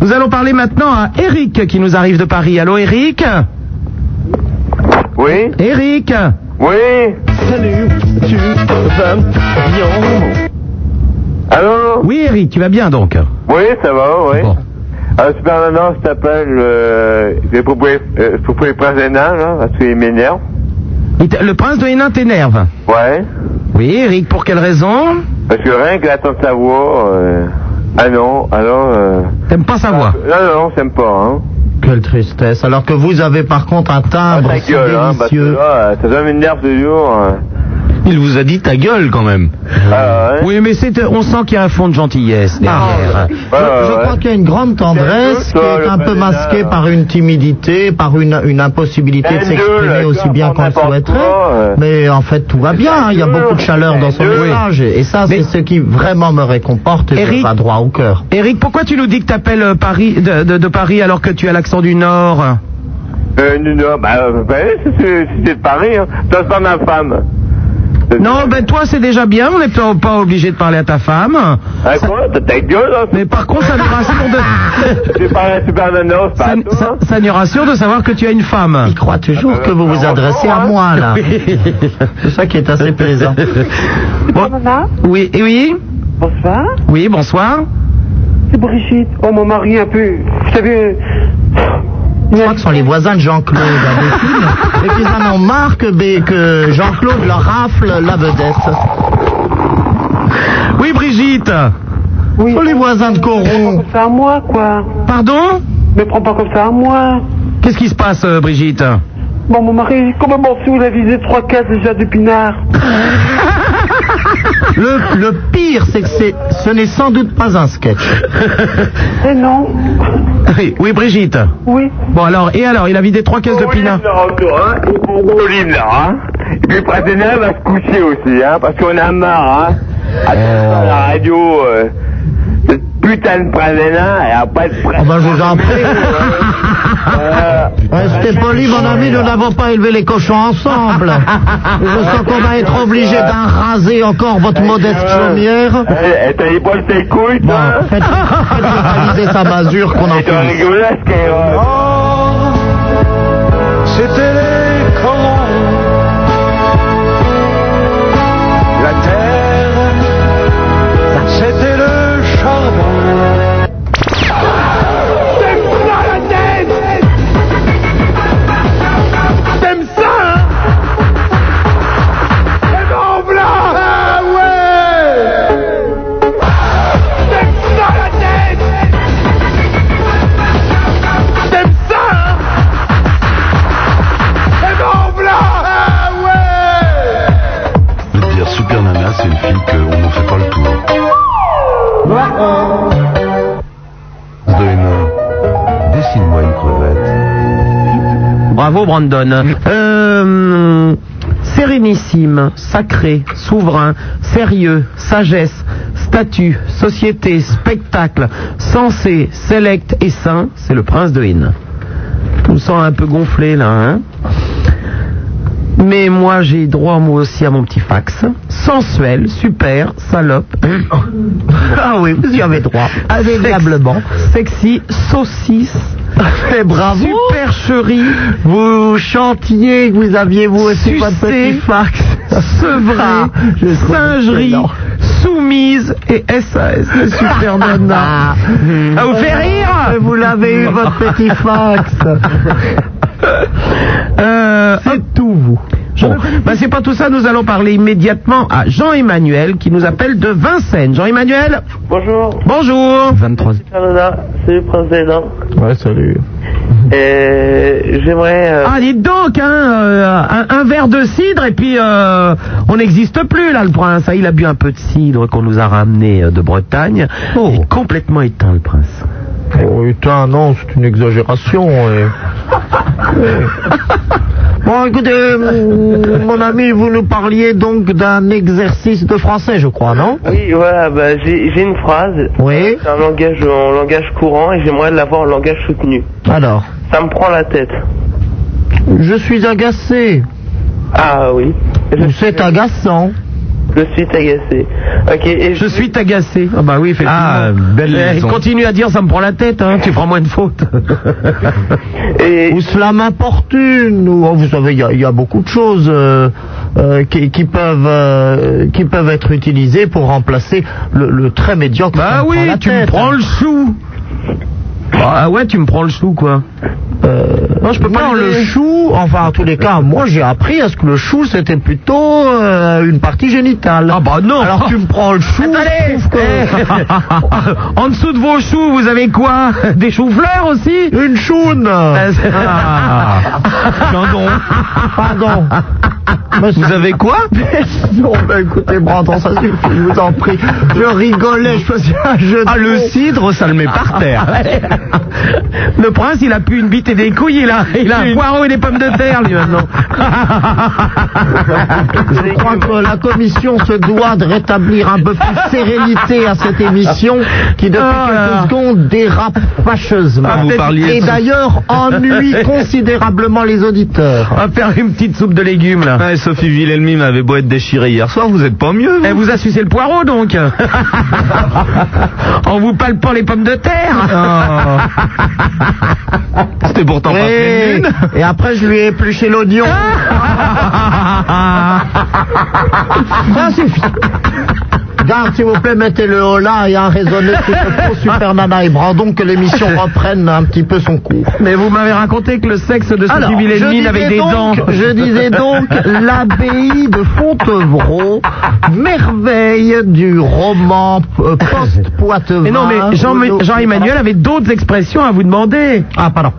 Nous allons parler maintenant à Eric qui nous arrive de Paris. Allô Eric Oui Eric Oui Salut, tu vas bien Allô Oui Eric, tu vas bien donc Oui, ça va, oui. Bon. Alors, Super Nana, je t'appelle, euh, pouvoir, euh, pour pouvoir prendre un an, là, parce qu'il m'énerve. Le prince de Hénin t'énerve Ouais. Oui Eric, pour quelle raison? Parce que rien que d'entendre sa voix, euh, ah non, alors, euh, T'aimes pas sa voix non, non, j'aime pas, hein. Quelle tristesse. Alors que vous avez par contre un Ah, timbre si gueule, hein, délicieux. là, ça doit m'énerve toujours. hein. Il vous a dit ta gueule quand même. Ah, ouais. Oui mais c'est, on sent qu'il y a un fond de gentillesse derrière. Je, Ouais, je ouais, crois qu'il y a une grande tendresse qui est un ça, peu masquée Pénéna. par une timidité, par une, une impossibilité de s'exprimer aussi bien qu'on le souhaiterait. quoi, euh. Mais en fait, tout va bien. hein. Il y a beaucoup de chaleur dans son message. Et ça, c'est ce qui vraiment me réconforte et Eric- me va droit au cœur. Eric, pourquoi tu nous dis que t'appelles euh, Paris de, de, de Paris alors que tu as l'accent du Nord Euh, non, non, bah, euh, bah, c'est- Paris, hein. Ça, c'est pas ma femme. Non, ben toi c'est déjà bien, on n'est pas- pas obligé de parler à ta femme. Ah, quoi? T'as ta gueule, hein? Mais par contre, ça nous rassure de, C'est pas un Super Nana, c'est pas ça, toi, hein? ça nous rassure de savoir que tu as une femme. Il croit toujours que vous vous adressez à moi, là. C'est ça qui est assez plaisant. Bon, oui, et oui, Bonsoir, oui, bonsoir. c'est Brigitte. Oh, mon mari un peu. Vous savez. Je crois que ce sont les voisins de Jean-Claude à Béthune, et qu'ils en ont marre que, Bé- que Jean-Claude leur rafle la vedette. Oui, Brigitte. Oui. Ce sont les voisins de Pas Coron. comme ça à moi, quoi. Pardon? Me prends pas comme ça à moi. Qu'est-ce qui se passe, euh, Brigitte? Bon, mon mari est complètement sous, il a visé trois cases déjà de pinard. Le, le pire, c'est que c'est, ce n'est sans doute pas un sketch. Eh non. oui, oui, Brigitte. Oui. Bon alors, et alors, il a vidé trois caisses de pinard. Pauline, là, hein. Hein. Et puis, Pratena va se coucher aussi, hein, parce qu'on a marre, hein. Attends, à la radio, euh, putain de Pratena, elle a pas de Oh ben, je vous en prie. Euh, Restez poli, mon ami, nous n'avons pas élevé les cochons ensemble. Je sens qu'on va être obligé d'en raser encore votre modeste chaumière. Elle, elle t'a dit pas le tes couilles, Bon, toi? faites, faites vocaliser sa masure qu'on en Et Bravo, Brandon. Euh, sérénissime, sacré, souverain, sérieux, sagesse, statut, société, spectacle, sensé, select et saint, c'est le prince de Hénin. Je me sens un peu gonflé là, hein mais moi j'ai droit moi aussi à mon petit fax. Sensuel, super, salope. Ah oui, vous y avez droit. Indéniablement. Sexy, saucisse. Bravo. Supercherie. Vous chantiez que vous aviez vous aussi votre petit fax. sevrée, Ah, singerie, soumise et SAS de Super Nana. Ça vous fait rire? Vous l'avez eu votre petit fax. Euh, C'est tout vous. Bon, bah c'est pas tout ça, nous allons parler immédiatement à Jean-Emmanuel qui nous appelle de Vincennes. Jean-Emmanuel, Bonjour, bonjour 23. Canada, c'est le prince d'Hénin. Ouais, salut. Et j'aimerais. euh, Ah, dites donc, hein, euh, un, un verre de cidre et puis euh, on n'existe plus là, le prince. Ah, il a bu un peu de cidre qu'on nous a ramené euh, de Bretagne. Oh. Il est complètement éteint, le prince. Oh, putain, non, c'est une exagération. et- Bon, écoutez, mon ami, vous nous parliez donc d'un exercice de français, je crois, non? Oui, voilà, bah, j'ai j'ai une phrase. Oui. C'est un langage en langage courant et j'aimerais l'avoir en langage soutenu. Alors, Ça me prend la tête. je suis agacé. Ah oui. Je- C'est agaçant. Je suis agacé. Ok, et Je suis agacé. Ah bah oui, effectivement. Ah, belle Eh, liaison. continue à dire ça me prend la tête, hein, tu feras moins de fautes. Et Ou cela m'importune, ou oh, vous savez, il y a- il y, a beaucoup de choses euh, euh, qui, qui peuvent euh, qui peuvent être utilisées pour remplacer le, le très médiocre. bah me oui, prend la tu me prends le chou. Ah ouais, tu me prends le chou, quoi. Euh, non, je peux pas le chou. Enfin, en tous les cas, moi j'ai appris à ce que le chou c'était plutôt euh, une partie génitale. Ah bah non Alors tu me prends le chou. Attendez je trouve que- Eh, En dessous de vos choux, vous avez quoi? Des choux-fleurs aussi? Une choune. Ah. Pardon. Pardon. Vous avez quoi? Non, bah écoutez, Brandon, ça suffit, je vous en prie. Je rigolais, je faisais un jeu de Ah, le cidre, ça le met par terre. Le prince, il a plus une bite et des couilles, il a, il a un poireau et des pommes de terre, lui, maintenant. Je crois que la commission se doit de rétablir un peu plus de sérénité à cette émission qui depuis Ah, quelques secondes dérape fâcheusement. Ah, vous parliez Et d'ailleurs ennuie considérablement les auditeurs. On va faire une petite soupe de légumes, là. Sophie Villelmi m'avait beau être déchirée hier soir, vous êtes pas mieux. vous Elle vous a sucé le poireau, donc En vous palpant les pommes de terre Ah. C'était pourtant pas pleine Et, lune. et après je lui ai épluché l'oignon. Garde, s'il vous plaît, mettez le haut là et un raisonné faut, Super Nana et Brandon, que l'émission reprenne un petit peu son cours. Mais vous m'avez raconté que le sexe de je Villelmine avait disais des dents. donc, je disais donc l'abbaye de Fontevraud, merveille du roman euh, post-Poitevin. Mais non, mais Jean- Jean-Emmanuel avait d'autres expressions à vous demander. Ah, pardon.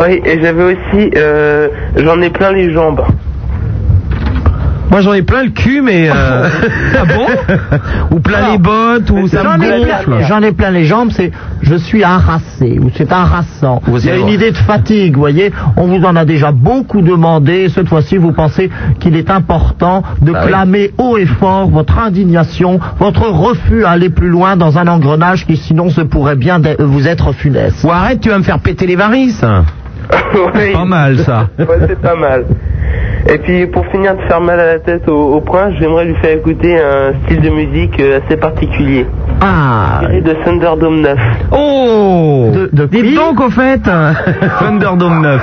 oui, et j'avais aussi, euh, j'en ai plein les jambes. Moi, j'en ai plein le cul, mais... euh, Ah bon? Ou plein Alors, les bottes, ou ça J'en me ai, gonfle. plein, j'en ai plein les jambes, c'est je suis harassé ou c'est harassant. Ou Il y a une idée de fatigue, vous voyez. On vous en a déjà beaucoup demandé. Cette fois-ci, vous pensez qu'il est important de Bah oui. clamer haut et fort votre indignation, votre refus à aller plus loin dans un engrenage qui sinon se pourrait bien vous être funeste. Ou arrête, tu vas me faire péter les varices. Oui. Pas mal ça. Ouais, c'est pas mal. Et puis pour finir de faire mal à la tête au, au prince, j'aimerais lui faire écouter un style de musique euh, assez particulier. Ah, de Thunderdome 9. Oh de, de Dites donc, au fait Thunderdome 9.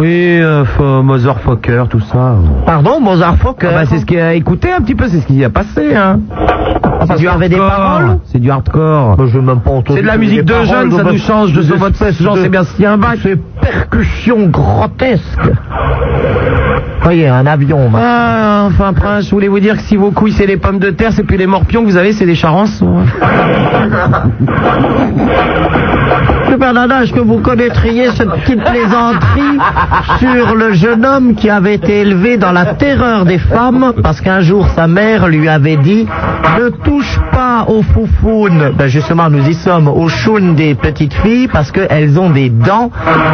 Oui, euh, f- Motherfucker, tout ça. Pardon, Mozart Fokker. Ah bah, c'est ce qu'il a écouté un petit peu, c'est ce qui a passé, hein. qu'il y avait des paroles C'est du hardcore. Bah, je même pas C'est de la les musique de jeunes, ça nous change de votre espèces de- Jean-Sébastien Bach. Ces percussions grotesques. Voyez, un avion. Ah, enfin, prince, je voulais vous dire que si vos couilles c'est des pommes de terre, c'est plus des morpions que vous avez, c'est des charançons. Super Nana, est-ce que vous connaîtriez cette petite plaisanterie sur le jeune homme qui avait été élevé dans la terreur des femmes parce qu'un jour sa mère lui avait dit ne touche pas aux foufounes. Ben justement, nous y sommes au choun des petites filles parce qu'elles ont des dents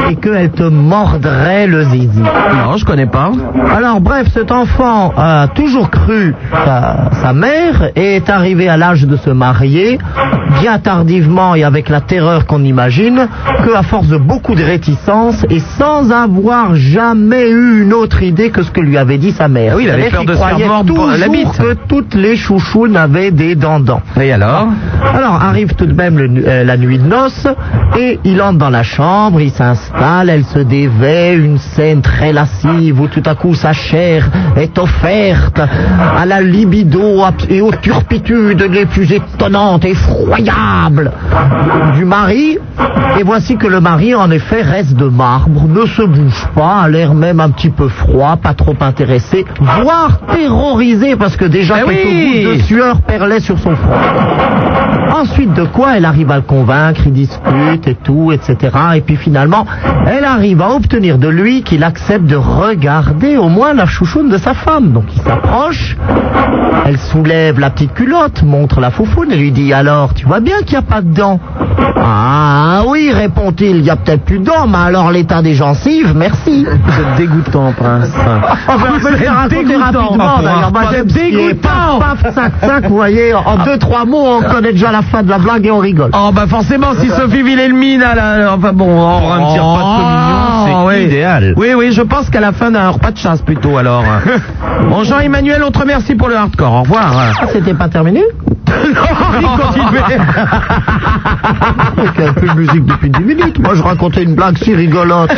et qu'elles te mordraient le zizi. Non, je connais pas. Alors bref, cet enfant a toujours cru sa, sa mère et est arrivé à l'âge de se marier, bien tardivement et avec la terreur qu'on imagine, que à force de beaucoup de réticence et sans avoir jamais eu une autre idée que ce que lui avait dit sa mère. Ah oui, il avait peur de se faire mordre la bite. que toutes les chouchounes avaient des dents-dents. Et alors? Alors arrive tout de même le euh, la nuit de noces et il entre dans la chambre, il s'installe, elle se dévait, une scène très lascive où tout à coup sa chair est offerte à la libido et aux turpitudes les plus étonnantes effroyables du mari. Et voici que le mari en effet reste de marbre, ne se bouge pas, a l'air même un petit peu froid, pas trop intéressé, voire terrorisé parce que déjà Eh quelques oui gouttes de sueur perlaient sur son front. Ensuite de quoi elle arrive à le convaincre, il discute et tout, etc. Et puis finalement, elle arrive à obtenir de lui qu'il accepte de regarder au moins la chouchoune de sa femme. Donc il s'approche, elle soulève la petite culotte, montre la foufoune et lui dit alors, tu vois bien qu'il n'y a pas de dents Ah oui, répond-il, il y a peut-être plus de dents, mais alors l'état des gencives, merci. Vous êtes dégoûtant, Prince. Enfin, je vais le raconter dégoûtant. rapidement, d'ailleurs. J'aime dégoûtant. Paf, paf, sac, sac, vous voyez, en deux, trois mots, on connaît déjà la fin de la blague et on rigole. Oh bah forcément si Sophie Wilhelmine a la... Enfin bon... Pour un petit repas de communion, c'est oui. idéal. Oui oui je pense qu'à la fin d'un repas de chasse plutôt alors. bon Jean-Emmanuel on te remercie pour le hardcore. Au revoir. Ah, c'était pas terminé non, continuez. Il y a plus de musique depuis 10 minutes. Moi, je racontais une blague si rigolote.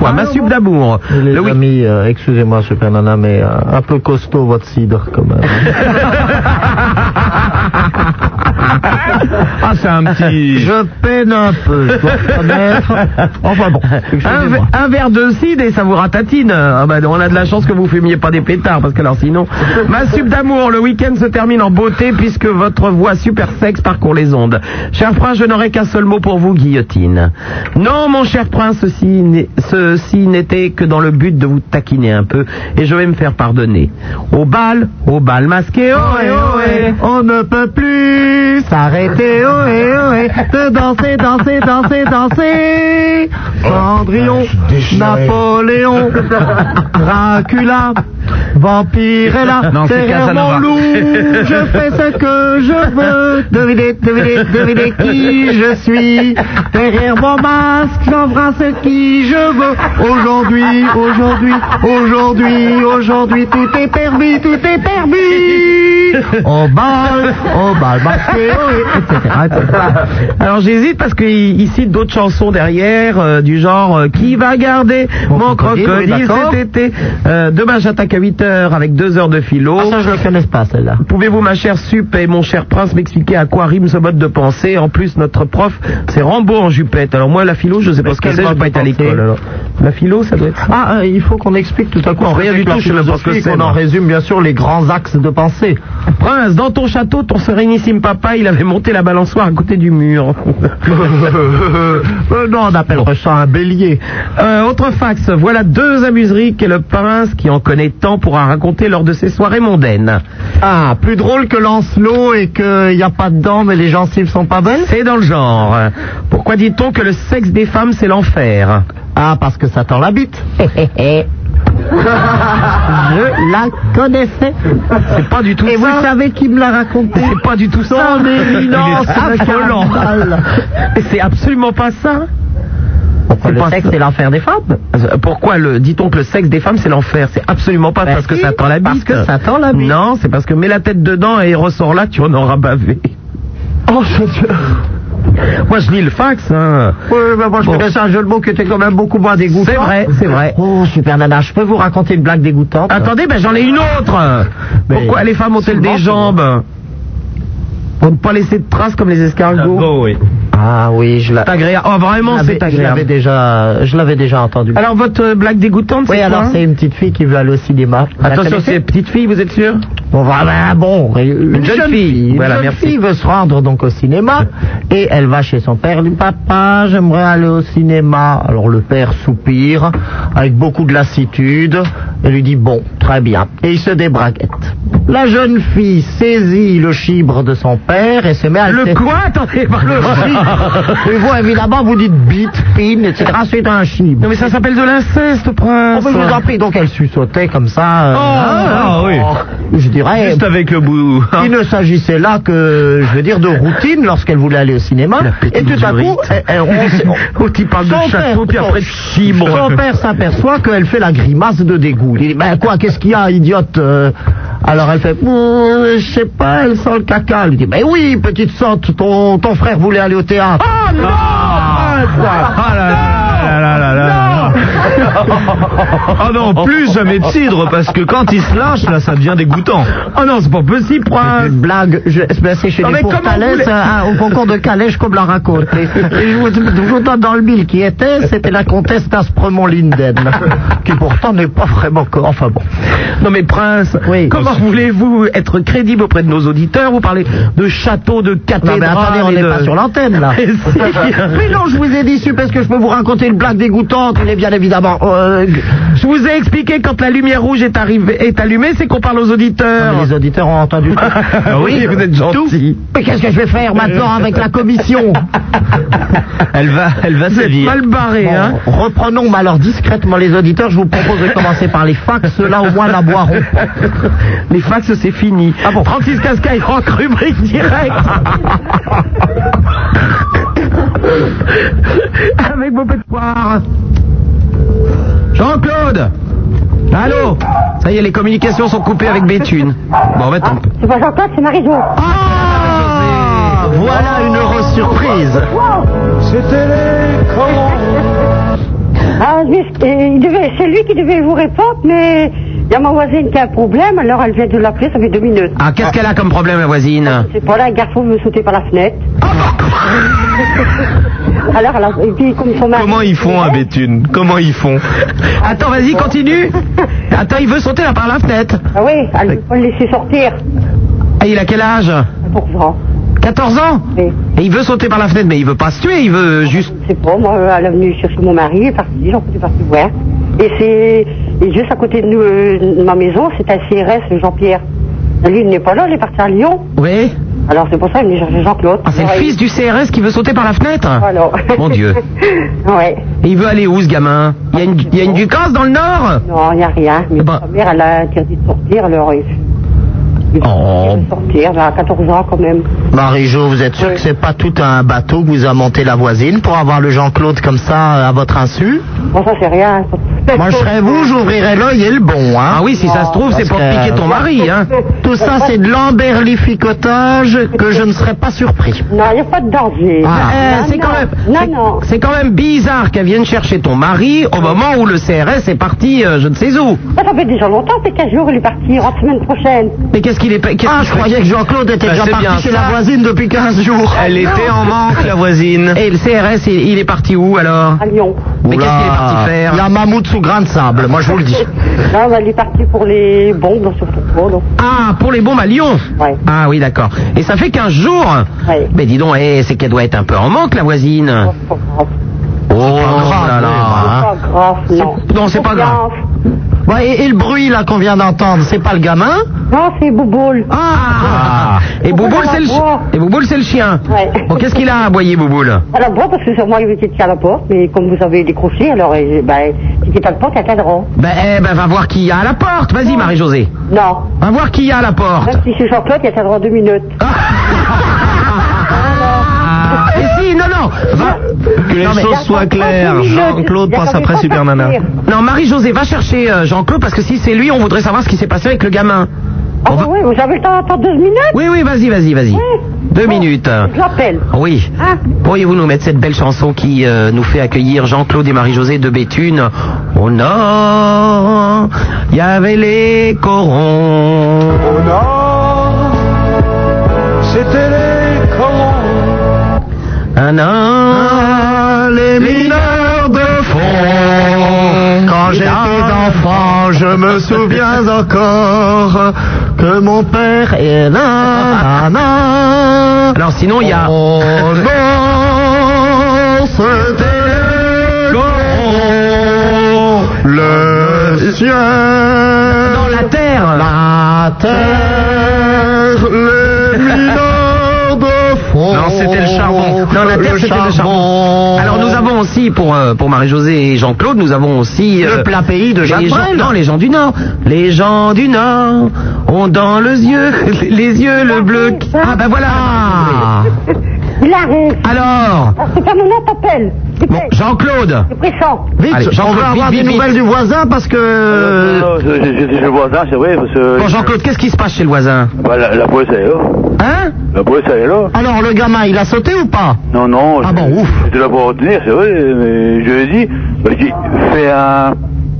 Ouais, ma soupe d'amour. Les amis, euh, excusez-moi, Super Nana, mais euh, un peu costaud votre cidre, quand même. Ah, c'est un petit... Je peine un peu, je dois reconnaître. Enfin bon, Un, verre de cidre et ça vous ratatine. Ah bah, on a de la chance que vous fumiez pas des pétards parce que alors sinon. Ma soupe d'amour, le week-end se termine en beauté puisque votre voix super sexe parcourt les ondes. Cher prince, je n'aurai qu'un seul mot pour vous, guillotine. Non, mon cher prince, ceci n'est- ceci n'était que dans le but de vous taquiner un peu et je vais me faire pardonner. Au bal, au bal masqué, ohé, ohé. On ne peut plus s'arrêter, ohé, ohé, de danser, danser, danser, danser. Cendrillon, Napoléon, Dracula, Vampirella, Non, c'est derrière Casanova. mon loup, je fais ce que je veux. Devinez, devinez, devinez qui je suis. Derrière mon masque, j'embrasse qui je veux. Aujourd'hui, aujourd'hui, aujourd'hui, aujourd'hui, tout est permis, tout est permis. Au bal, au bal masqué, etc., etc. Alors j'hésite parce qu'il il cite d'autres chansons derrière, euh, du genre euh, Qui va garder Mon mon, crocodile, cet été? Euh, Demain j'attaque à 8 heures avec 2 heures de philo. Ah, ça, je ne connais pas, celle-là. Pouvez-vous, ma chère Sup et mon cher prince, m'expliquer à quoi rime ce mode de pensée? En plus, notre prof, c'est Rambo en jupette. Alors moi, la philo, je sais pas Mais ce que c'est, je mode pas été à l'école. alors. La philo, ça doit être ça. Ah, euh, il faut qu'on explique tout à coup. Rien du tout, je sais même pas ce que c'est, qu'on en résume bien sûr les grands axes de pensée. Prince, dans ton château, ton sérénissime papa, il avait monté la balançoire à côté du mur. Euh, non, on appellerait ça un bélier. Euh, autre fax, voilà deux amuseries que le prince, qui en connaît tant, pourra raconter lors de ses soirées mondaines. Ah, plus drôle que Lancelot et qu'il n'y a pas de dents mais les gencives sont pas belles C'est dans le genre. Pourquoi dit-on que le sexe des femmes, c'est l'enfer Ah, parce que ça tend la bite. Je la connaissais. C'est pas du tout Et ça. vous savez qui me l'a raconté C'est pas du tout ça. Son éminence. Cardinal. Et C'est absolument pas ça. Pourquoi C'est le sexe, c'est l'enfer des femmes Pourquoi le dit-on que le sexe des femmes c'est l'enfer? C'est absolument pas Ben parce que ça tend la bite. parce que ça tend la bite. Non, c'est parce que mets la tête dedans et ressort là, tu en auras bavé. Oh, je Dieu. Moi je lis le fax. Hein. Oui, mais moi je Bon. connaissais un jeu de mots qui était quand même beaucoup moins dégoûtant. C'est vrai, c'est vrai. Oh, super nana, je peux vous raconter une blague dégoûtante? Attendez, ben j'en ai une autre. Mais Pourquoi les femmes ont-elles des jambes? Pour ne pas laisser de traces comme les escargots? Oh oui. Ah oui, je l'avais. C'est agréable. Oh vraiment, c'est Je l'avais agréable. déjà, je l'avais déjà entendu. Alors votre euh, blague dégoûtante, oui, c'est alors quoi c'est une petite fille qui veut aller au cinéma. Vous Attention, c'est petite fille, vous êtes sûr Bon, voilà, bon, une, jeune fille. Une Voilà, jeune merci. fille veut se rendre donc au cinéma et elle va chez son père. Elle dit papa, j'aimerais aller au cinéma. Alors le père soupire avec beaucoup de lassitude et lui dit bon, très bien. Et il se débraguette. La jeune fille saisit le chibre de son père et se met à Le quoi? Attendez, par le Et vous évidemment vous dites bite, pin, etc. C'est un chibre. Non mais ça s'appelle de l'inceste, prince. Oh, mais je vous en prie, donc elle suçotait comme ça. euh, ah, oui. Je dirais. Juste avec le bout. hein. Il ne s'agissait là que, je veux dire, de routine lorsqu'elle voulait aller au cinéma. Et tout à coup, elle- elle- on Oh, tu parles de château, puis après de chibre. Son père s'aperçoit qu'elle fait la grimace de dégoût. Il dit, ben quoi, qu'est-ce qu'il y a, idiote euh? Alors elle fait, je sais pas, elle sent le caca. Il dit, ben oui, petite sotte, ton, ton frère voulait aller au théâtre. Ah non Ah là là là là là là là. Ah non, plus jamais de cidre, parce que quand il se lâche, là, ça devient dégoûtant. Oh non, c'est pas possible, C'est prince. une blague, je, ben, c'est chez Non, les mais comment vous hein, au concours de Calèche, comme l'a raconté. Et je vous, je vous donne dans le mille qui était, c'était la comtesse d'Aspremont-Linden, qui pourtant n'est pas vraiment... co- Enfin bon. Non mais prince, Oui. comment voulez-vous être crédible auprès de nos auditeurs Vous parlez de château, de Non cathédrale. mais attendez, on et n'est de- pas sur l'antenne là. Mais si. mais non, je vous ai dit, super, est-ce que je peux vous raconter une blague dégoûtante Il est bien évidemment euh, Je vous ai expliqué quand la lumière rouge est, arrivée, est allumée, c'est qu'on parle aux auditeurs. les auditeurs ont entendu tout. Ah oui, vous êtes gentil. Mais qu'est-ce que je vais faire maintenant avec la commission Elle va, elle va sévir. mal barré, hein Bon, Reprenons mais alors discrètement les auditeurs. Je vous propose de commencer par les fax. Ceux-là au moins la boiront. Les fax, c'est fini. Ah bon Francis Cascaille, rock, rubrique directe. Avec vos petites poires. Jean-Claude Allô Ça y est, les communications sont coupées avec Béthune. Bon, bah tant pis. C'est pas Jean-Claude, c'est Marie-Jo. Ah, voilà une heureuse surprise. Ah, euh, il devait- c'est lui qui devait vous répondre, mais il y a ma voisine qui a un problème, alors elle vient de l'appeler, ça fait deux minutes. Ah, qu'est-ce qu'elle a comme problème, la voisine C'est pas là, un garçon veut sauter par la fenêtre. alors, elle a- et puis comme son mari... Comment ils font à Béthune? Comment ils font? Attends, vas-y, continue. Attends, il veut sauter là par la fenêtre. Ah oui, elle veut pas le laisser sortir. Ah, il a quel âge? Pour ça. 14 ans Oui. Et il veut sauter par la fenêtre, mais il veut pas se tuer, il veut juste... C'est pas, moi, elle est venue chercher mon mari, elle est partie, j'en suis partie voir. Et c'est et juste à côté de, nous, euh, de ma maison, c'est un CRS, Jean-Pierre. Lui, il n'est pas là, il est parti à Lyon. Oui Alors c'est pour ça qu'il est chercher Jean-Claude. Ah, c'est le Alors, fils du CRS qui veut sauter par la fenêtre Voilà. Mon Dieu. ouais. Et il veut aller où, ce gamin? Il y a une, il y a une Ducasse dans le Nord? Non, il n'y a rien. Mais bah. sa mère, elle a interdit de sortir, alors il, il Oh. veut sortir, elle a 14 ans quand même. Marie-Jo, vous êtes sûr que c'est pas tout un bateau que vous a monté la voisine pour avoir le Jean-Claude comme ça à votre insu? Bon, ça c'est rien. Moi, je serais vous, j'ouvrirais l'œil et le bon, hein. Ah oui, si ça se trouve, c'est pour piquer ton mari, hein Tout ça, c'est de l'emberlificotage que je ne serais pas surpris. Non, il n'y a pas de danger. Euh, non, c'est quand non. même, Non, non. c'est quand même bizarre qu'elle vienne chercher ton mari au moment où le CRS est parti, euh, je ne sais où. Ça, ça fait déjà longtemps, c'est 15 jours, il est parti, rentre semaine prochaine. Mais qu'est-ce qu'il est pas Ah, je croyais que Jean-Claude était Bah, déjà c'est parti chez la voisine depuis 15 jours. Elle était en manque, la voisine. Et le CRS, il, il est parti où alors? À Lyon. Mais qu'est-ce qu'il est parti faire? La mammouth sous grain de sable, moi je vous le dis. Là, bah, il est parti pour les bombes, surtout. Bon, donc, Ah, pour les bombes à Lyon Ouais. Ah oui, d'accord. Et ça fait 15 jours Ouais. Mais dis donc, eh, c'est qu'elle doit être un peu en manque, la voisine. c'est pas grave. Oh là grave, là. Hein C'est pas grave, non. non, c'est pas grave. Et, et le bruit là qu'on vient d'entendre, c'est pas le gamin Non, c'est Bouboule. Ah Et Bouboule, c'est le, chi- et Bouboule, c'est le chien. Ouais. Bon, qu'est-ce qu'il a à aboyer, Bouboule Alors bon, parce que moi qui était à la porte, mais comme vous avez décroché, alors, euh, ben, si t'es à la porte, il y a cadran. Ben, eh ben, va voir qui y a à la porte. Vas-y, Marie-Josée. Non. Va voir qui y a à la porte. Même si c'est Jean-Claude, il y a cadran deux minutes. Que les choses soient claires. Jean-Claude passe après Super Nana. Non, Marie-Josée, va chercher euh, Jean-Claude parce que si c'est lui, on voudrait savoir ce qui s'est passé avec le gamin. Ah bah oui, vous avez le temps d'attendre deux minutes Oui, oui, vas-y, vas-y, vas-y. Deux Bon, minutes. Je l'appelle. Oui. Hein Pourriez-vous nous mettre cette belle chanson qui euh, nous fait accueillir Jean-Claude et Marie-Josée de Béthune Au nord, il y avait les corons. Au nord, c'était les corons. Un an, les mineurs de fond. Quand j'étais enfant, je me souviens encore que mon père est là. Alors sinon, il y a... Oh non, c'était corons, le ciel, Dans la terre. la terre, les mineurs. Non, c'était le charbon. Non, la terre, c'était le charbon. Alors nous avons aussi, pour, euh, pour Marie-Josée et Jean-Claude, nous avons aussi... euh, Le plat pays de Jacques gens, Brel. Non, les gens du Nord. Les gens du Nord ont dans les yeux, les yeux le bleu... qui- Ah ben voilà Il arrive. Alors, c'est pas mon nom, t'appelle. Bon, Jean-Claude c'est pressant. Vite, Allez, on va avoir vite, des vite, nouvelles vite. du voisin parce que... Non, non, je, je, je, je vois ça, c'est vrai, parce que... Bon, Jean-Claude, qu'est-ce qui se passe chez le voisin Bah, la, la police, elle est là. Hein La police, elle est là. Alors le gamin, il a sauté ou pas Non, non. Ah bon, ouf. J'étais là pour retenir, c'est vrai, mais je lui ai dit, bah, je dis, fais un,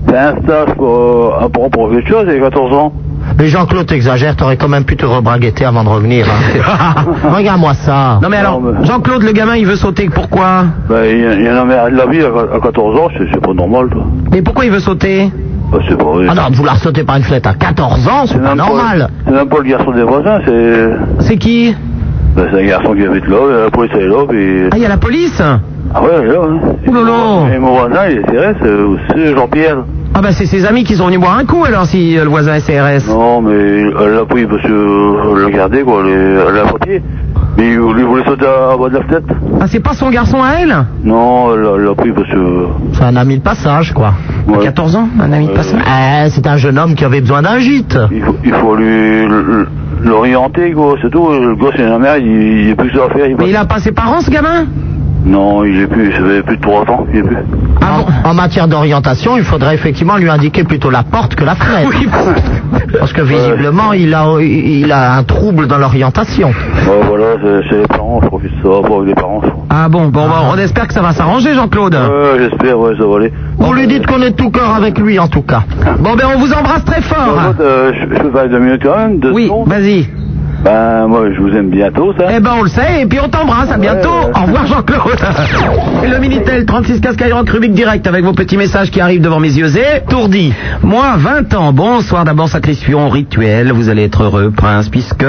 fais un stage pour, euh, pour, pour quelque chose, il a 14 ans. Mais Jean-Claude, t'exagères, t'aurais quand même pu te rebraguetter avant de revenir. hein. Regarde-moi ça. Non mais alors, mais- Jean-Claude, le gamin, il veut sauter, pourquoi? Bah, il y, a- il y en a mais la vie à, à 14 ans, c'est c'est pas normal, toi. Mais pourquoi il veut sauter? Bah, c'est pas vrai. Ah non, de vouloir sauter par une fenêtre à 14 ans, c'est pas normal. C'est même pas le garçon des voisins, c'est. C'est qui? Bah, c'est un garçon qui habite là, la police elle est là, puis. Ah, il y a la police Ah ouais, là, hein. Oh là là Et mon voisin, il est CRS, euh, c'est Jean-Pierre. Ah bah c'est ses amis qui sont venus boire un coup alors si euh, le voisin est CRS. Non, mais elle l'a pris parce que euh, elle l'a gardé, quoi, elle est- elle l'a papier. Mais il voulait, il voulait sauter à bas de la fenêtre. Ah c'est pas son garçon à elle Non, elle l'a- pris parce que... C'est un ami de passage, quoi. Ouais. 14 ans, un ami de passage. Eh, c'est un jeune homme qui avait besoin d'un gîte. Il faut, il faut lui l'orienter, quoi, c'est tout. Le gosse, il a la mère, il, il est plus ça à faire. Il Mais il a pas ses parents ce gamin? Non, il est plus, ça fait plus de 3 ans, il est plus. en, en matière d'orientation, il faudrait effectivement lui indiquer plutôt la porte que la fenêtre. Oui. Parce que visiblement, il a, il a un trouble dans l'orientation. Ouais, voilà, c'est c'est les parents, je que ça va pas avec les parents. Ah bon, bon, bon, on espère que ça va s'arranger Jean-Claude. Ouais, j'espère, ouais, ça va aller. Vous lui dites qu'on est de tout cœur avec lui, en tout cas. Bon ben on vous embrasse très fort. Euh, je, je peux parler deux minutes quand même, deux Oui, vas-y. Ben, moi, je vous aime bientôt, ça. Eh ben on le sait, et puis on t'embrasse, à bientôt. Ouais. Au revoir Jean-Claude. Le Minitel 36 15 Skyrock Rubik direct avec vos petits messages qui arrivent devant mes yeux et tourdi. Moi 20 ans, bonsoir d'abord sacrifion rituel, vous allez être heureux prince puisque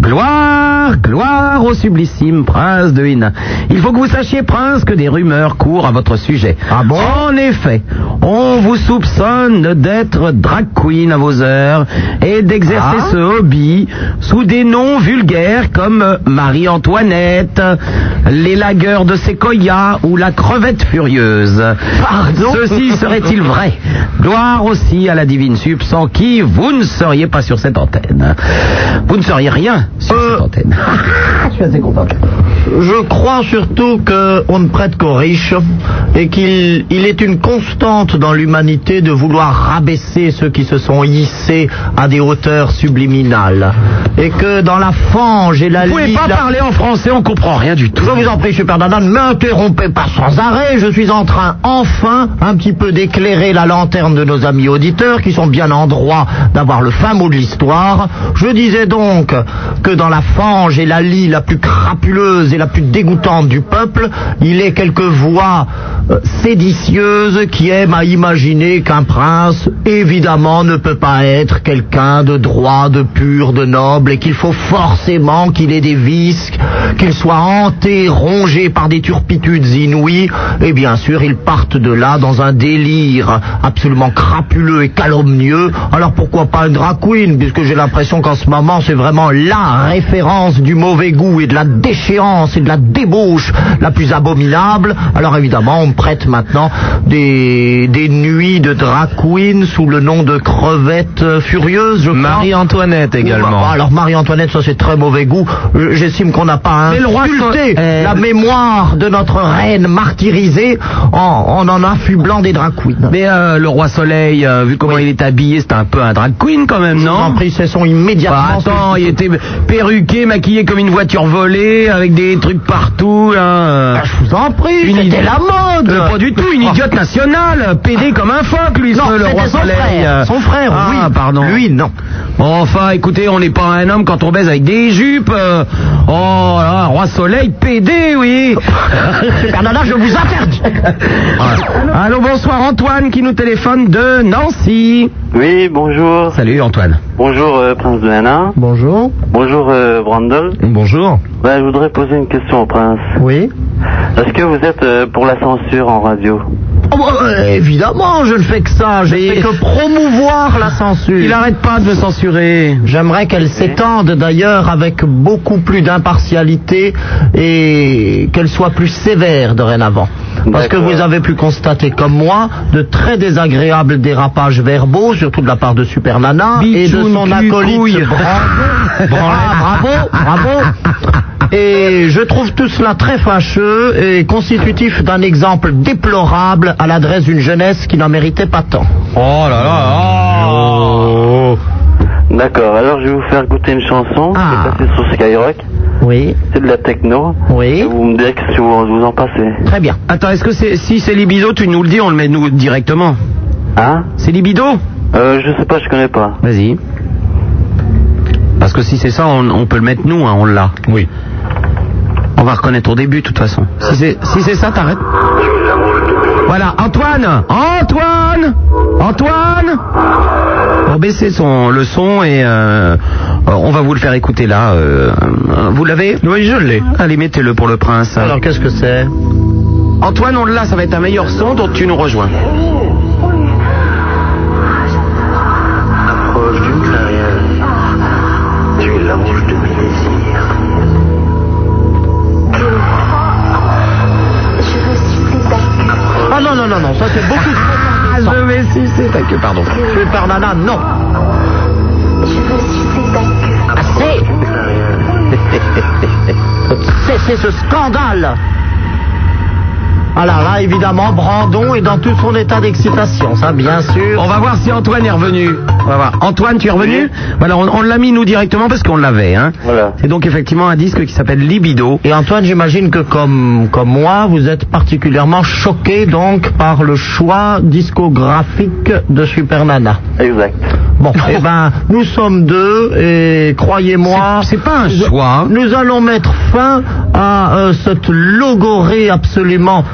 gloire, gloire au sublissime prince de Hénin. Il faut que vous sachiez prince que des rumeurs courent à votre sujet. Ah bon? En effet, on vous soupçonne d'être drag queen à vos heures et d'exercer Ah. ce hobby sous des noms vulgaires comme euh, Marie-Antoinette, les lagueurs de Sequoia ou la crevette furieuse. Pardon Ceci serait-il vrai? Gloire aussi à la divine sub sans qui vous ne seriez pas sur cette antenne. Vous ne seriez rien sur Euh, cette antenne. Je suis assez content. Je crois surtout qu'on ne prête qu'aux riches et qu'il il est une constante dans l'humanité de vouloir rabaisser ceux qui se sont hissés à des hauteurs subliminales. Et que dans la fange et la Vous pouvez pas la- parler en français, on comprend rien du tout. Je vous en prie, Super Nana, ne m'interrompez pas sans arrêt. Je suis en train, enfin, un petit peu d'éclairer la lanterne de nos amis auditeurs qui sont bien en droit d'avoir le fin mot de l'histoire. Je disais donc que dans la fange et la lie la plus crapuleuse et la plus dégoûtante du peuple, il est quelques voix euh, séditieuses qui aiment à imaginer qu'un prince, évidemment, ne peut pas être quelqu'un de droit, de pur, de noble, et qu'il faut forcément qu'il ait des vices, qu'il soit hanté, rongé par des turpitudes inouïes, et bien sûr, ils partent de là dans un délire absolument crapuleux et calomnieux. Alors pourquoi pas un drag queen, puisque j'ai l'impression qu'en ce moment, c'est vraiment la référence du mauvais goût et de la déchéance et de la débauche la plus abominable. Alors évidemment, on prête maintenant des, des nuits de drag queen sous le nom de crevette furieuse. Marie-Antoinette également. Alors Marie-Antoinette, ça c'est très mauvais goût. Euh, J'estime qu'on n'a pas Mais le roi insulté Sol- euh, la mémoire de notre reine martyrisée en, en en affublant des drag queens. Mais euh, le roi Soleil, euh, vu comment il est habillé, c'est un peu un drag queen quand même, non En pris, sont immédiatement. Bah, attends, il était perruqué, maquillé comme une voiture volée, avec des trucs partout, là. Ah, je vous en prie, Une c'était idée- la mode. Euh, pas du tout, une idiote nationale, pédé comme un phoque, lui, Non, le roi son Soleil. frère. Son frère, ah, oui. pardon. Lui, non. Enfin, écoutez, on n'est pas un homme quand on baise avec des jupes. euh. Oh là, roi Soleil, pédé, oui. Nana, je vous interdis. Allô, bonsoir Antoine qui nous téléphone de Nancy. Oui, bonjour. Salut Antoine. Bonjour euh, Prince de Hénin. Bonjour. Bonjour euh, Brandel. Bonjour. Ouais, je voudrais poser une question au Prince. Oui. Est-ce que vous êtes euh, pour la censure en radio? Oh, bah, évidemment, je ne fais que ça. Je Mais- fais que promouvoir la censure. Il arrête pas de me censurer. J'aimerais qu'elle s'étende d'ailleurs avec beaucoup plus d'impartialité et qu'elle soit plus sévère dorénavant. Parce que vous avez pu constater comme moi de très désagréables dérapages verbaux, surtout de la part de Super Nana et de son cul, acolyte. Ah, bravo, bravo. Et je trouve tout cela très fâcheux et constitutif d'un exemple déplorable à l'adresse d'une jeunesse qui n'en méritait pas tant. Oh là là. oh. D'accord, alors je vais vous faire goûter une chanson Ah. qui est passée sur Skyrock. Oui, C'est de la techno. oui, Et vous me direz que si vous, vous en passez. très bien. Attends, est-ce que c'est si c'est libido, tu nous le dis, on le met nous directement. Hein C'est libido euh, Je sais pas, je connais pas. Vas-y. Parce que si c'est ça, on, on peut le mettre nous, hein, on l'a. Oui. On va reconnaître au début, de toute façon. Si c'est si c'est ça, t'arrêtes. Voilà, Antoine Antoine Antoine On va baisser son, le son et euh, euh, on va vous le faire écouter là. euh, vous l'avez? Oui, je l'ai. Allez, mettez-le pour le prince. Alors qu'est-ce que c'est? Antoine, on l'a, ça va être un meilleur son, donc tu nous rejoins. Ça c'est beaucoup Ah, trop je vais sucer ta queue, pardon. Super Nana, non. Assez Cessez ce scandale Ah là là, évidemment, Brandon est dans tout son état d'excitation, ça bien sûr. On va voir si Antoine est revenu. On va voir. Antoine, tu es revenu Voilà, on, on l'a mis nous directement parce qu'on l'avait. Hein. Voilà. C'est donc effectivement un disque qui s'appelle Libido. Et Antoine, j'imagine que comme, comme moi, vous êtes particulièrement choqué donc par le choix discographique de Super Nana. Exact. Bon, eh ben, nous sommes deux et croyez-moi, C'est- c'est pas un choix. Nous allons mettre fin à euh, cette logorée absolument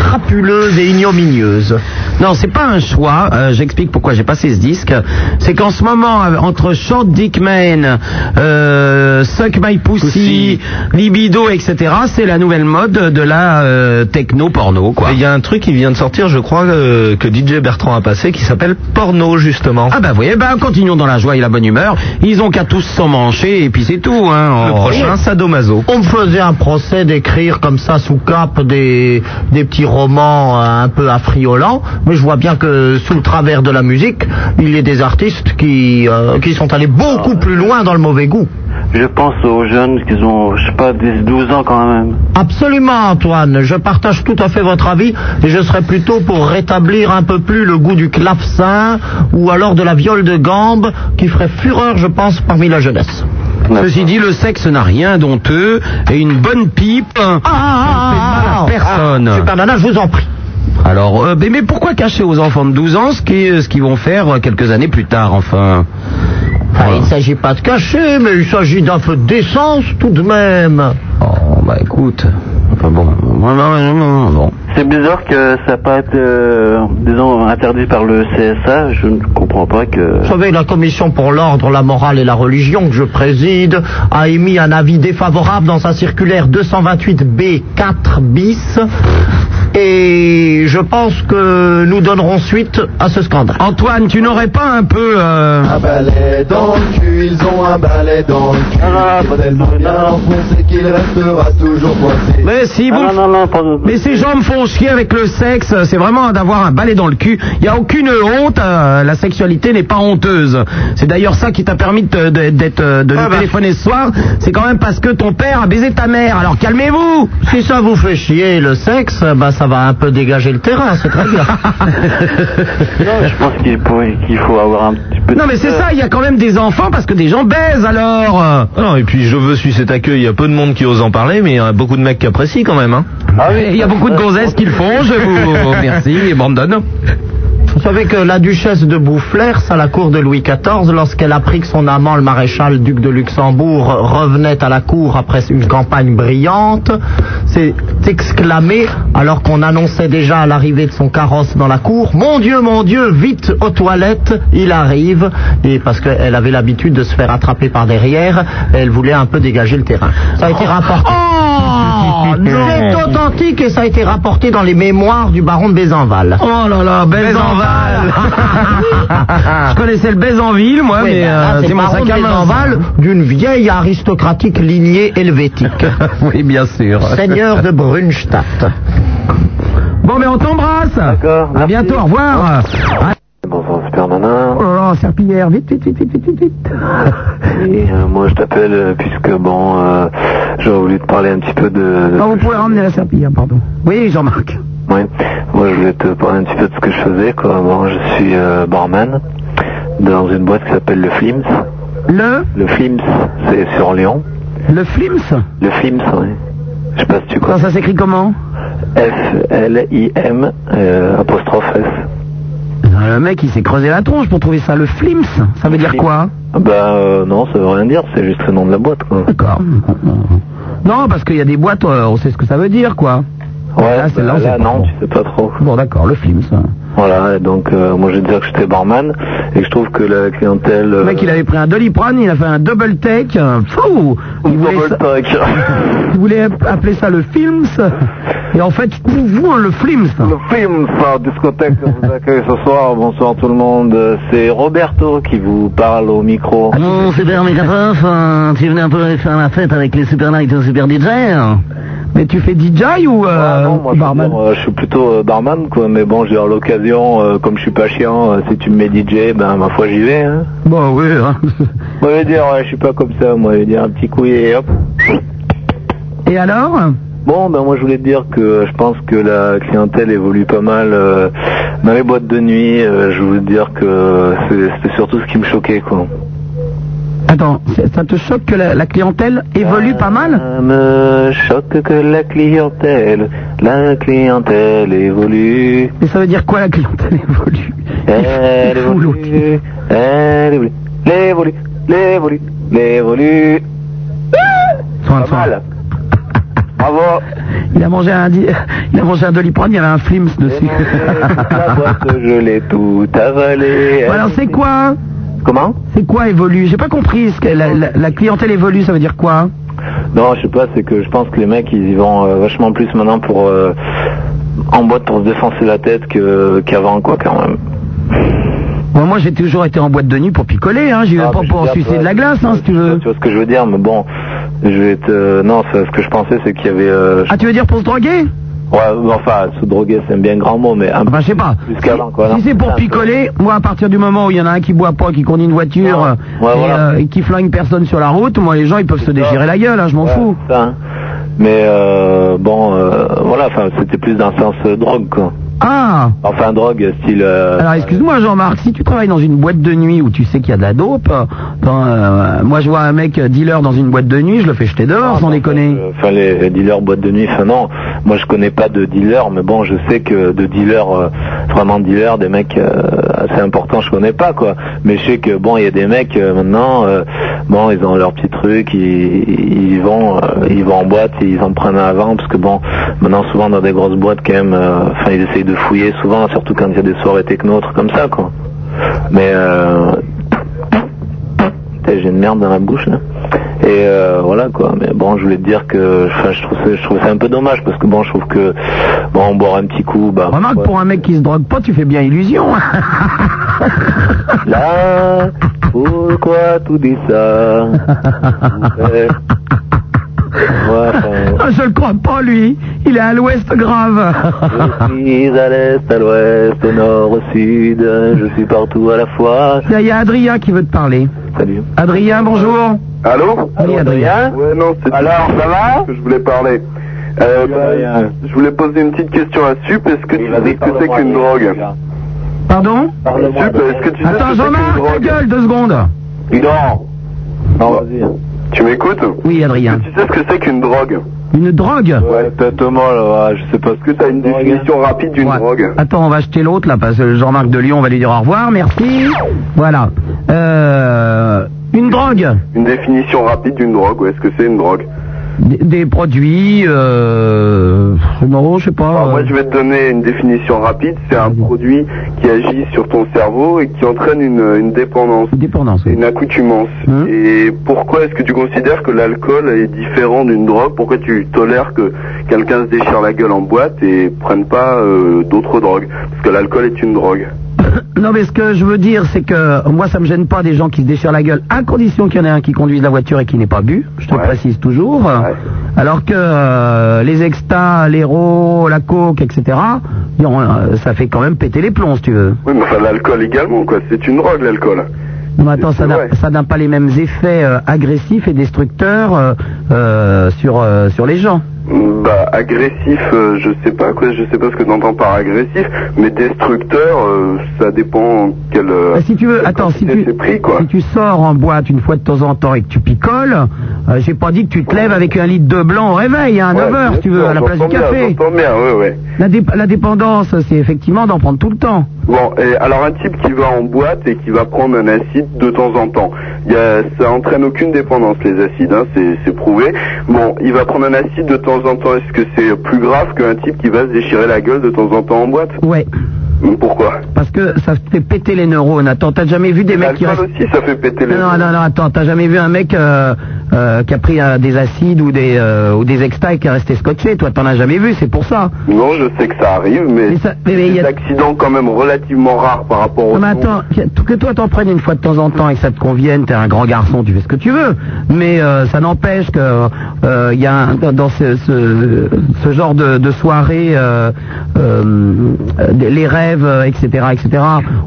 crapuleuse et ignominieuse. Non, c'est pas un choix. euh, J'explique pourquoi j'ai passé ce disque. C'est qu'en ce moment, euh, entre Short Dick Man, euh, Suck My Pussy, Libido, etc., c'est la nouvelle mode de la euh, techno porno, quoi. Et il y a un truc qui vient de sortir, je crois, euh, que DJ Bertrand a passé, qui s'appelle Porno, justement. Ah bah oui, ben continuons dans la joie et la bonne humeur. Ils ont qu'à tous s'en mancher et puis c'est tout. Hein. Le Oh. prochain, Sadomaso. On me faisait un procès d'écrire comme ça sous cap des, des petits romans euh, un peu affriolants, mais je vois bien que sous le travers de la musique, il y a des artistes qui, euh, qui sont allés beaucoup plus loin dans le mauvais goût. Je pense aux jeunes qui ont, je sais pas, 10, 12 ans quand même. Absolument, Antoine. Je partage tout à fait votre avis et je serais plutôt pour rétablir un peu plus le goût du clavecin ou alors de la viole de gambe qui ferait fureur, je pense, parmi la jeunesse. Ceci dit, le sexe n'a rien d'honteux et une bonne pipe Ah, ah, à personne. ah, Super Nana, je vous en prie. Alors, euh, mais, mais pourquoi cacher aux enfants de 12 ans ce qui- ce qu'ils vont faire euh, quelques années plus tard, enfin Ah, il ne s'agit pas de cacher, mais il s'agit d'un peu d'essence tout de même. Oh, bah écoute. Enfin bon. C'est bizarre que ça n'a pas été, euh, disons, interdit par le CSA. Je ne comprends pas que... Vous savez, la commission pour l'ordre, la morale et la religion que je préside a émis un avis défavorable dans sa circulaire 228B4 bis. Et je pense que nous donnerons suite à ce scandale. Antoine, tu n'aurais pas un peu... euh, Un balai dans le cul, ils ont un balai dans le cul. Ah, C'est tellement bien enfoncé qu'il restera toujours coincé. Mais si vous... Ah, non, non, non. Mais ces gens me font chier avec le sexe, c'est vraiment d'avoir un balai dans le cul. Il n'y a aucune honte, euh, la sexualité n'est pas honteuse. C'est d'ailleurs ça qui t'a permis de, de- d'être, euh, de Ah nous bah. téléphoner ce soir, c'est quand même parce que ton père a baisé ta mère, alors calmez-vous Si ça vous fait chier le sexe, bah ça va un peu dégager le terrain, c'est très bien. Non, je pense qu'il faut, avoir un petit peu... de- Non mais c'est ça, il y a quand même des enfants parce que des gens baisent alors Ah non, et puis je veux suivre cet accueil, il y a peu de monde qui ose en parler, mais il y a beaucoup de mecs qui apprécient quand même. Hein. Ah oui, Il y a beaucoup de gonzesses qui le font, je vous remercie, et Brandon. Vous savez que la duchesse de Boufflers, à la cour de Louis XIV, lorsqu'elle apprit que son amant, le maréchal duc de Luxembourg, revenait à la cour après une campagne brillante, s'est exclamée, alors qu'on annonçait déjà l'arrivée de son carrosse dans la cour, Mon Dieu, mon Dieu, vite aux toilettes, il arrive. Et parce qu'elle avait l'habitude de se faire attraper par derrière, elle voulait un peu dégager le terrain. Ça a été rapporté. Oh C'est authentique et ça a été rapporté dans les mémoires du baron de Bézenval. Oh là là, Bézenval Je connaissais le Bézenville, moi, Oui, mais là, euh, c'est mon baron sac de à main. Bézenval d'une vieille aristocratique lignée helvétique. oui, bien sûr. Seigneur de Brunstadt. Bon, mais on t'embrasse D'accord, À bientôt, au revoir Bonsoir, Super Nana. Oh serpillière, vite, vite, vite, vite, vite, vite. Et, euh, moi, je t'appelle euh, puisque, bon, euh, j'aurais voulu te parler un petit peu de... de Ah, vous pouvez ramener la serpillière, pardon. Oui, Jean-Marc. Oui, moi je voulais te parler un petit peu de ce que je faisais. Quoi. Bon, je suis euh, barman dans une boîte qui s'appelle le Flims. Le? Le Flims, c'est sur Lyon. Le Flims? Le Flims, oui. Je sais pas si tu Ça, connais. ça s'écrit comment? F-L-I-M euh, apostrophe S. Le mec, il s'est creusé la tronche pour trouver ça. Le Flims, ça veut dire quoi Ah Bah euh, non, ça veut rien dire, c'est juste le nom de la boîte. Quoi. D'accord. Non, parce qu'il y a des boîtes, euh, on sait ce que ça veut dire, quoi. Ouais, Là, c'est- là, bah, là, pas non, tu sais pas trop. Bon, d'accord, le Flims. Voilà, et donc euh, moi je vais dire que j'étais barman et que je trouve que la clientèle. Le mec, il avait pris un doliprane, il a fait un double take. euh, Fou il, voulait ça- il voulait appeler ça le films. Et en fait, vous, le films. Le film, ça, discothèque que vous accueille ce soir. Bonsoir tout le monde. C'est Roberto qui vous parle au micro. Bon, super Mécatrophe, euh, tu venu un peu faire la fête avec les super nights et les super DJ hein Mais tu fais DJ ou euh, Ah non, moi, je, veux dire, euh, je suis plutôt euh, barman, quoi. Mais bon, j'ai l'occasion, euh, comme je suis pas chiant, si tu me mets DJ, ben ma foi j'y vais. Hein. Bon, oui. Hein. Moi, je veux dire, ouais, je suis pas comme ça. Moi, je veux dire un petit coup et hop. Et alors? Bon, ben moi je voulais te dire que je pense que la clientèle évolue pas mal dans les boîtes de nuit. je voulais te dire que c'était surtout ce qui me choquait, quoi. Attends, ça te choque que la, la clientèle évolue pas mal Ça me choque que la clientèle, la clientèle évolue. Mais ça veut dire quoi la clientèle évolue? Elle évolue, elle évolue, l'évolue, l'évolue, l'évolue. Soin Pas mal. Bravo. Il a mangé un, di- il a mangé un doliprane, il y avait un flims dessus. La boîte, je l'ai tout avalé. Bon, alors c'est quoi Comment C'est quoi évolue J'ai pas compris. Ce que la, la- la clientèle évolue, ça veut dire quoi Non, je sais pas, c'est que je pense que les mecs, ils y vont euh, vachement plus maintenant pour euh, en boîte pour se défoncer la tête que qu'avant, quoi, quand même. Bon, moi j'ai toujours été en boîte de nuit pour picoler, hein. J'y vais Ah, pas mais pour sucer de la glace, hein, si tu veux. Tu vois ce que je veux dire, mais bon, je vais te... euh, Non, ce que je pensais, c'est qu'il y avait... euh, Ah, tu veux dire pour se droguer Ouais, enfin, se droguer, c'est un bien grand mot, mais un Enfin, je sais pas. plus qu'avant, quoi. Si c'est pour picoler, moi à partir du moment où il y en a un qui boit pas, qui conduit une voiture Ouais, euh, ouais, et, voilà. euh, et qui flingue personne sur la route, moi les gens ils peuvent se déchirer la gueule, hein, je m'en Ouais, fous. ça, hein. Mais euh, bon, euh, voilà, enfin, c'était plus dans le sens euh, drogue, quoi. Ah Enfin, drogue, style... euh, Alors excuse-moi Jean-Marc, si tu travailles dans une boîte de nuit où tu sais qu'il y a de la dope, euh, euh, moi je vois un mec dealer dans une boîte de nuit, je le fais jeter dehors sans déconner. euh, Enfin, les, les dealers boîte de nuit, enfin non, moi je connais pas de dealers, mais bon, je sais que de dealers, euh, vraiment dealers, des mecs assez importants, je connais pas, quoi. Mais je sais que bon, il y a des mecs maintenant, bon, ils ont leur petit truc, ils, ils vont, ils vont en boîte, ils en prennent un avant, parce que bon, maintenant souvent dans des grosses boîtes quand même, enfin ils essayent de fouiller souvent, surtout quand il y a des soirées techno, trucs comme ça, quoi. Mais euh, j'ai une merde dans la bouche là. Et euh, voilà quoi. Mais bon, je voulais te dire que enfin, je trouve ça, je trouve ça un peu dommage parce que bon, je trouve que bon, boire un petit coup, bah. Remarque, ouais. pour un mec qui se drogue pas, tu fais bien illusion. Là, pourquoi tout dit ça? Ouais. Ouais, Ah, je le crois pas lui, il est à l'ouest grave. Je suis à l'est, à l'ouest, au nord, au sud, je suis partout à la fois. Il y a Adrien qui veut te parler. Salut. Adrien, bonjour. Allô Oui, Adrien. Ouais, non, c'est Alors, ça va que je voulais parler. Euh, bah, je voulais poser une petite question à Sup. Est-ce que tu sais ce que c'est qu'une drogue Pardon Sup, est-ce que tu sais ce Attends, que c'est qu'une Jean-Marc, ta gueule, deux secondes. Non. Non, vas-y. Tu m'écoutes Oui, Adrien. Tu sais ce que c'est qu'une drogue Une drogue Ouais, tête-moi là, ouais, je sais pas ce Est-ce que tu as une définition rapide d'une Ouais. drogue Attends, on va acheter l'autre là, parce que Jean-Marc de Lyon, on va lui dire au revoir, merci. Voilà. Euh, une drogue. Une définition rapide d'une drogue, ou est-ce que c'est une drogue Des, des produits, euh... Non, je sais pas. Alors, moi, je vais te donner une définition rapide. C'est un produit qui agit sur ton cerveau et qui entraîne une, une dépendance. Une dépendance, oui. Une accoutumance. Hum. Et pourquoi est-ce que tu considères que l'alcool est différent d'une drogue? Pourquoi tu tolères que quelqu'un se déchire la gueule en boîte et prenne pas euh, d'autres drogues? Parce que l'alcool est une drogue. Non, mais ce que je veux dire, c'est que moi, ça me gêne pas des gens qui se déchirent la gueule, à condition qu'il y en ait un qui conduise la voiture et qui n'ait pas bu. Je te Ouais. précise toujours. Alors que euh, les extas, l'héros, la coke, etc., non, euh, ça fait quand même péter les plombs, si tu veux. Oui, mais enfin, l'alcool également, quoi. C'est une drogue, l'alcool. Non, mais attends, ça n'a pas les mêmes effets euh, agressifs et destructeurs sur, sur les gens. Bah, agressif, euh, je sais pas quoi, je sais pas ce que t'entends par agressif, mais destructeur, euh, ça dépend quel. euh, si tu veux, attends, si tu, c'est pris, quoi. si tu sors en boîte une fois de temps en temps et que tu picoles, j'ai pas dit que tu te lèves avec un litre de blanc au réveil, hein, à 9 Ouais, heures, bien si tu veux, à la place du bien, café. J'entends bien, oui, oui. La, dé- la dépendance, c'est effectivement d'en prendre tout le temps. Bon, et alors un type qui va en boîte et qui va prendre un acide de temps en temps, ça entraîne aucune dépendance les acides, hein, c'est, c'est prouvé. Bon, il va prendre un acide de temps en temps, est-ce que c'est plus grave qu'un type qui va se déchirer la gueule de temps en temps en boîte? Ouais. Pourquoi Parce que ça fait péter les neurones. Attends, t'as jamais vu des mecs qui restent... aussi, ça fait péter les Non, non, non, attends, t'as jamais vu un mec euh, euh, qui a pris euh, des acides ou des ou des extas et qui est resté scotché Toi, t'en as jamais vu, c'est pour ça. Non, je sais que ça arrive, mais, Mais ça- mais- des a- accidents quand même relativement rares par rapport aux Non, mais attends, que toi t'en prennes une fois de temps en temps et que ça te convienne, t'es un grand garçon, tu fais ce que tu veux. Mais ça n'empêche que il y a un- dans ce, ce, ce genre de, de soirée, les rêves, euh, etc., etc.,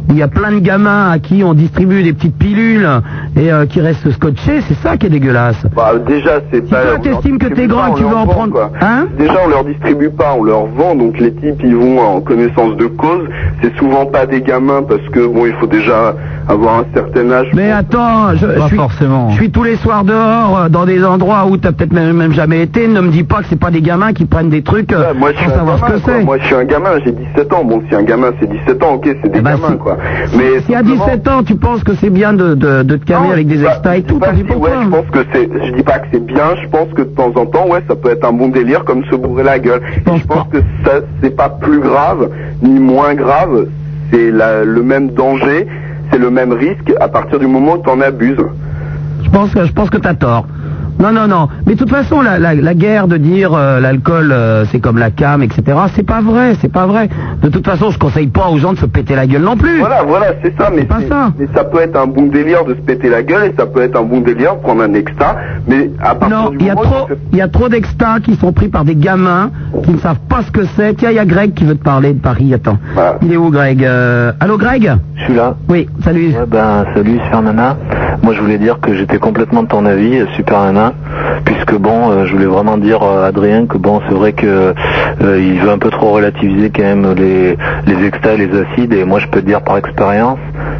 où il y a plein de gamins à qui on distribue des petites pilules et euh, qui restent scotchés, c'est ça qui est dégueulasse. Bah, déjà, c'est pas. toi, t'estimes que t'es grand pas, tu veux leur en vend, prendre- quoi. Hein Déjà, on leur distribue pas, on leur vend, donc les types, ils vont en connaissance de cause. C'est souvent pas des gamins parce que, bon, il faut déjà avoir un certain âge. Mais attends, je, je suis, forcément. je suis tous les soirs dehors, euh, dans des endroits où t'as peut-être même, même jamais été. Ne me dis pas que c'est pas des gamins qui prennent des trucs Moi, sans savoir gamin, ce que c'est. Moi, je suis un gamin, j'ai 17 ans. Bon, si un gamin, c'est 17 ans, ok, c'est des Eh ben, gamins, si- quoi. Mais Si à 17 ans, tu penses que c'est bien de, de, de te calmer avec des extas et tout, t'en dis si, pourquoi ouais, je pense que c'est, je dis pas que c'est bien, je pense que de temps en temps, ouais, ça peut être un bon délire comme se bourrer la gueule. Et je pense que ça, c'est pas plus grave, ni moins grave, c'est la- le même danger, c'est le même risque à partir du moment où t'en abuses. Je pense que je pense que t'as tort. Non, non, non. Mais de toute façon, la, la, la guerre de dire euh, l'alcool euh, c'est comme la cam, etc. C'est pas vrai, c'est pas vrai. De toute façon, je conseille pas aux gens de se péter la gueule non plus. Voilà, voilà, c'est ça, mais, c'est- mais ça peut être un bon délire de se péter la gueule et ça peut être un bon délire de prendre un extra, mais à partir Non, du il y a moment trop, il y a trop d'extas qui sont pris par des gamins qui ne savent pas ce que c'est. Tiens, il y a Greg qui veut te parler de Paris. Attends. Il est où, Greg Euh, Allô, Greg? Je suis là. Oui, salut. Ouais, ben, salut, Super Nana. Moi, je voulais dire que j'étais complètement de ton avis, euh, Super Nana, puisque bon, euh, je voulais vraiment dire à Adrien que bon, c'est vrai que euh, il veut un peu trop relativiser quand même les les extas, et les acides, et moi, je peux te dire par expérience,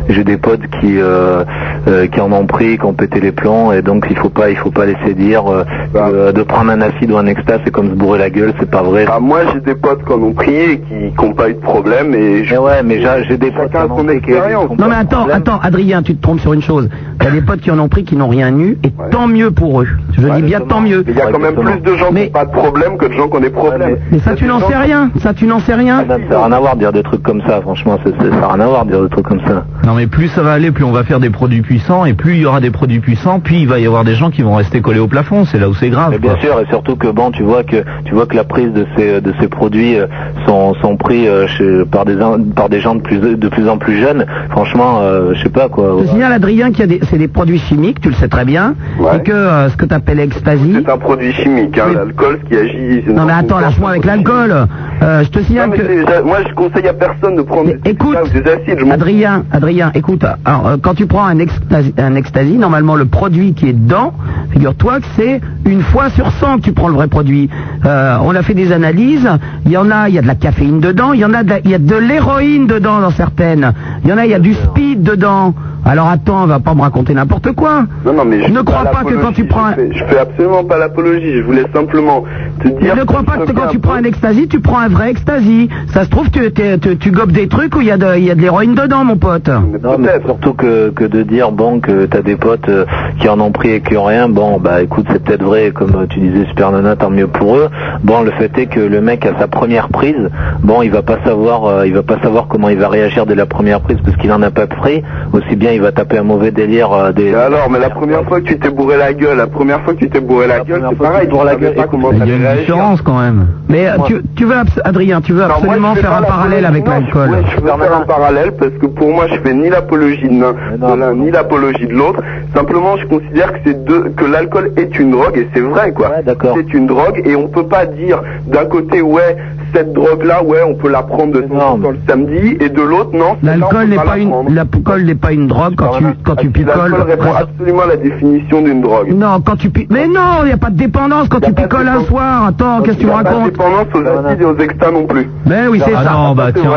j'ai des potes qui euh, euh, qui en ont pris, qui ont pété les plombs, et donc il faut pas il faut pas laisser dire euh, que de prendre un acide ou un exta, c'est comme se bourrer la gueule, c'est pas vrai. Bah, moi, j'ai des potes qui en ont pris et qui n'ont pas eu de problème et je... ouais, mais j'ai des potes Chacun son expérience. Non mais attends, attends, Adrien, tu te trompes sur une chose. Il y a des potes qui en ont pris qui n'ont rien eu, et tant mieux pour eux. Je dis bien tant mieux. Il y a quand même plus de gens qui n'ont pas de problème que de gens qui ont des problèmes. Mais ça, tu n'en sais rien. Ça, tu n'en sais rien. Ça n'a rien à voir de dire des trucs comme ça, franchement, ça n'a rien à voir de dire des trucs comme ça. Non mais plus ça va aller, plus on va faire des produits puissants, et plus il y aura des produits puissants, puis il va y avoir des gens qui vont rester collés au plafond, c'est là où c'est grave. Mais bien quoi. sûr, et surtout que bon, tu vois que tu vois que la prise de ces de ces produits euh, sont sont pris euh, chez, par des par des gens de plus de plus en plus jeunes. Franchement, euh, je sais pas quoi. Je signale, Adrien, qu'il y a des, c'est des produits chimiques, tu le sais très bien, et que euh, ce que tu appelles ecstasy. C'est un produit chimique, hein, l'alcool, ce qui agit... Non mais attends, lâche-moi avec l'alcool. Euh, je te signale Non, que. moi, je conseille à personne de prendre des, Écoute, extas ou des acides. je Adrien, Adrien, écoute, alors, euh, quand tu prends un ecstasy, un ecstasy, normalement le produit qui est dedans, figure-toi que c'est une fois sur 100 que tu prends le vrai produit. Euh, on a fait des analyses, il y en a, il y a de la caféine dedans, il y en a de, la- il y a de l'héroïne dedans dans certaines, il y en a, il y a du speed dedans. Alors attends, va pas me raconter n'importe quoi. Non, non, mais je ne crois pas que quand tu prends un... Je fais, je fais absolument pas l'apologie, je voulais simplement te dire... ne crois pas que quand tu prends un ecstasy, tu prends un vrai ecstasy. Ça se trouve, tu, tu, tu gobes des trucs où il y a de, il y a de l'héroïne dedans, mon pote. Non, mais surtout que, que de dire bon que t'as des potes euh, qui en ont pris et qui ont rien, bon bah écoute c'est peut-être vrai comme euh, tu disais Super Nana, tant mieux pour eux. Bon le fait est que le mec à sa première prise, bon il va pas savoir euh, il va pas savoir comment il va réagir dès la première prise parce qu'il en a pas pris. Aussi bien il va taper un mauvais délire euh, des. Alors, mais la première fois que tu t'es bourré la gueule, la première fois que tu t'es bourré la gueule, c'est pareil, tu savais pas comment Il y a une différence quand même. Mais euh, tu, tu veux, Adrien, tu veux absolument faire un parallèle avec l'alcool. Je, veux faire un parallèle parce que pour moi, je fais ni l'apologie de l'un ni l'apologie de l'autre. Simplement, je considère que c'est deux, que l'alcool est une drogue et c'est vrai quoi. c'est une drogue et on peut pas dire d'un côté ouais cette drogue là ouais on peut la prendre de temps en temps le samedi et de l'autre non. L'alcool n'est pas la une, l'alcool n'est pas une drogue quand tu, quand tu picoles. L'alcool répond absolument à la définition d'une drogue. Non, quand tu pi- mais non, il n'y a pas de dépendance quand tu picoles un soir. Attends, qu'est-ce que tu me Il y a pas de racontes dépendance aux acides et aux extas non plus. Ben oui, c'est Ah ça. non, bah, c'est tiens.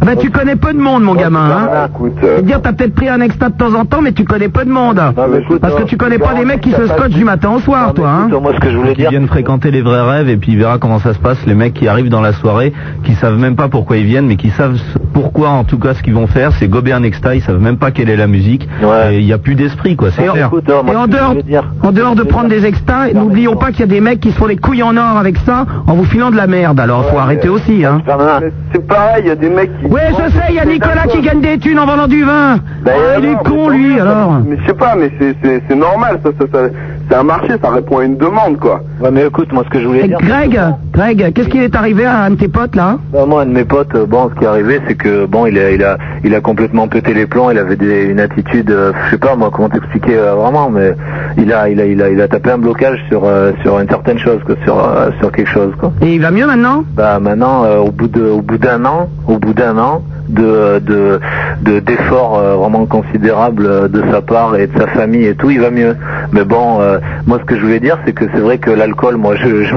Ah Ben tu connais peu de monde, mon gamin. Hein. Écoute, Je veux dire, t'as peut-être pris un extra de temps en temps, mais tu connais peu de monde. Parce que tu connais pas des mecs qui se scotchent du matin au soir, toi. Hein. Moi ce que je voulais Qui viennent fréquenter les vrais rêves et puis il verra comment ça se passe. Les mecs qui arrivent dans la soirée, qui savent même pas pourquoi ils viennent, mais qui savent pourquoi en tout cas ce qu'ils vont faire, c'est gober un extra, ils savent même pas quelle est la musique. Et il y a plus d'esprit quoi, c'est clair. et en dehors, en dehors de prendre des extas, n'oublions pas qu'il y a des mecs qui se font des couilles en or avec ça en vous filant de la merde. Alors faut arrêter aussi, hein. C'est pareil, il y a des mecs qui Ouais, je sais, il y a Nicolas qui gagne des thunes en vendant du vin. Ben, Ah, il est con, lui, alors. Mais je sais pas, mais c'est- normal, ça- c'est un marché, ça répond à une demande, quoi. Ouais, mais écoute, moi, ce que je voulais Et dire. Greg, Greg, qu'est-ce qui est arrivé à un de tes potes, là? Bah, moi, un de mes potes, euh, bon, ce qui est arrivé, c'est que bon, il a, il a, il a complètement pété les plombs. Il avait des- une attitude, euh, je sais pas moi comment t'expliquer euh, vraiment, mais il a, il a, il a, il a tapé un blocage sur, euh, sur une certaine chose, quoi, sur, euh, sur quelque chose, quoi. Et il va mieux maintenant? Bah maintenant, euh, au bout de, au bout d'un an, au bout d'un an de, de, de d'efforts euh, vraiment considérables euh, de sa part et de sa famille et tout, il va mieux. Mais bon, euh, moi ce que je voulais dire, c'est que c'est vrai que l'alcool, moi je, je,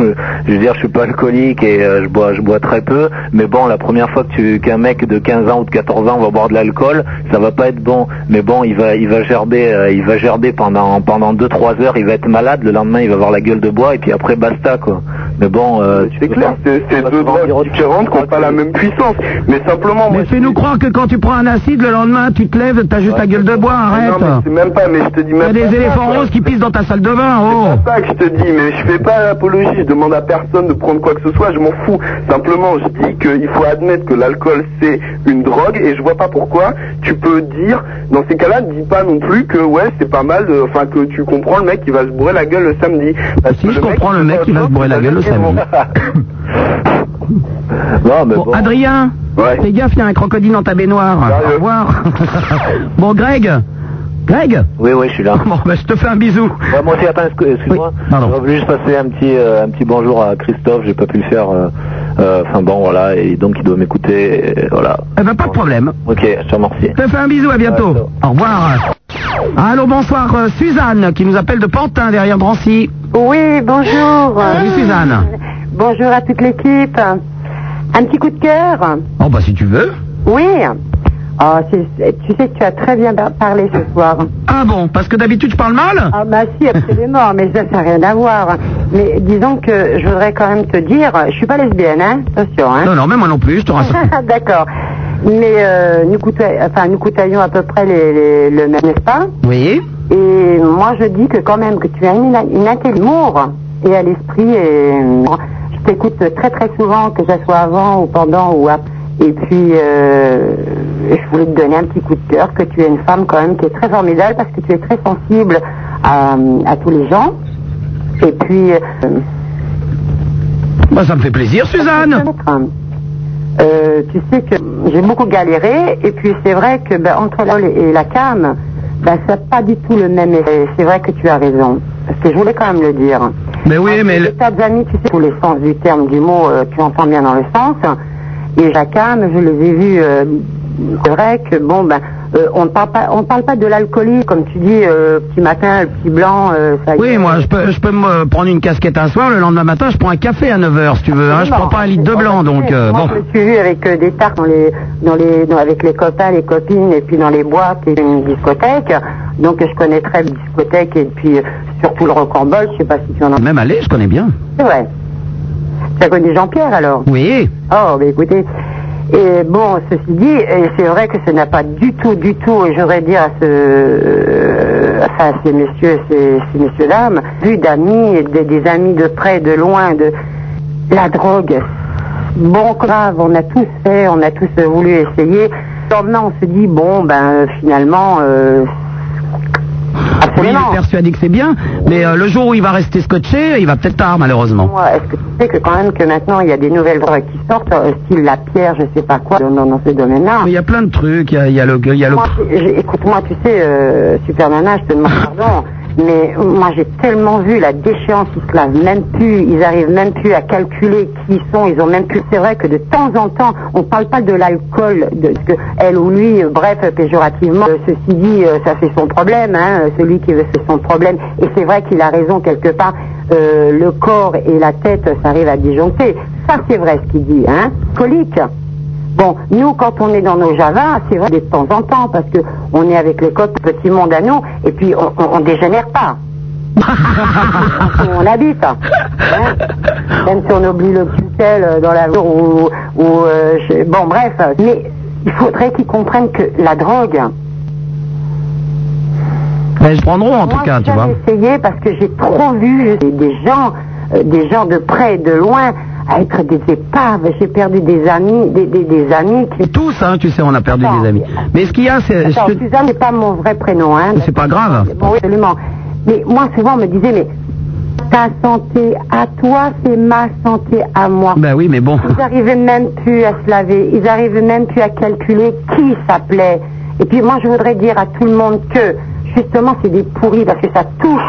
je veux dire, je suis pas alcoolique et euh, je bois, je bois très peu. Mais bon, la première fois que tu, qu'un mec de 15 ans ou de 14 ans va boire de l'alcool, ça va pas être bon. Mais bon, il va, il va gerber, euh, il va gerber pendant, pendant 2-3 heures, il va être malade. Le lendemain, il va avoir la gueule de bois et puis après basta quoi. Mais bon, C'est clair, c'est c'est deux drogues différentes qui n'ont pas la même puissance. Mais simplement, moi, fais-nous croire que quand tu prends un acide, le lendemain, tu te lèves, t'as juste la gueule de bois, arrête. Non, mais c'est même pas, mais je te dis même des pas ça, éléphants quoi. roses qui pissent dans ta salle de bain, oh C'est pas ça que je te dis, mais je fais pas l'apologie, je demande à personne de prendre quoi que ce soit, je m'en fous. Simplement, je dis qu'il faut admettre que l'alcool c'est une drogue et je vois pas pourquoi tu peux dire, dans ces cas-là, dis pas non plus que ouais, c'est pas mal, de- enfin que tu comprends le mec qui va se bourrer la gueule le samedi. Parce Si que je le comprends le mec qui va se bourrer la gueule le samedi. Non, mais Bon, Adrien, fais gaffe, il y a un crocodile dans ta baignoire. Au revoir. bon, Greg, Greg Oui, oui, je suis là. Bon, bah, je te fais un bisou. Ouais, moi aussi, attends, excu- excuse-moi. J'aurais voulu juste passer un petit, euh, un petit bonjour à Christophe, j'ai pas pu le faire. euh, euh, Enfin bon, voilà, et donc il doit m'écouter, et voilà. Eh ben, pas de problème. Ok, je te remercie. Je te fais un bisou, à bientôt. Au revoir. Allô, bonsoir, euh, Suzanne, qui nous appelle de Pantin, derrière Drancy. Oui, bonjour. Salut, Suzanne. Bonjour à toute l'équipe. Un petit coup de cœur Oh, bah, si tu veux. Oui. Oh, tu sais que tu as très bien par- parlé ce soir. Ah bon, parce que d'habitude, je parle mal Ah bah si, absolument, mais ça, ça n'a rien à voir. Mais disons que je voudrais quand même te dire, je suis pas lesbienne, hein Attention, hein Non, non, mais moi non plus, je te rassure. D'accord. Mais euh, nous, côtoy- enfin, nous côtoyons à peu près les, les- le même, n'est-ce pas Oui. Et moi, je dis que quand même que tu as une, une intelligence et à l'esprit. Et je t'écoute très très souvent, que ce soit avant ou pendant ou après. Et puis, euh, je voulais te donner un petit coup de cœur, que tu es une femme quand même qui est très formidable parce que tu es très sensible à, à tous les gens. Et puis... euh, Bah, ça me fait plaisir, Suzanne. euh, tu sais que j'ai beaucoup galéré et puis c'est vrai que ben, entre l'alcool et la cam, ben, ça n'a pas du tout le même effet. C'est vrai que tu as raison. Parce que je voulais quand même le dire. Mais oui, mais... Les tas d'amis, tu sais, tous les sens du terme, du mot, euh, tu entends bien dans le sens. Et cam, je les ai vus. euh, c'est vrai que bon, ben, euh, on ne parle pas, on parle pas de l'alcoolie, comme tu dis, euh, petit matin, le petit blanc. euh, ça Oui, moi, je peux, je peux me prendre une casquette un soir, le lendemain matin, je prends un café à 9h, si tu veux. Hein, je prends pas un litre de blanc, donc... Moi, bon. je me suis vue avec des tartes dans les, dans les, dans- avec les copains, les copines, et puis dans les boîtes et une discothèque. Donc, je connais très bien la discothèque et puis surtout le rocambole. Je sais pas si tu en as. Même aller, je connais bien. C'est vrai. Tu as connu Jean-Pierre alors? Oui. Oh, mais écoutez. Et bon, ceci dit, c'est vrai que ce n'a pas du tout, du tout, j'aurais dire à ce, euh, enfin, ces messieurs, ces, ces messieurs-dames, vu d'amis, des, amis de près, de loin, de la drogue. Bon, grave, on a tous fait, on a tous voulu essayer. Maintenant, on se dit, bon, ben, finalement, euh, Oui, il est persuadé que c'est bien, mais euh, le jour où il va rester scotché, il va peut-être tard, malheureusement. Moi, est-ce que tu sais que quand même que maintenant il y a des nouvelles drogues qui sortent, euh, style la pierre, je sais pas quoi, dans, dans- ce domaine-là. Il y a plein de trucs, il y a, il y a le... Il y a le... Moi, j'ai- écoute-moi, tu sais, euh, Super Nana, je te demande pardon, mais moi j'ai tellement vu la déchéance, ils se lavent même plus, ils arrivent même plus à calculer qui sont, ils ont même plus. C'est vrai que de temps en temps, on parle pas de l'alcool, de que elle ou lui, euh, bref, péjorativement. euh, ceci dit, euh, ça fait son problème, hein, euh, celui qui veut c'est son problème. Et c'est vrai qu'il a raison quelque part. euh, le corps et la tête, ça arrive à disjoncter. Ça, c'est vrai ce qu'il dit, hein. Colique. Bon, nous, quand on est dans nos javas, c'est vrai de temps en temps, parce que on est avec les copains, petit monde à nous, et puis on, on, on dégénère pas. On habite. hein. Même si on oublie le pucelle euh, dans la voiture ou, ou euh, je- bon bref, mais il faudrait qu'ils comprennent que la drogue. Mais je prendront en tout Moi, cas, j'ai tu vois. jamais essayé parce que j'ai trop vu des, des gens, euh, des gens de près et de loin à être des épaves. J'ai perdu des amis, des, des, des amis qui... Tous, hein, tu sais, on a perdu des amis. Mais ce qu'il y a, c'est... Attends, te- Suzanne n'est pas mon vrai prénom, hein. C'est pas grave. Bon, oui, absolument. Mais moi, souvent, on me disait, mais ta santé à toi, c'est ma santé à moi. Ben oui, mais bon. Ils n'arrivaient même plus à se laver, ils n'arrivaient même plus à calculer qui s'appelait. Et puis moi, je voudrais dire à tout le monde que justement, c'est des pourris parce que ça touche.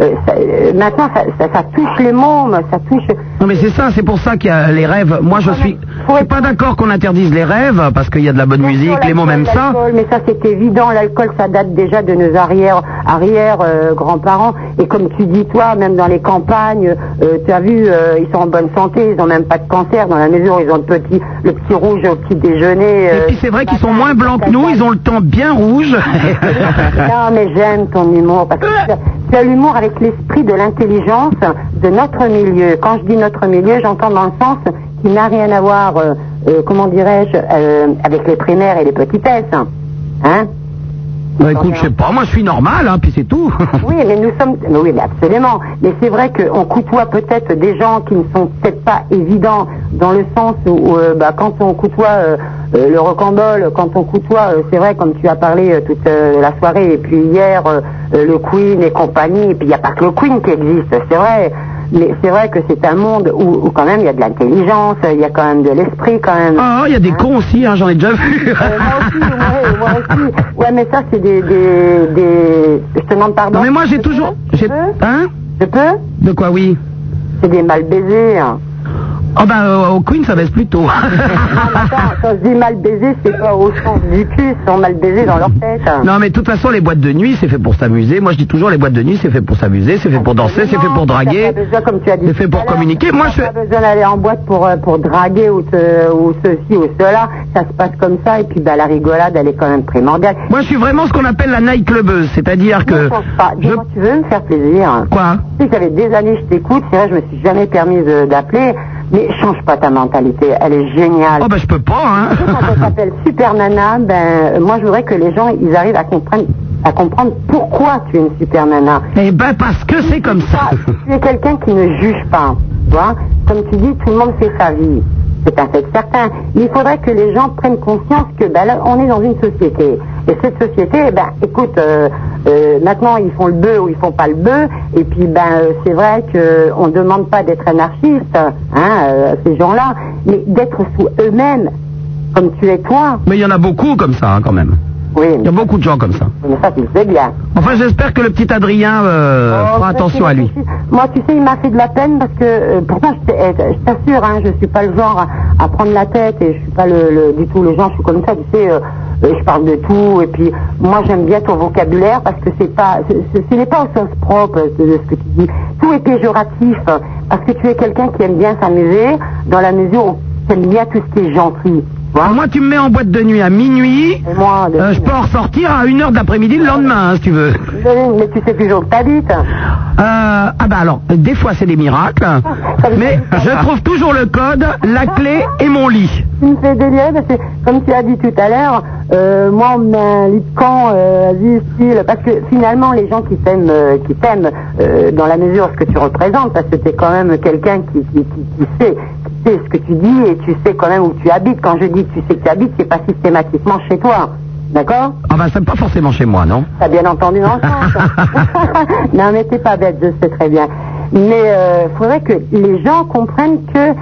euh, ça- euh, maintenant, ça, ça- ça touche les mômes, ça touche. Non mais c'est ça, c'est pour ça qu'il y a les rêves. Moi je suis, je suis pas d'accord qu'on interdise les rêves parce qu'il y a de la bonne musique, les mots même ça. Mais ça, c'est évident. L'alcool, ça date déjà de nos arrière, arrière euh, grands-parents. Et comme tu dis, toi, même dans les campagnes, euh, tu as vu, ils sont en bonne santé, ils n'ont même pas de cancer dans la mesure où ils ont le petit, le petit rouge au petit déjeuner. Et puis c'est vrai qu'ils sont moins blancs que nous, ils ont le temps bien rouge. non, mais j'aime ton humour parce que tu as- tu as l'humour avec l'esprit de l'intelligence de notre milieu. Quand je dis notre milieu, j'entends dans le sens qui n'a rien à voir, euh, euh, comment dirais-je, euh, avec les primaires et les petitesses. Hein Bah écoute, je sais pas, moi je suis normal, hein, puis c'est tout. Oui, mais nous sommes. mais oui, mais absolument. Mais c'est vrai qu'on côtoie peut-être des gens qui ne sont peut-être pas évidents dans le sens où, euh, bah, quand on côtoie euh, euh, le rocambole, quand on côtoie, euh, c'est vrai, comme tu as parlé toute la soirée, et puis hier, le Queen et compagnie, et puis il n'y a pas que le Queen qui existe, c'est vrai. Mais c'est vrai que c'est un monde où, où quand même il y a de l'intelligence, il y a quand même de l'esprit quand même. Ah, il y a des cons aussi, hein, j'en ai déjà vu. Euh, ouais, moi aussi. Ouais, mais ça, c'est des, des, des... Je te demande pardon. Non mais moi j'ai toujours... j'ai- Hein Je peux De quoi oui C'est des mal baisés. hein. Oh bah euh, au Queen ça baisse plus tôt. Attends, quand je dis mal baisés, c'est pas au sens du cul, sont mal baisés dans leur tête. Non mais de toute façon les boîtes de nuit c'est fait pour s'amuser. Moi je dis toujours les boîtes de nuit c'est fait pour s'amuser, c'est fait pour danser, c'est fait pour draguer. T'as pas besoin, comme tu as dit C'est fait pour communiquer. Moi je pas besoin d'aller en boîte pour, euh, pour draguer ou, te- ou ceci ou cela. Ça se passe comme ça et puis bah, la rigolade, elle est quand même primordiale. Moi je suis vraiment ce qu'on appelle la night clubeuse, c'est-à-dire que... Je pense pas. Tu veux me faire plaisir Quoi? Tu sais que ça fait des années que je t'écoute, c'est vrai, je me suis jamais permise d'appeler, mais change pas ta mentalité, elle est géniale. Oh bah je peux pas, hein. Quand on s'appelle Super Nana, ben, moi je voudrais que les gens, ils arrivent à comprendre, à comprendre pourquoi tu es une Super Nana. Eh ben parce que c'est comme ça. Tu es quelqu'un qui ne juge pas, tu vois. Comme tu dis, tout le monde fait sa vie. C'est un fait certain. Il faudrait que les gens prennent conscience que ben, là, on est dans une société. Et cette société, eh ben, écoute, euh, euh, maintenant ils font le bœuf ou ils font pas le bœuf. Et puis, ben, euh, c'est vrai qu'on ne demande pas d'être anarchiste, hein, ces gens-là, mais d'être sous eux-mêmes, comme tu es toi. Mais il y en a beaucoup comme ça hein, quand même. Oui. Il y a beaucoup de gens comme ça. Mais ça, tu le sais bien. Enfin j'espère que le petit Adrien euh, Oh, fera attention à lui. Moi, tu sais, il m'a fait de la peine parce que, euh, pourtant, je t'assure, hein, je suis pas le genre à, à prendre la tête et je suis pas le, le- du tout le genre, je suis comme ça, tu sais, euh, je parle de tout et puis moi, j'aime bien ton vocabulaire parce que c'est pas, ce n'est pas au sens propre de, de ce que tu dis. Tout est péjoratif parce que tu es quelqu'un qui aime bien s'amuser dans la mesure où tu aimes bien tout ce qui est gentil. Moi tu me mets en boîte de nuit à minuit, moi, euh, je peux en ressortir à 1h de l'après-midi le lendemain hein, si tu veux. Mais tu sais toujours que t'habites. Euh, ah bah alors, des fois c'est des miracles, mais je trouve toujours le code, la clé et mon lit. Tu me fais délirer parce que, comme tu as dit tout à l'heure, euh, moi, on me met un lit de camp, euh, style, parce que finalement, les gens qui t'aiment, euh, qui t'aiment, euh, dans la mesure ce que tu représentes, parce que tu es quand même quelqu'un qui, qui, qui, qui sait, qui sait ce que tu dis et tu sais quand même où tu habites. Quand je dis que tu sais que tu habites, c'est pas systématiquement chez toi. D'accord? Ah bah c'est pas forcément chez moi, non? T'as bien entendu dans le sens. non, mais t'es pas bête, je sais très bien. Mais euh, faudrait que les gens comprennent que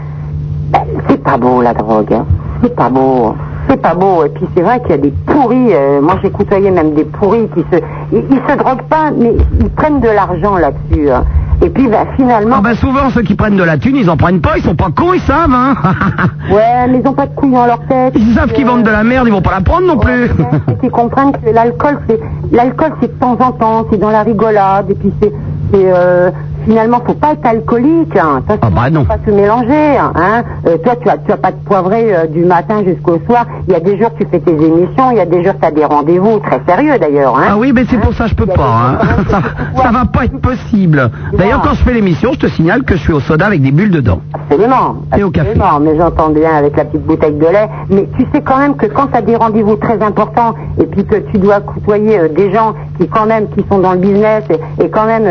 ben, c'est pas beau la drogue. hein. C'est pas beau. C'est pas beau. Et puis c'est vrai qu'il y a des pourris. euh, moi j'ai côtoyé même des pourris qui se, ils, ils se droguent pas, mais ils prennent de l'argent là-dessus. hein. Et puis ben, finalement. Ah bah souvent ceux qui prennent de la thune, ils en prennent pas, ils sont pas cons, ils savent, hein Ouais, mais ils ont pas de couilles dans leur tête. Ils savent qu'ils vendent de la merde, ils vont pas la prendre non plus. et qui comprennent que l'alcool, c'est l'alcool, c'est de temps en temps, c'est dans la rigolade, et puis c'est, c'est, euh, finalement, faut pas être alcoolique. Hein. Ah bah non. Faut pas se mélanger. Hein. Euh, toi, tu as, tu as pas de poivré euh, du matin jusqu'au soir. Il y a des jours tu fais tes émissions, il y a des jours tu as des rendez-vous très sérieux d'ailleurs. Hein. Ah oui, mais c'est pour ça que je peux pas. Hein. Ça, ça va pas être possible. D'ailleurs, quand je fais l'émission, je te signale que je suis au soda avec des bulles dedans. Absolument. Et au café. Absolument, mais j'entends bien avec la petite bouteille de lait. Mais tu sais quand même que quand tu as des rendez-vous très importants et puis que tu dois côtoyer euh, des gens qui quand même qui sont dans le business et, et quand même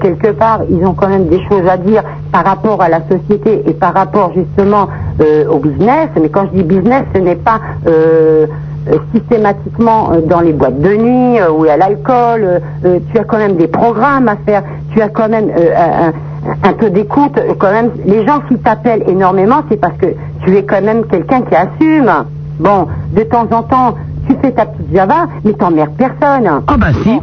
quelque part ils ont quand même des choses à dire par rapport à la société et par rapport justement euh, au business. Mais quand je dis business, ce n'est pas euh, euh, systématiquement dans les boîtes de nuit ou à l'alcool. tu as quand même des programmes à faire. Tu as quand même un, un peu d'écoute. Quand même, les gens qui t'appellent énormément, c'est parce que tu es quand même quelqu'un qui assume. Bon, de temps en temps, tu fais ta petite Java, mais t'emmerdes personne. Ah bah si.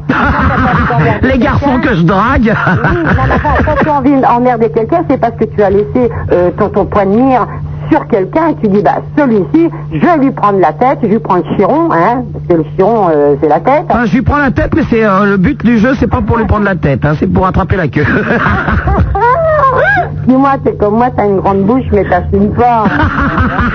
Les garçons que je drague. Oui, non, mais enfin, quand tu as envie d'emmerder quelqu'un, c'est parce que tu as laissé euh, ton, ton point de mire sur quelqu'un et tu dis, bah, celui-ci, je vais lui prendre la tête, je lui prends le chiron, hein, parce que le chiron, euh, c'est la tête. Enfin, je lui prends la tête, mais c'est euh, le but du jeu, c'est pas pour lui prendre la tête, hein, c'est pour attraper la queue. Dis-moi, t'es comme moi, t'as une grande bouche, mais t'assumes pas.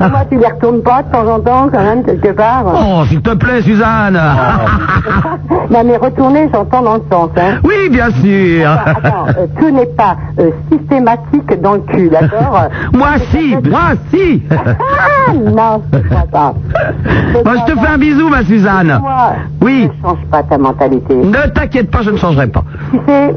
Dis-moi, tu les retournes pas de temps en temps, quand même, quelque part. oh, s'il te plaît, Suzanne. non, mais retourner, j'entends dans le sens, hein. Oui, bien sûr. Attends, euh, tout n'est pas euh, systématique dans le cul, d'accord? Moi si, moi si. Ah, non, je crois pas. Moi, je te fais un bisou, ma Suzanne. Moi, Oui. ne change pas ta mentalité. Ne t'inquiète pas, je ne changerai pas. Tu sais,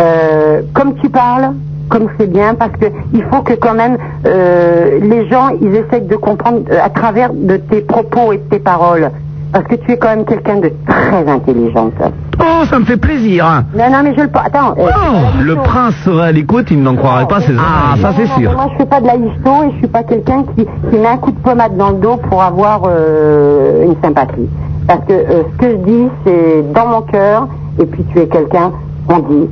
euh, comme tu parles, comme c'est bien, parce que il faut que quand même euh, les gens, ils essayent de comprendre euh, à travers de tes propos et de tes paroles. Parce que tu es quand même quelqu'un de très intelligente. Oh, ça me fait plaisir. hein. Non, non, mais je le... Attends. euh, Oh, le prince serait à l'écoute, il n'en croirait pas ses Ah, ça c'est sûr. Moi, je fais pas de la histo et je suis pas quelqu'un qui, qui met un coup de pommade dans le dos pour avoir euh, une sympathie. Parce que euh, ce que je dis, c'est dans mon cœur. Et puis, tu es quelqu'un, on dit,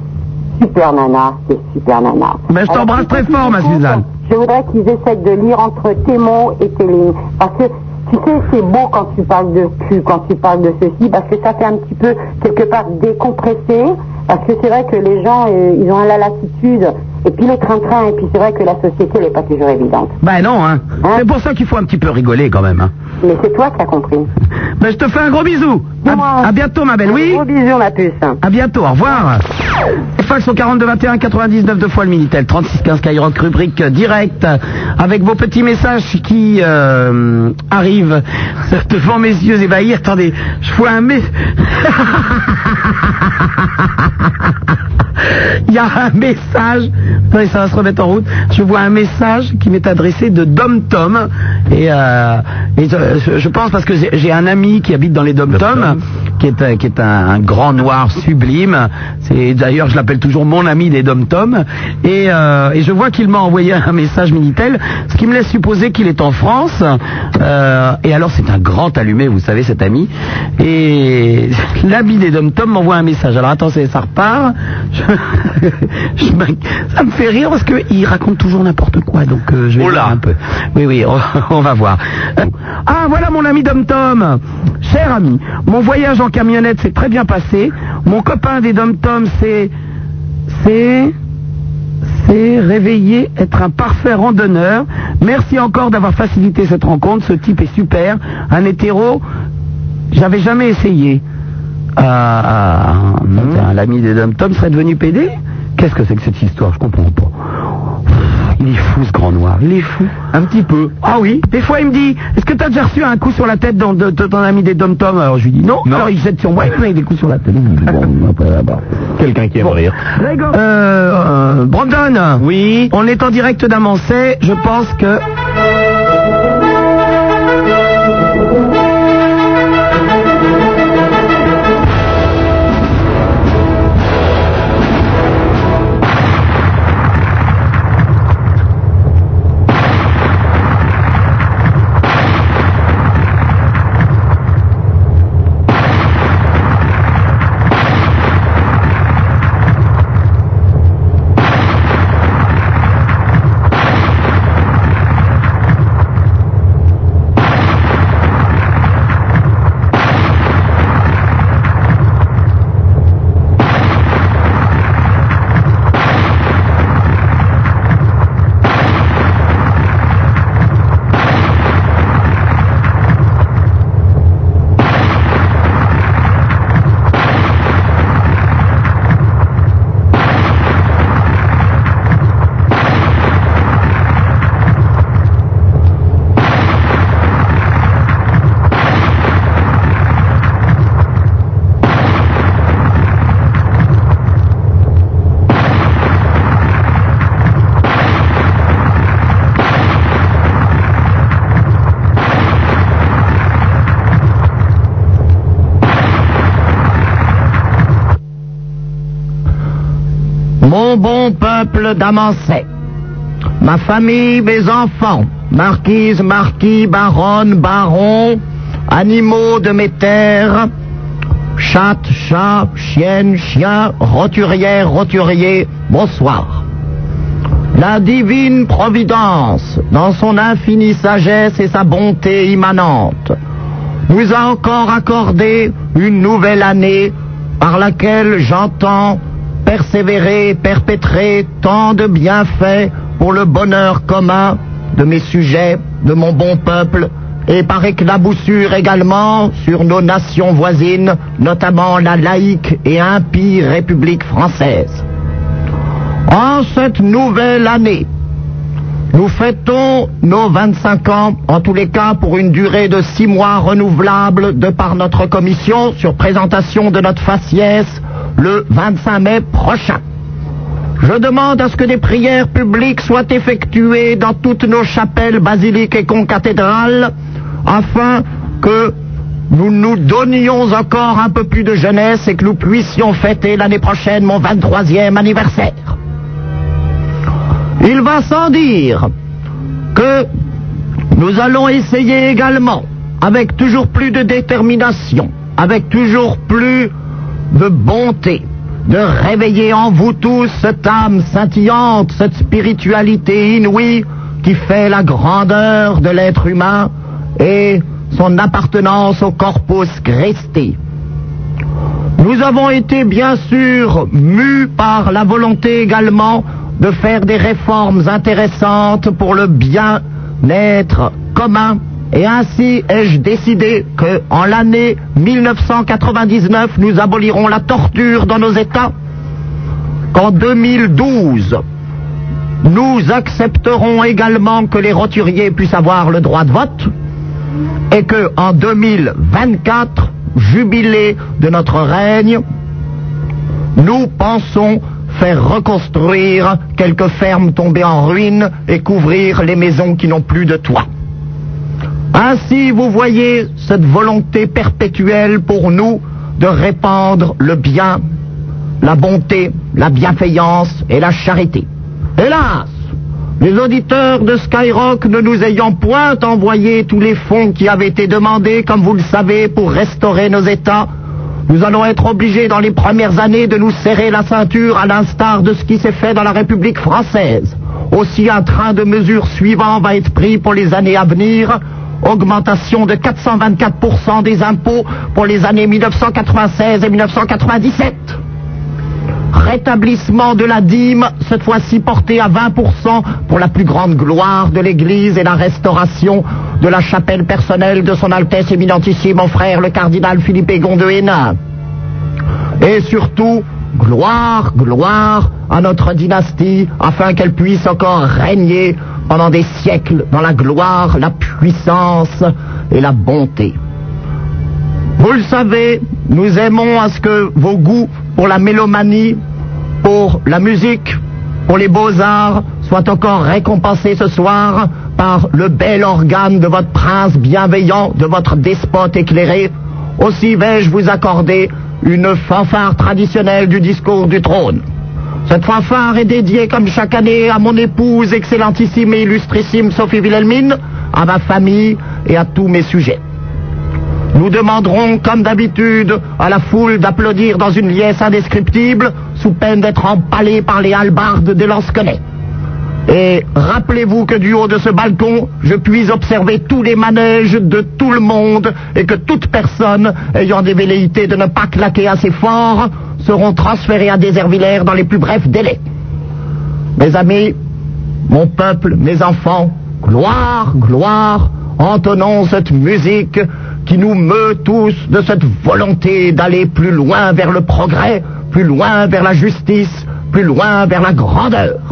super nana, c'est super nana. Ben, je t'embrasse très fort, ma Suzanne. Je voudrais qu'ils essayent de lire entre tes mots et tes lignes. Parce que, tu sais, c'est beau quand tu parles de cul, quand tu parles de ceci, parce que ça fait un petit peu, quelque part, décompressé. Parce que c'est vrai que les gens, euh, ils ont la lassitude. Et puis le train-train, et puis c'est vrai que la société, n'est pas toujours évidente. Ben non, hein. C'est pour ça qu'il faut un petit peu rigoler quand même. Hein. Mais c'est toi qui as compris. Ben, je te fais un gros bisou. À, à bientôt, ma belle. Oui. Gros bisous, ma puce. À bientôt, au revoir. Fax au 42 21 99 deux fois le Minitel 36 15 Skyrock rubrique direct avec vos petits messages qui euh, arrivent devant mes yeux ébahis. Attendez, je vois un message. Il y a un message. Attendez, ça va se remettre en route. Je vois un message qui m'est adressé de Dom Tom et, euh, et je, pense parce que j'ai- un ami qui habite dans les Dom Tom qui est un- qui est un, un grand noir sublime. C'est d'ailleurs je l'appelle toujours mon ami des Dom Tom et, euh, et je vois qu'il m'a envoyé un message minitel, ce qui me laisse supposer qu'il est en France. Euh, et alors c'est un grand allumé, vous savez cet ami. Et l'ami des Dom Tom m'envoie un message. Alors attends, ça repart. Je- je m'in- ça me fait rire parce qu'il raconte toujours n'importe quoi. Donc euh, je vais voir un peu. Oui, oui, on, on va voir. Euh, Ah, voilà mon ami Dom Tom. Cher ami, mon voyage en camionnette s'est très bien passé. Mon copain des Dom Tom, c'est... C'est... C'est réveillé, être un parfait randonneur. Merci encore d'avoir facilité cette rencontre. Ce type est super. Un hétéro, j'avais jamais essayé. Ah, ah, ah, l'ami des Dom Tom serait devenu PD Qu'est-ce que c'est que cette histoire? Je comprends pas. Il est fou ce grand noir, il est fou. Un petit peu. Ah oui Des fois il me dit, est-ce que t'as déjà reçu un coup sur la tête dans- de, de ton ami des Dom Tom Alors je lui dis non. Alors il jette sur moi, il me met des coups sur la tête. Bon, après, là-bas. Quelqu'un qui aime rire. Euh, euh, Brandon Oui On est en direct d'Amancet, je pense que... d'Amancet, ma famille, mes enfants, marquise, marquis, baronne, baron, animaux de mes terres, chatte, chat, chienne, chien, roturière, roturier, bonsoir. La divine providence, dans son infinie sagesse et sa bonté immanente, nous a encore accordé une nouvelle année par laquelle j'entends persévérer, perpétrer tant de bienfaits pour le bonheur commun de mes sujets, de mon bon peuple, et par éclaboussure également sur nos nations voisines, notamment la laïque et impie République française. En cette nouvelle année, nous fêtons nos 25 ans, en tous les cas pour une durée de six mois renouvelable de par notre commission sur présentation de notre faciès le 25 mai prochain. Je demande à ce que des prières publiques soient effectuées dans toutes nos chapelles, basiliques et concathédrales afin que nous nous donnions encore un peu plus de jeunesse et que nous puissions fêter l'année prochaine mon 23e anniversaire. Il va sans dire que nous allons essayer également, avec toujours plus de détermination, avec toujours plus de bonté, de réveiller en vous tous cette âme scintillante, cette spiritualité inouïe qui fait la grandeur de l'être humain et son appartenance au corpus Christi. Nous avons été bien sûr mus par la volonté également de faire des réformes intéressantes pour le bien-être commun. Et ainsi ai-je décidé que, en l'année 1999, nous abolirons la torture dans nos États, qu'en 2012, nous accepterons également que les roturiers puissent avoir le droit de vote, et que, en 2024, jubilé de notre règne, nous pensons faire reconstruire quelques fermes tombées en ruine et couvrir les maisons qui n'ont plus de toit. Ainsi, vous voyez cette volonté perpétuelle pour nous de répandre le bien, la bonté, la bienveillance et la charité. Hélas, les auditeurs de Skyrock ne nous ayant point envoyé tous les fonds qui avaient été demandés, comme vous le savez, pour restaurer nos États, nous allons être obligés dans les premières années de nous serrer la ceinture à l'instar de ce qui s'est fait dans la République française. Aussi un train de mesures suivant va être pris pour les années à venir. Augmentation de 424% des impôts pour les années 1996 et 1997. Rétablissement de la dîme, cette fois-ci portée à 20% pour la plus grande gloire de l'Église et la restauration de la chapelle personnelle de son Altesse éminentissime mon frère le cardinal Philippe Egon de Hénin. Et surtout, gloire, gloire à notre dynastie afin qu'elle puisse encore régner pendant des siècles dans la gloire, la puissance et la bonté. Vous le savez, nous aimons à ce que vos goûts pour la mélomanie, pour la musique, pour les beaux-arts soient encore récompensés ce soir par le bel organe de votre prince bienveillant, de votre despote éclairé. Aussi vais-je vous accorder une fanfare traditionnelle du discours du trône. Cette fanfare est dédiée comme chaque année à mon épouse excellentissime et illustrissime Sophie Wilhelmine, à ma famille et à tous mes sujets. Nous demanderons, comme d'habitude, à la foule d'applaudir dans une liesse indescriptible, sous peine d'être empalée par les halbardes des lansquenets. Et rappelez-vous que du haut de ce balcon, je puis observer tous les manèges de tout le monde et que toute personne ayant des velléités de ne pas claquer assez fort seront transférées à Déservillers dans les plus brefs délais. Mes amis, mon peuple, mes enfants, gloire, gloire, entonnons cette musique qui nous meut tous de cette volonté d'aller plus loin vers le progrès, plus loin vers la justice, plus loin vers la grandeur.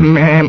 la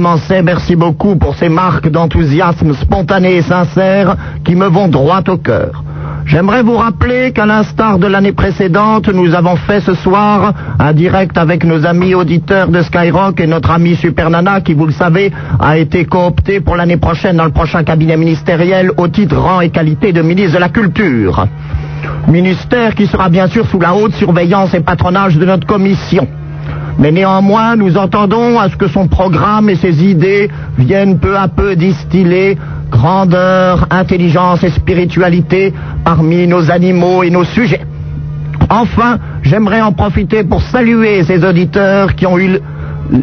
merci beaucoup pour ces marques d'enthousiasme spontané et sincère qui me vont droit au cœur. J'aimerais vous rappeler qu'à l'instar de l'année précédente, nous avons fait ce soir un direct avec nos amis auditeurs de Skyrock et notre ami Super Nana qui, vous le savez, a été coopté pour l'année prochaine dans le prochain cabinet ministériel au titre rang et qualité de ministre de la Culture. Ministère qui sera bien sûr sous la haute surveillance et patronage de notre commission. Mais néanmoins, nous entendons à ce que son programme et ses idées viennent peu à peu distiller grandeur, intelligence et spiritualité parmi nos animaux et nos sujets. Enfin, j'aimerais en profiter pour saluer ces auditeurs qui ont eu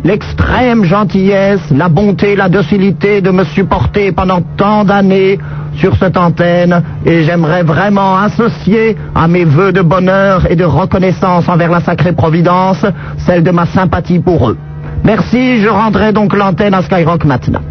l'extrême gentillesse, la bonté, la docilité de me supporter pendant tant d'années sur cette antenne et j'aimerais vraiment associer à mes voeux de bonheur et de reconnaissance envers la sacrée Providence celle de ma sympathie pour eux. Merci, je rendrai donc l'antenne à Skyrock maintenant.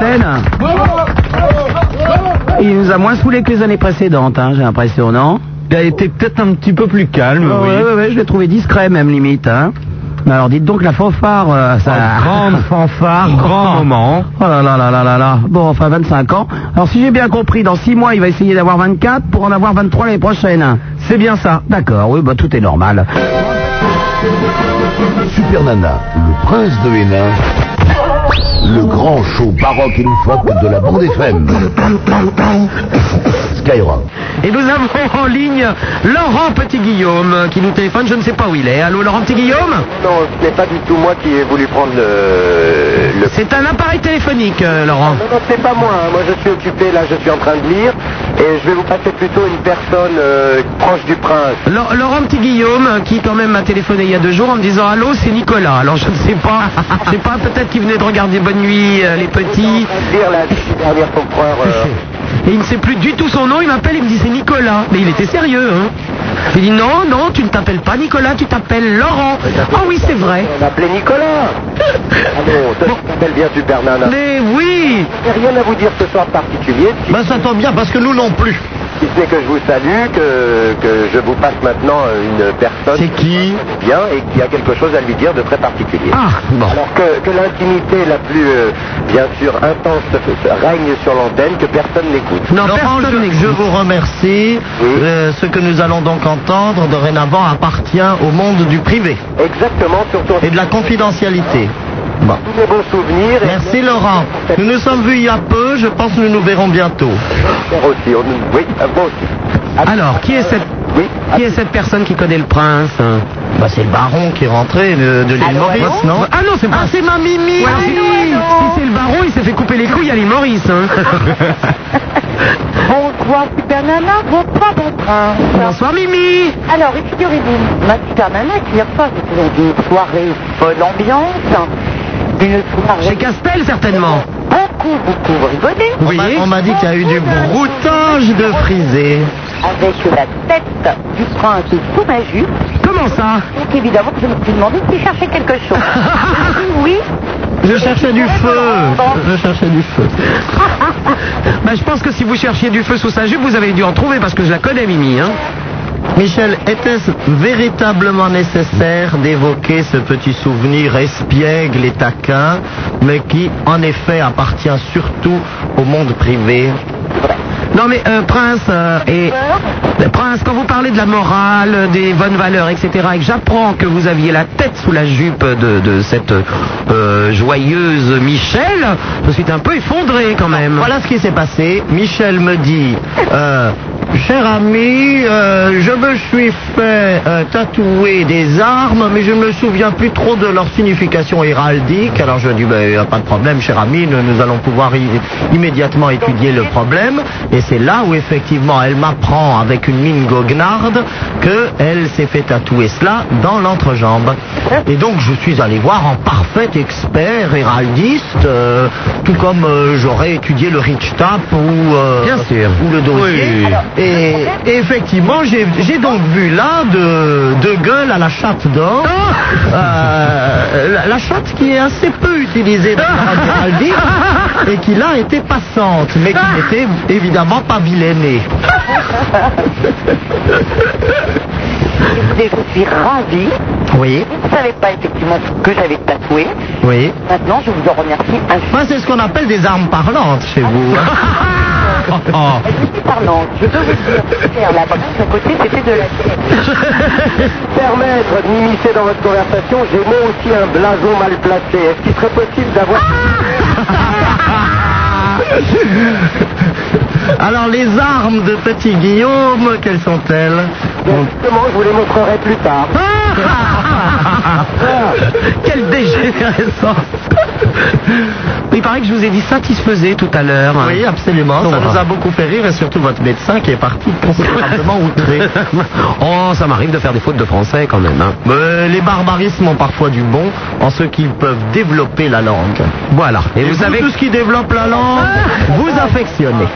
L'antenne. Il nous a moins saoulé que les années précédentes, hein, j'ai l'impression, non Il a été peut-être un petit peu plus calme, Oh, oui. ouais, ouais, ouais, je l'ai trouvé discret même limite. Hein. Mais alors dites donc la fanfare, euh, ça... grande fanfare, grand moment. Oh là là là là là là. Bon, enfin 25 ans. Alors si j'ai bien compris, dans 6 mois, il va essayer d'avoir 24 pour en avoir 23 l'année prochaine. C'est bien ça. D'accord, oui, bah tout est normal. Super Nana, le prince de Hénin, le grand show baroque et loufoque de la bande FM. Skyrock. Et nous avons en ligne Laurent Petit-Guillaume qui nous téléphone, je ne sais pas où il est. Allô Laurent Petit-Guillaume Non, ce n'est pas du tout moi qui ai voulu prendre le... le... C'est un appareil téléphonique, euh, Laurent. Non, non, c'est pas moi. hein. Moi, je suis occupé, là, je suis en train de lire. Et je vais vous passer plutôt une personne euh, proche du prince. Laurent Laurent Petit-Guillaume qui quand même m'a téléphoné il y a deux jours en me disant Allô, c'est Nicolas. Alors je ne sais pas, je sais pas, peut-être qu'il venait de regarder Bonne Nuit, euh, les petits. Euh, Et il ne sait plus du tout son nom, il m'appelle, il me dit c'est Nicolas. Mais il était sérieux, hein. Il dit non, non, tu ne t'appelles pas Nicolas, tu t'appelles Laurent. Ah oui, c'est vrai. On m'appelait Nicolas. Ah bon, toi, tu t'appelles bien Super Nana. Mais oui J'ai rien à vous dire ce soir de particulier. Ben ça tombe bien parce que nous non plus. Si ce n'est que je vous salue, que, que je vous passe maintenant une personne C'est qui? bien et qui a quelque chose à lui dire de très particulier. Ah, bon. Alors que, que l'intimité la plus, euh, bien sûr, intense règne sur l'antenne, que personne n'écoute. Non, Laurent, personne je, vous remercie. Euh, ce que nous allons donc entendre dorénavant appartient au monde du privé Exactement, surtout et de la confidentialité. Bon. tous les bons souvenirs. et Merci Laurent. Nous nous sommes vus il y a peu, je pense que nous nous verrons bientôt. Moi aussi, on- oui, moi aussi. Alors, qui est cette, Oui, qui est cette personne qui connaît le prince hein Bah, c'est le baron qui est rentré de, de l'île Maurice, non Ah non, c'est pas. Ah, c'est ma Mimi Ouais, si, c'est le baron, il s'est fait couper les couilles à l'île Maurice. Hein. Bonsoir Super Nana, bonsoir bon prince. Bonsoir Mimi. Alors, figurez-vous, ma Super Nana, hier soir, j'étais dans une soirée folle ambiance. Une soirée... Chez Castel, certainement. Beaucoup, beaucoup rigolé. M'a- On m'a dit qu'il y a eu du broutage de frisé. Avec la tête du prince sous ma jupe. Comment ça Donc évidemment, je me suis demandé s'il cherchait quelque chose. Oui. Je cherchais du feu. Je cherchais du feu. Bah, je pense que si vous cherchiez du feu sous sa jupe, vous avez dû en trouver parce que je la connais, Mimi. Hein. Michel, était-ce véritablement nécessaire d'évoquer ce petit souvenir espiègle et taquin, mais qui, en effet, appartient surtout au monde privé? Non mais euh, Prince euh, et euh, Prince, quand vous parlez de la morale, des bonnes valeurs, etc., et que j'apprends que vous aviez la tête sous la jupe de, de cette euh, joyeuse Michel, je suis un peu effondré quand même. Voilà ce qui s'est passé. Michel me dit, cher ami, je me suis fait euh, tatouer des armes, mais je ne me souviens plus trop de leur signification héraldique. Alors je dis, ben, pas de problème, cher ami, nous, nous allons pouvoir immédiatement étudier le problème. Et c'est là où effectivement elle m'apprend avec une mine goguenarde qu'elle s'est fait tatouer cela dans l'entrejambe. Et donc je suis allé voir en parfait expert héraldiste, euh, tout comme euh, j'aurais étudié le Richtap ou, Bien sûr. ou le dossier. Oui. Et, et effectivement, j'ai j'ai donc vu là de, de gueule à la chatte d'or, euh, la, la chatte qui est assez peu utilisée dans la et qui là était passante, mais qui n'était évidemment pas vilainée. Écoutez, je suis ravie. Oui, Je ne savais pas effectivement que j'avais tatoué. oui. Maintenant, je vous en remercie infiniment. C'est ce qu'on appelle des armes parlantes chez vous. hein. Oh, oh. Je suis parlante. Je peux vous dire, faire la brasse à côté, c'était de la tête. Permettre de m'immiscer dans votre conversation, j'ai moi aussi un blason mal placé. Est-ce qu'il serait possible d'avoir... Alors, les armes de petit Guillaume, quelles sont-elles Justement, je vous les montrerai plus tard. Quelle dégénérescence Il paraît que je vous ai dit satisfaisait tout à l'heure. Oui, absolument. Ça nous a beaucoup fait rire et surtout votre médecin qui est parti considérablement outré. Oh, ça m'arrive de faire des fautes de français quand même. hein. Mais les barbarismes ont parfois du bon en ce qu'ils peuvent développer la langue. Voilà. Et, Et vous vous, savez tout ce qui développe la langue, vous affectionnez.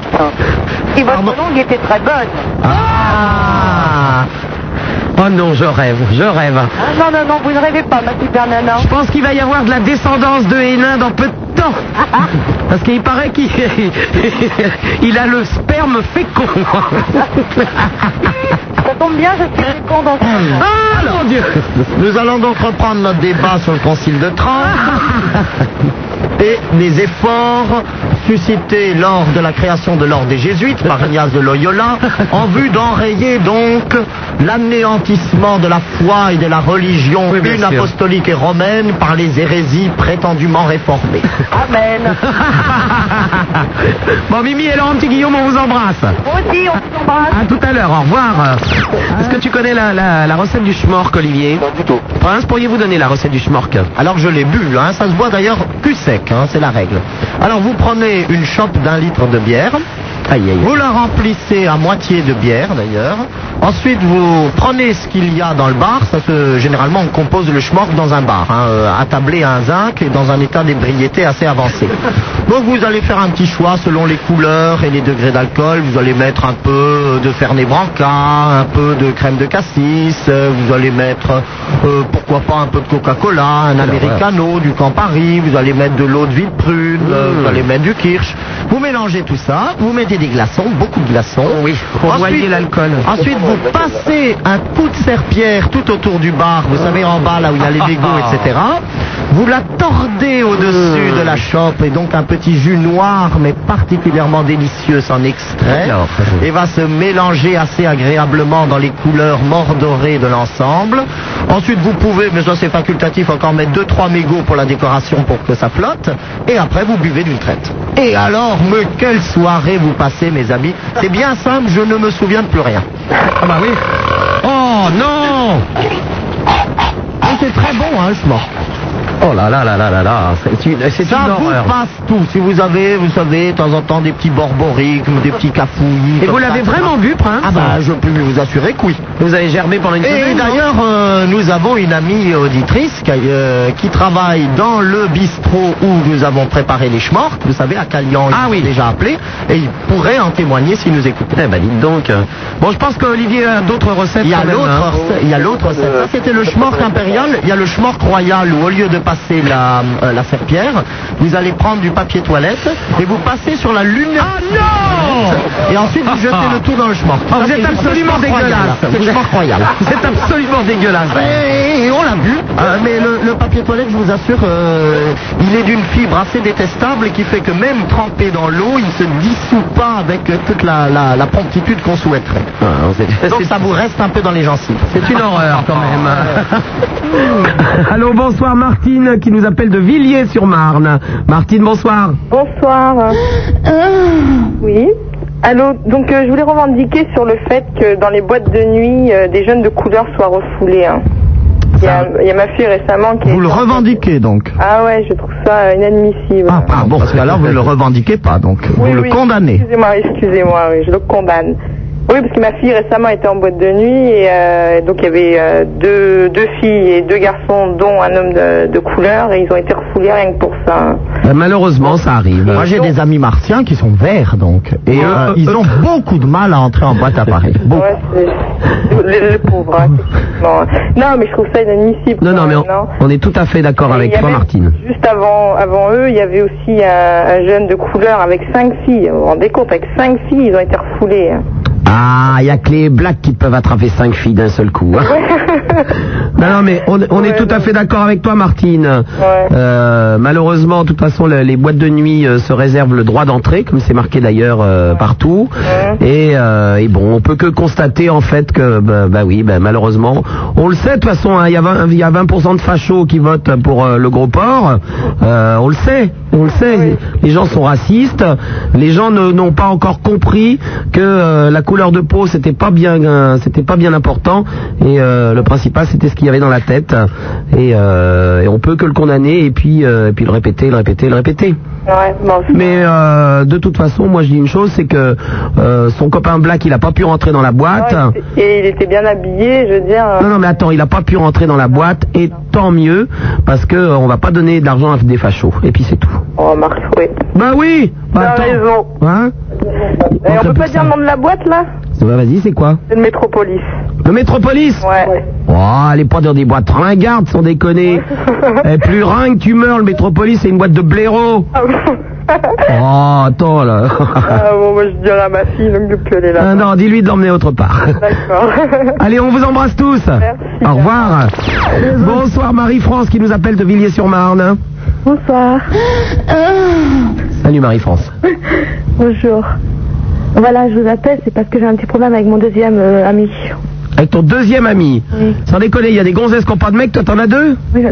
Et votre langue était très bonne. Ah Oh non, je rêve, je rêve. Ah, non, non, non, vous ne rêvez pas, ma super nana. Je pense qu'il va y avoir de la descendance de Hénin dans peu de temps. Parce qu'il paraît qu'il il a le sperme fécond. Ça tombe bien, je suis fécond dans. Ah mon Dieu Nous allons donc reprendre notre débat sur le Concile de Trente et les efforts suscités lors de la création de l'ordre des Jésuites par Ignace de Loyola en vue d'enrayer donc l'anéantissement de la foi et de la religion Oui, une apostolique et romaine par les hérésies prétendument réformées. Amen. Bon, Mimi et Laurent Petit Guillaume, on vous embrasse. Aussi, on s'embrasse. À tout à l'heure, au revoir. Est-ce que tu connais la, la- la recette du schmork, Olivier? Non, du tout. Prince, pourriez-vous donner la recette du schmork? Alors je l'ai bu, hein, ça se boit d'ailleurs cul sec, hein, c'est la règle. Alors vous prenez une chope d'un litre de bière, Aïe, aïe, aïe. vous la remplissez à moitié de bière d'ailleurs. Ensuite vous prenez ce qu'il y a dans le bar, ça se, généralement on compose le schmork dans un bar, hein, euh, attablé à un zinc et dans un état d'ébriété assez avancé. Donc vous allez faire un petit choix selon les couleurs et les degrés d'alcool. Vous allez mettre un peu de Fernet Branca, un peu de crème de cassis, euh, vous allez mettre euh, pourquoi pas un peu de Coca-Cola, un americano, du Campari, vous allez mettre de l'eau de Villeprune, euh, vous allez mettre du kirsch. Vous mélangez tout ça, vous mettez des glaçons, beaucoup de glaçons. Oui, pour noyer l'alcool. Ensuite, vous passez un coup de serpillère tout autour du bar, vous savez, en bas, là où il y a les mégots, etc. Vous la tordez au-dessus de la chope et donc un petit jus noir, mais particulièrement délicieux, s'en extrait et va se mélanger assez agréablement dans les couleurs mordorées de l'ensemble. Ensuite, vous pouvez, mais ça c'est facultatif, encore mettre 2-3 mégots pour la décoration pour que ça flotte. Et après, vous buvez d'une traite. Et alors, mais quelle soirée vous passez, mes amis C'est bien simple, je ne me souviens de plus rien. Ah bah oui. Oh non Mais c'est très bon, hein, mens. Oh là là là là là là, c'est une, c'est Ça une vous horreur. passe tout. Si vous avez, vous savez, de temps en temps des petits borborigmes, des petits cafouillis. Et comme vous ça, l'avez ça vraiment vu, Prince Ah bah, je peux vous assurer que oui. Vous avez gerbé pendant une Et semaine non d'ailleurs, euh, nous avons une amie auditrice qui, euh, qui travaille dans le bistrot où nous avons préparé les schmorks. Vous savez, à Calian, il Ah oui. déjà appelé. Et il pourrait en témoigner s'il nous écoute. Eh ben dites donc. euh, Bon, je pense qu'Olivier a d'autres recettes. Il y a quand même, l'autre hein. recette- il y a l'autre recette. Ça, c'était le schmork impérial. Il y a le schmork royal où, au lieu de passer la, euh, la serpillère, vous allez prendre du papier toilette et vous passez sur la lune. Ah non Et ensuite, vous jetez le tout dans le schmork. Ah, vous c'est êtes absolument dégueulasse. C'est le schmork royal. Vous êtes absolument dégueulasse. Et, et on l'a vu, Euh, mais le, le papier toilette, je vous assure, euh, il est d'une fibre assez détestable et qui fait que même trempé dans l'eau, il se dissout pas avec euh, toute la, la, la promptitude qu'on souhaiterait. Donc ça vous reste un peu dans les gencives. C'est une horreur quand même. Allô, bonsoir Martine qui nous appelle de Villiers-sur-Marne. Martine, bonsoir. Bonsoir. Oui. Allô, donc euh, je voulais revendiquer sur le fait que dans les boîtes de nuit, euh, des jeunes de couleur soient refoulés. hein. Il y, a, il y a ma fille récemment qui... Vous le revendiquez donc Ah ouais, je trouve ça euh, inadmissible. Ah, ah, bon, parce qu'alors vous ne le revendiquez pas, donc Oui, vous le oui, condamnez. Excusez-moi, excusez-moi, oui, je le condamne. Oui, parce que ma fille récemment était en boîte de nuit et euh, donc il y avait euh, deux, deux filles et deux garçons, dont un homme de, de couleur, et ils ont été refoulés rien que pour ça. Euh, malheureusement, ça arrive. Moi j'ai des amis martiens qui sont verts donc, et euh, ils ont beaucoup de mal à entrer en boîte à pareil. Beaucoup. Ouais, c'est les, les pauvres, hein. Non, mais je trouve ça inadmissible. Non, non, mais on, on est tout à fait d'accord avec toi, avait- Martine. Juste avant, avant eux, il y avait aussi un, un jeune de couleur avec cinq filles. Vous vous rendez compte, avec cinq filles, ils ont été refoulés. Ah, il y a que les blacks qui peuvent attraper cinq filles d'un seul coup. hein. non, non, mais on, on est tout à fait d'accord avec toi, Martine. Euh, malheureusement, de toute façon, le- les boîtes de nuit euh, se réservent le droit d'entrée, comme c'est marqué d'ailleurs euh, partout. Et, euh, et bon, on peut que constater en fait que, bah, bah oui, bah, malheureusement, on le sait de toute façon. hein, Il y a 20, il y a 20% de fachos qui votent pour euh, le gros port. Euh, on le sait, on le sait. Les gens sont racistes. Les gens ne- n'ont pas encore compris que euh, la couleur de peau c'était pas bien, euh, c'était pas bien important. Et euh, le principal c'était ce qu'il y avait dans la tête. Et, euh, et on peut que le condamner et puis, euh, et puis le répéter, le répéter, le répéter. Ouais, bon, Mais euh, de toute façon, moi je dis une chose, c'est que euh, son copain Black, il a pas pu rentrer dans la boîte. Et il était bien habillé, je veux dire. Non, non, mais attends, il a pas pu rentrer dans la boîte, et tant mieux, parce que on va pas donner d'argent à des fachos, et puis c'est tout. Oh, Marc, oui. Bah oui bah, raison. Hein Et on peut pas dire le nom de la boîte, là? Bah, Vas-y, c'est quoi? C'est le Métropolis. Le Métropolis Ouais. Oh, allez pas dans des boîtes ringardes, sans déconner. Et plus ringue, tu meurs, le Métropolis, c'est une boîte de blaireau. Oh, attends, là. Ah bon, moi je dirais à ma fille donc de plus aller là. Ah, non, dis-lui de l'emmener autre part. D'accord. Allez, on vous embrasse tous. Au revoir. Bonsoir Marie-France qui nous appelle de Villiers-sur-Marne. Bonsoir. Salut Marie-France. Bonjour. Voilà, je vous appelle, c'est parce que j'ai un petit problème avec mon deuxième euh, ami. Avec ton deuxième ami. Oui. Sans déconner, il y a des gonzesses qui n'ont pas de mec, toi t'en as deux Oui,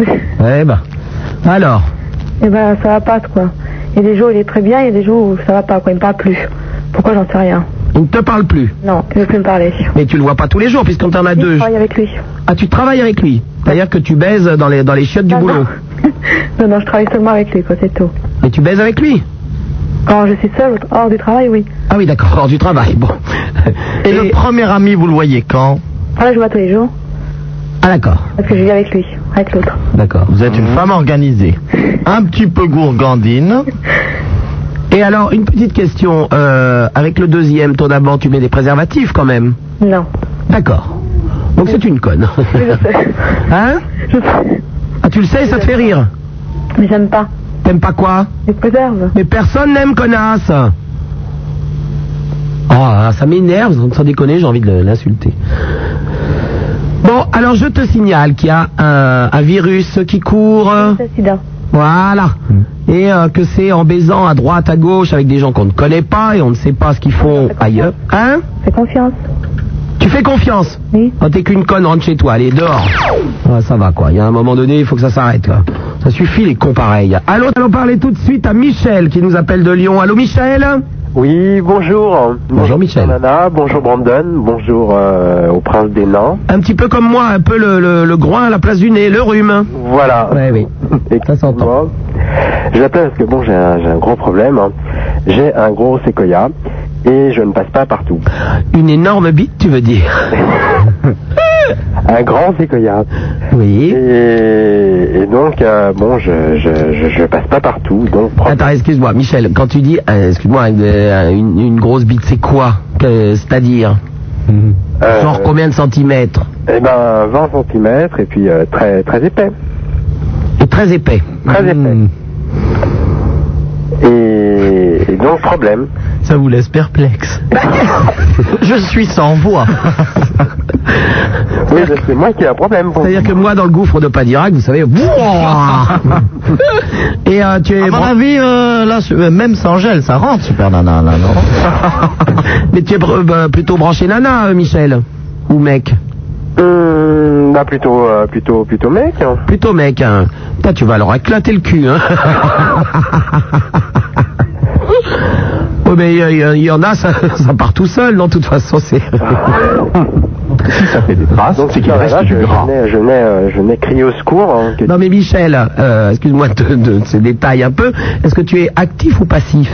Eh ben. Alors Eh ben, ça va pas, quoi. Il y a des jours où il est très bien, il y a des jours où ça va pas, quoi. Il me parle plus. Pourquoi, j'en sais rien. Il ne te parle plus. Non, il veut plus me parler. Mais tu le vois pas tous les jours puisqu'on t'en a Oui, deux. Je travaille avec lui. Ah, tu travailles avec lui C'est-à-dire que tu baises dans les, dans les chiottes du Ah, boulot. Non, non, je travaille seulement avec lui, quoi, c'est tout. Et tu baises avec lui Quand je suis seule, hors du travail, oui. Ah oui, d'accord, hors du travail. Bon. Et, le premier ami, vous le voyez quand? Voilà, je le vois tous les jours. Ah d'accord, Parce que je vis avec lui, avec l'autre. d'accord. Vous êtes une femme organisée, un petit peu gourgandine. Et alors, une petite question. euh, avec le deuxième, toi d'abord, tu mets des préservatifs quand même Non. D'accord. Donc c'est une conne. Oui, je sais. Hein? Je sais. Ah, tu le sais, ça te fait rire? Mais j'aime pas. T'aimes pas quoi Les préserves. Mais personne n'aime connasse. Oh, ça m'énerve, sans déconner, j'ai envie de l'insulter. Bon, alors je te signale qu'il y a un, un virus qui court. Sida. Voilà. Et euh, que c'est en baisant à droite, à gauche, avec des gens qu'on ne connaît pas et on ne sait pas ce qu'ils font ailleurs. Hein? Fais confiance. Tu fais confiance Oui. Quand t'es qu'une conne, rentre chez toi, allez, dehors. Ça va, quoi. Il y a un moment donné, il faut que ça s'arrête, quoi. Ça suffit, les cons pareils. Allô, allons parler tout de suite à Michel, qui nous appelle de Lyon. Allô, Michel Oui, bonjour. Bonjour, Michel. Nana, bonjour Brandon, bonjour euh, au prince des nains. Un petit peu comme moi, un peu le, le, le groin à la place du nez, le rhume. Voilà. Ouais, oui. Ça s'entend. Je l'appelle parce que bon, j'ai un, un gros problème. hein. J'ai un gros séquoia et je ne passe pas partout. Une énorme bite, tu veux dire Un grand séquoia. Oui. Et, et donc, euh, bon, je, je, je, je passe pas partout. Donc, Attends, excuse-moi, Michel, quand tu dis, euh, excuse-moi, une, euh, une- grosse bite, c'est quoi C'est-à-dire Euh, Genre combien de centimètres? Eh ben, 20 cm et puis très, très épais. Et très épais. Très épais. Et, et donc, problème. Ça vous laisse perplexe. Je suis sans voix. Oui, c'est moi qui ai un problème. C'est-à-dire que moi, dans le gouffre de Padirac, vous savez, Wouah et euh, tu es... À mon avis, euh, là, euh, même sans gel, ça rentre, Super Nana, là, non Mais tu es bah, plutôt branché nana, euh, Michel Ou mec Hum, bah plutôt, euh, plutôt, plutôt mec. hein. Plutôt mec, hein. Putain, tu vas leur éclater le cul, hein. Oui, mais il y, en a, ça, ça part tout seul, non, de toute façon, c'est... Si ça fait des traces, c'est qu'il reste du gras. Je n'ai, euh, je n'ai crié au secours. hein, que- Non, mais Michel, euh, excuse-moi de, de ces détails un peu, est-ce que tu es actif ou passif?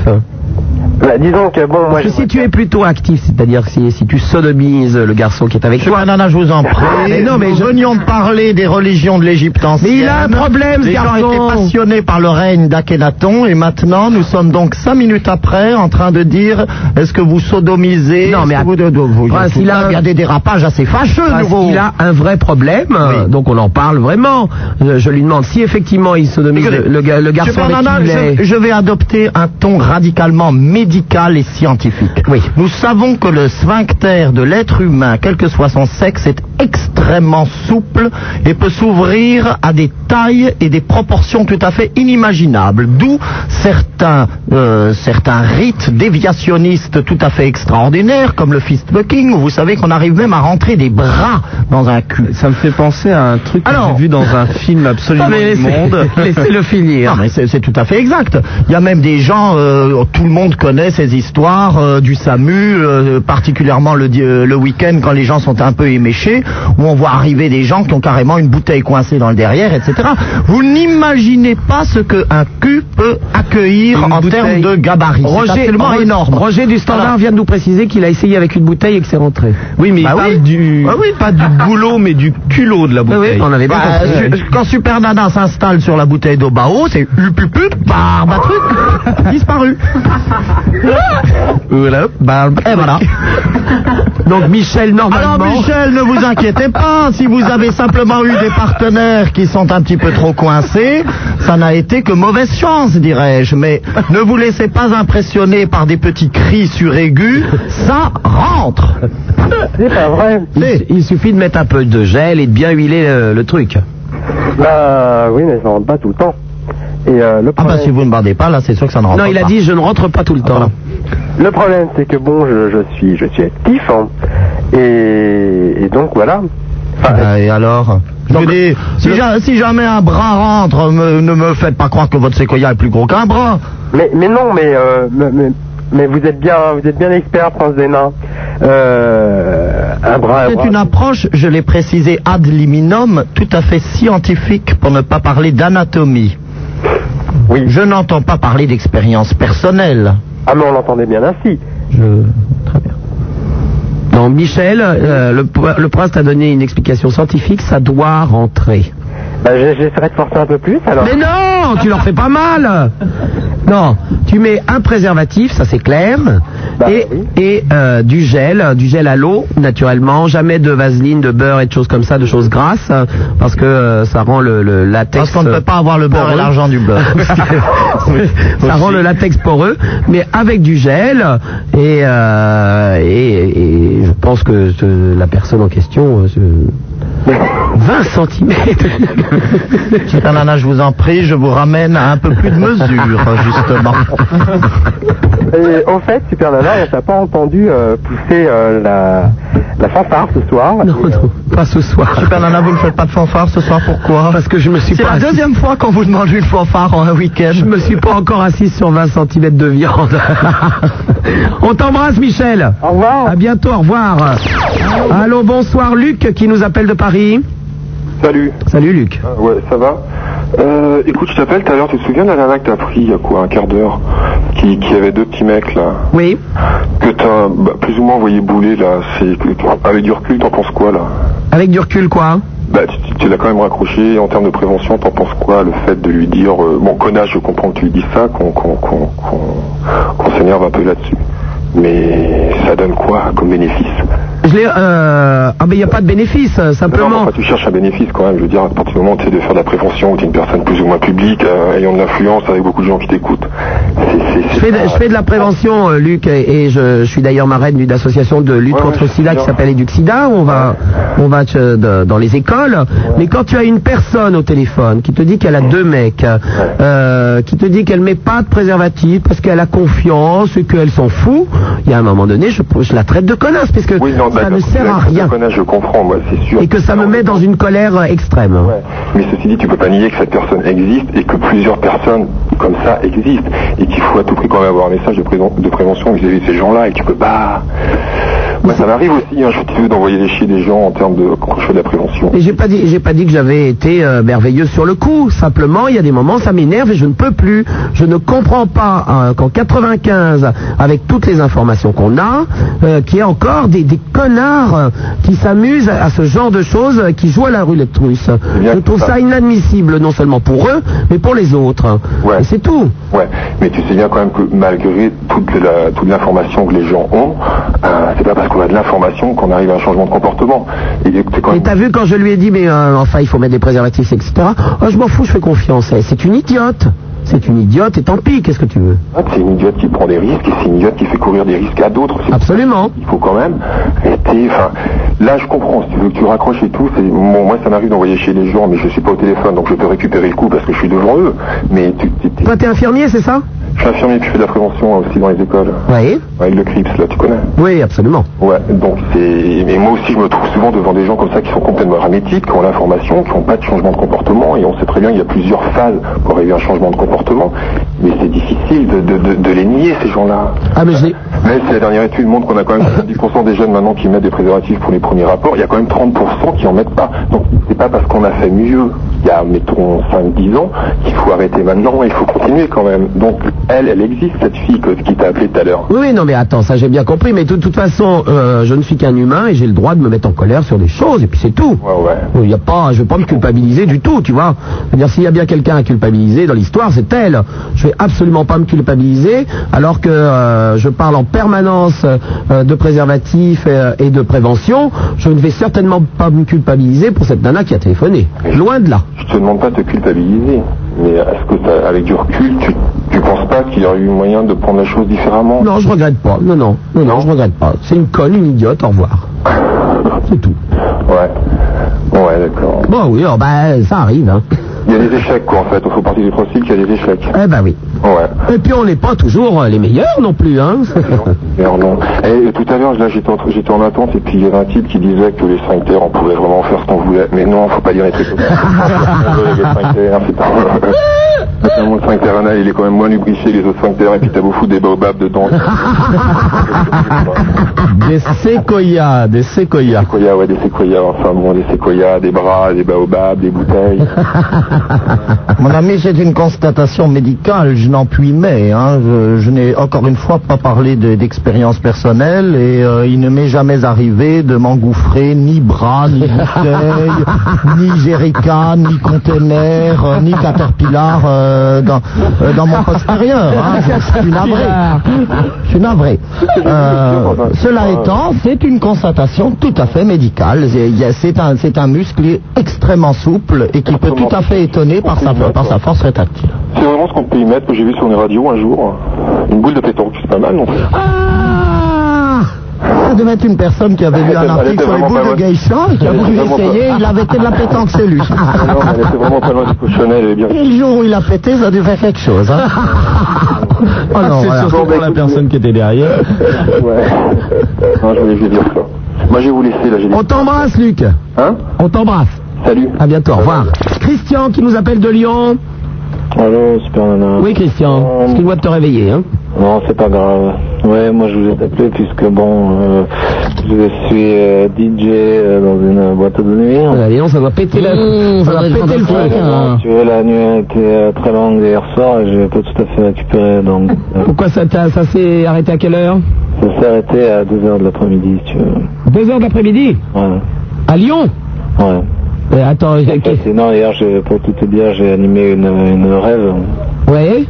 Bah, disons que bon, moi si tu es plutôt actif, c'est-à-dire si, si tu sodomises le garçon qui est avec toi... Super Nana, je vous en prie. Mais non, mais nous je- venions de parler des religions de l'Égypte ancienne. Mais il a un problème, ce Les gens garçon. étaient passionnés par le règne d'Akhenaton et maintenant nous sommes donc cinq minutes après en train de dire est-ce que vous sodomisez? Non, mais que vous, vous- Prince, il a- il y a des dérapages assez fâcheux, Parce nouveau. qu'il a un vrai problème, donc on en parle vraiment. Je lui demande si effectivement il sodomise le, le le garçon avec qui il est. je, je vais adopter un ton radicalement médical et scientifique. Oui. Nous savons que le sphincter de l'être humain, quel que soit son sexe, est extrêmement souple et peut s'ouvrir à des tailles et des proportions tout à fait inimaginables. D'où certains, euh, certains rites déviationnistes tout à fait extraordinaires, comme le fist fucking, où vous savez qu'on arrive même à rentrer des bras dans un cul. Ça me fait penser à un truc que j'ai vu dans un film absolument Non, mais laissez- immonde. Laissez-le finir. Non, mais c'est c'est tout à fait exact. Il y a même des gens, euh, tout le monde connaît ces histoires euh, du SAMU, euh, particulièrement le, euh, le week-end quand les gens sont un peu éméchés, où on voit arriver des gens qui ont carrément une bouteille coincée dans le derrière, etc. Vous n'imaginez pas ce qu'un cul peut accueillir Une en termes de gabarit. C'est Roger, absolument Roger- énorme. Roger du Standard vient de nous préciser qu'il a essayé avec une bouteille et que c'est rentré. Oui, mais Bah il parle oui. du... Ah oui. pas du boulot, mais du culot de la bouteille. on avait bien Bah, compris. quand Super Nana s'installe sur la bouteille d'eau Bao, c'est hup, barbe truc, disparu. Et voilà. Donc Michel, Alors normalement... Michel, ne vous inquiétez pas, si vous avez simplement eu des partenaires qui sont un petit peu trop coincés, ça n'a été que mauvaise chance, dirais-je. Mais ne vous laissez pas impressionner par des petits cris suraigus, ça rentre. C'est pas vrai. il, il suffit de mettre un peu de gel et de bien huiler le, le truc. Bah oui, mais ça rentre pas tout le temps. Et euh, le Ah bah si vous ne bandez pas, là c'est sûr que ça ne rentre Non, pas. il a dit je ne rentre pas tout le temps. le problème, c'est que bon, je, je suis, je suis actif, hein. et, et donc voilà. Enfin, Ah, et alors Je veux dire, si, ja- si jamais un bras rentre, me- ne me faites pas croire que votre séquoia est plus gros qu'un bras. Mais, mais non, mais, euh, mais, mais- mais vous êtes bien, vous êtes bien expert, Prince des Nains. Euh, un bras, un C'est une approche, je l'ai précisé ad liminum, tout à fait scientifique pour ne pas parler d'anatomie. Oui. Je n'entends pas parler d'expérience personnelle. Ah mais on l'entendait bien ainsi. Je... Très bien. Non, Michel, euh, le, le prince t'a donné une explication scientifique, ça doit rentrer. J'ai- j'essaierai de forcer un peu plus alors. Mais non non, tu leur fais pas mal. Non, tu mets un préservatif, ça c'est clair, et, et euh, du gel, du gel à l'eau, naturellement, jamais de vaseline, de beurre et de choses comme ça, de choses grasses, euh, parce que euh, ça rend le, le latex. Parce qu'on ne peut pas avoir le beurre et l'argent du beurre. ça rend le latex poreux, mais avec du gel, et, euh, et, et je pense que ce- la personne en question... euh, ce- 20 cm je vous en prie, je vous ramène à un peu plus de mesure, justement. Et en fait, Super Nana, on t'a pas entendu euh, pousser euh, la, la fanfare ce soir. Non, non, pas ce soir. Super Nana, vous ne faites pas de fanfare ce soir, pourquoi? Parce que je me suis C'est pas la assis- deuxième fois qu'on vous demande une fanfare en un week-end. Je me suis pas encore assis sur 20 cm de viande. On t'embrasse, Michel. Au revoir. À bientôt, au revoir. Allô, bonsoir, Luc qui nous appelle de Paris. Salut. Salut, Luc. Ah, ouais, ça va euh, Écoute, je t'appelle tout à l'heure, tu te souviens de la nana que t'as pris il y a quoi, un quart d'heure qui, qui avait deux petits mecs là Oui. Que t'as bah, plus ou moins envoyé bouler là. Avec du recul, t'en penses quoi là Avec du recul, quoi Bah, tu, l'as quand même raccroché. En termes de prévention, t'en penses quoi Le fait de lui dire, euh, bon, connasse, je comprends que tu lui dis ça, qu'on, qu'on, qu'on, qu'on s'énerve un peu là-dessus. Mais ça donne quoi comme bénéfice? Je l'ai. Euh... Ah, mais il n'y a pas de bénéfice, euh, Non, simplement. enfin, tu cherches un bénéfice quand même. Je veux dire, à partir du moment où tu de faire de la prévention, où tu es une personne plus ou moins publique, euh, ayant de l'influence avec beaucoup de gens qui t'écoutent. Je fais, de, je fais de la prévention, euh, Luc, et, et je, je suis d'ailleurs marraine d'une association de lutte contre le sida qui s'appelle Eduxida. où On va, on va euh, de- dans les écoles. Mais quand tu as une personne au téléphone qui te dit qu'elle a deux mecs, euh, qui te dit qu'elle met pas de préservatif parce qu'elle a confiance et qu'elle s'en fout, il y a un moment donné, je, je la traite de connasse parce que Oui, non, ça ne sert à rien. connais, je comprends, moi, c'est sûr. Et que ça me met dans une colère extrême. Mais ceci dit, tu peux pas nier que cette personne existe et que plusieurs personnes comme ça existent et qu'il faut à tout prix quand même avoir un message de, préven- de prévention vis-à-vis de ces gens-là et tu peux pas. Moi, ça m'arrive aussi, hein, je suis d'envoyer les chier des gens en termes de quand je fais de la prévention. Et j'ai pas dit, j'ai pas dit que j'avais été euh, merveilleuse sur le coup. Simplement, il y a des moments, ça m'énerve et je ne peux plus. Je ne comprends pas euh, qu'en 95, avec toutes les informations qu'on a, euh, qu'il y ait encore des, des connards euh, qui s'amusent à, à ce genre de choses, euh, qui jouent à la roulette russe. Je trouve ça inadmissible, non seulement pour eux, mais pour les autres. Et c'est tout. Ouais, mais tu sais bien quand même que malgré toute la- toute l'information que les gens ont, c'est pas parce qu'on a de l'information qu'on arrive à un changement de comportement. Et quand même t'as vu quand je lui ai dit, mais euh, enfin, il faut mettre des préservatifs, etc. Oh, je m'en fous, je fais confiance. Eh, C'est une idiote. C'est une idiote et tant pis, qu'est-ce que tu veux c'est une idiote qui prend des risques et c'est une idiote qui fait courir des risques à d'autres. Absolument. Il faut quand même rester. Enfin, là, je comprends. Si tu veux que tu raccroches et tout, bon, moi, ça m'arrive d'envoyer chez les gens, mais je suis pas au téléphone, donc je peux récupérer le coup parce que je suis devant eux. Mais tu, tu- tu- Toi, t'es infirmier, c'est ça? Je suis infirmier puis je fais de la prévention aussi dans les écoles. Oui. Avec le CRIPS, là, tu connais? Oui, absolument. Ouais, donc c'est. Mais moi aussi, je me trouve souvent devant des gens comme ça qui sont complètement hermétiques, qui ont l'information, qui n'ont pas de changement de comportement, et on sait très bien qu'il y a plusieurs phases pour arriver à un changement de comportement, mais c'est difficile de, de, de, de les nier, ces gens-là. Ah, mais je Même si la dernière étude montre qu'on a quand même 10% des jeunes maintenant qui mettent des préservatifs pour les premiers rapports, il y a quand même 30% qui en mettent pas. Donc c'est pas parce qu'on a fait mieux il y a, mettons, 5-10 ans qu'il faut arrêter maintenant, il faut continuer quand même. Donc elle, elle existe, cette fille que, qui t'a appelé tout à l'heure. Oui, oui, non, mais attends, ça j'ai bien compris, mais de toute façon, euh, je ne suis qu'un humain et j'ai le droit de me mettre en colère sur des choses, et puis c'est tout. Il y a pas, je vais pas me culpabiliser du tout, tu vois. C'est-à-dire, s'il y a bien quelqu'un à culpabiliser dans l'histoire, c'est elle. Je vais absolument pas me culpabiliser, alors que euh, je parle en permanence euh, de préservatifs euh, et de prévention. Je ne vais certainement pas me culpabiliser pour cette nana qui a téléphoné. Loin de là. Je te demande pas de te culpabiliser, mais est-ce que avec du recul, tu, tu penses pas qu'il y aurait eu moyen de prendre la chose différemment? Non, je regrette pas. Non, non, non, non, je regrette pas. C'est une conne, une idiote. Au revoir. C'est tout. Ouais. Ouais, d'accord. Bon, oui, oh, bah, ça arrive. Hein. Il y a des échecs, quoi, en fait. On fait partie du principe qu'il y a des échecs. Eh ben oui. Ouais. Et puis on n'est pas toujours euh, les meilleurs non plus, hein. Merde, non. Et tout à l'heure, là, j'étais en, j'étais en attente, et puis il y avait un type qui disait que les sphincters, on pouvait vraiment faire ce qu'on voulait. Mais non, faut pas dire les trucs ça. les sphincters, c'est pas... Mon sphincter anal, il est quand même moins lubrifié que les autres sphincters, et puis t'as beau foutre des baobabs dedans. Des séquoias, des séquoias. séquoias, ouais, des séquoias, enfin bon, des séquoias, des bras, des baobabs, des bouteilles. Mon ami, c'est une constatation médicale, je n'en puis mais. Hein. Je, je n'ai encore une fois pas parlé de- d'expérience personnelle et euh, il ne m'est jamais arrivé de m'engouffrer ni bras, ni bouteille, ni jerrycan, ni container, euh, ni caterpillar euh, dans, dans mon postérieur. hein. Je suis navré. Je suis navré. Cela étant, c'est une constatation tout à fait médicale. Un, c'est un muscle extrêmement souple et qui peut tout à fait étonner par sa, par sa force rétractile. C'est vraiment ce qu'on peut y mettre, que j'ai vu sur une radio un jour. Une boule de pétanque, c'est pas mal non plus. Ah Ça devait être une personne qui avait lu un article sur les boules de geisha et qui a voulu essayer. Il avait été de la pétanque chez lui. Non, mais elle était vraiment pas loin du cochonnet, elle est bien. Et le jour où il a pété, ça a dû faire quelque chose. Hein. Oh non, c'est voilà. surtout pour la personne qui était derrière. Ouais. Non, je voulais juste dire ça. Moi, je vais vous laisser là, j'ai. On t'embrasse, Luc. Hein? On t'embrasse. Salut. À bientôt, au revoir. Christian qui nous appelle de Lyon. Allô, Super Nana. Oui, Christian. Excuse-moi de te réveiller. Hein? Non, c'est pas grave. Ouais, moi je vous ai appelé puisque bon, euh, je suis euh, DJ euh, dans une boîte de nuit. Allez, non, ça doit péter, la... ça doit péter le feu. Bon, tu vois, la nuit a été euh, très longue hier soir et j'ai pas tout à fait récupéré, donc euh, Pourquoi ça, ça s'est arrêté à quelle heure? Ça s'est arrêté à 2h de l'après-midi, si tu veux. Deux heures de l'après-midi? Ouais. À Lyon? Ouais. Euh, Attends, En fait, sinon, hier, pour tout te dire, j'ai animé une, une rêve. ouais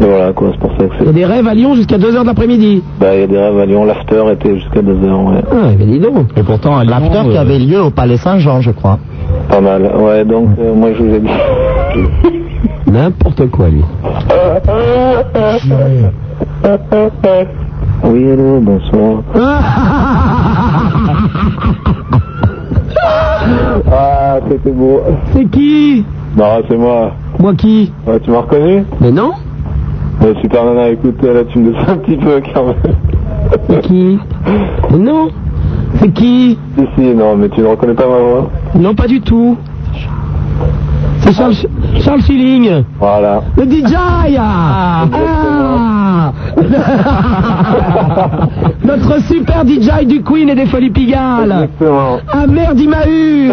Et voilà, quoi, c'est pour ça que Il y a c'est. des rêves à Lyon jusqu'à deux heures de l'après-midi. Bah, il y a des rêves à Lyon, l'after était jusqu'à 2h, ouais. Ah, mais dis donc. Et pourtant, à Lyon, L'after qui euh, avait lieu au Palais Saint-Jean, je crois. Pas mal. Ouais, donc, euh, moi, je vous ai dit. N'importe quoi, lui. Oui, allô, bonsoir. Ah, c'était beau. C'est qui Non, c'est moi. Moi qui Ouais, tu m'as reconnu Mais non Ouais, Super Nana, écoute, là, tu me laisses un petit peu quand même. C'est qui Mais non C'est qui Si, si, non, mais tu ne reconnais pas ma voix Non, pas du tout. C'est Charles, Charles Schilling, Voilà. le DJ ah. Notre super DJ du Queen et des Folies Pigalle Exactement. Ah merde, il m'a eu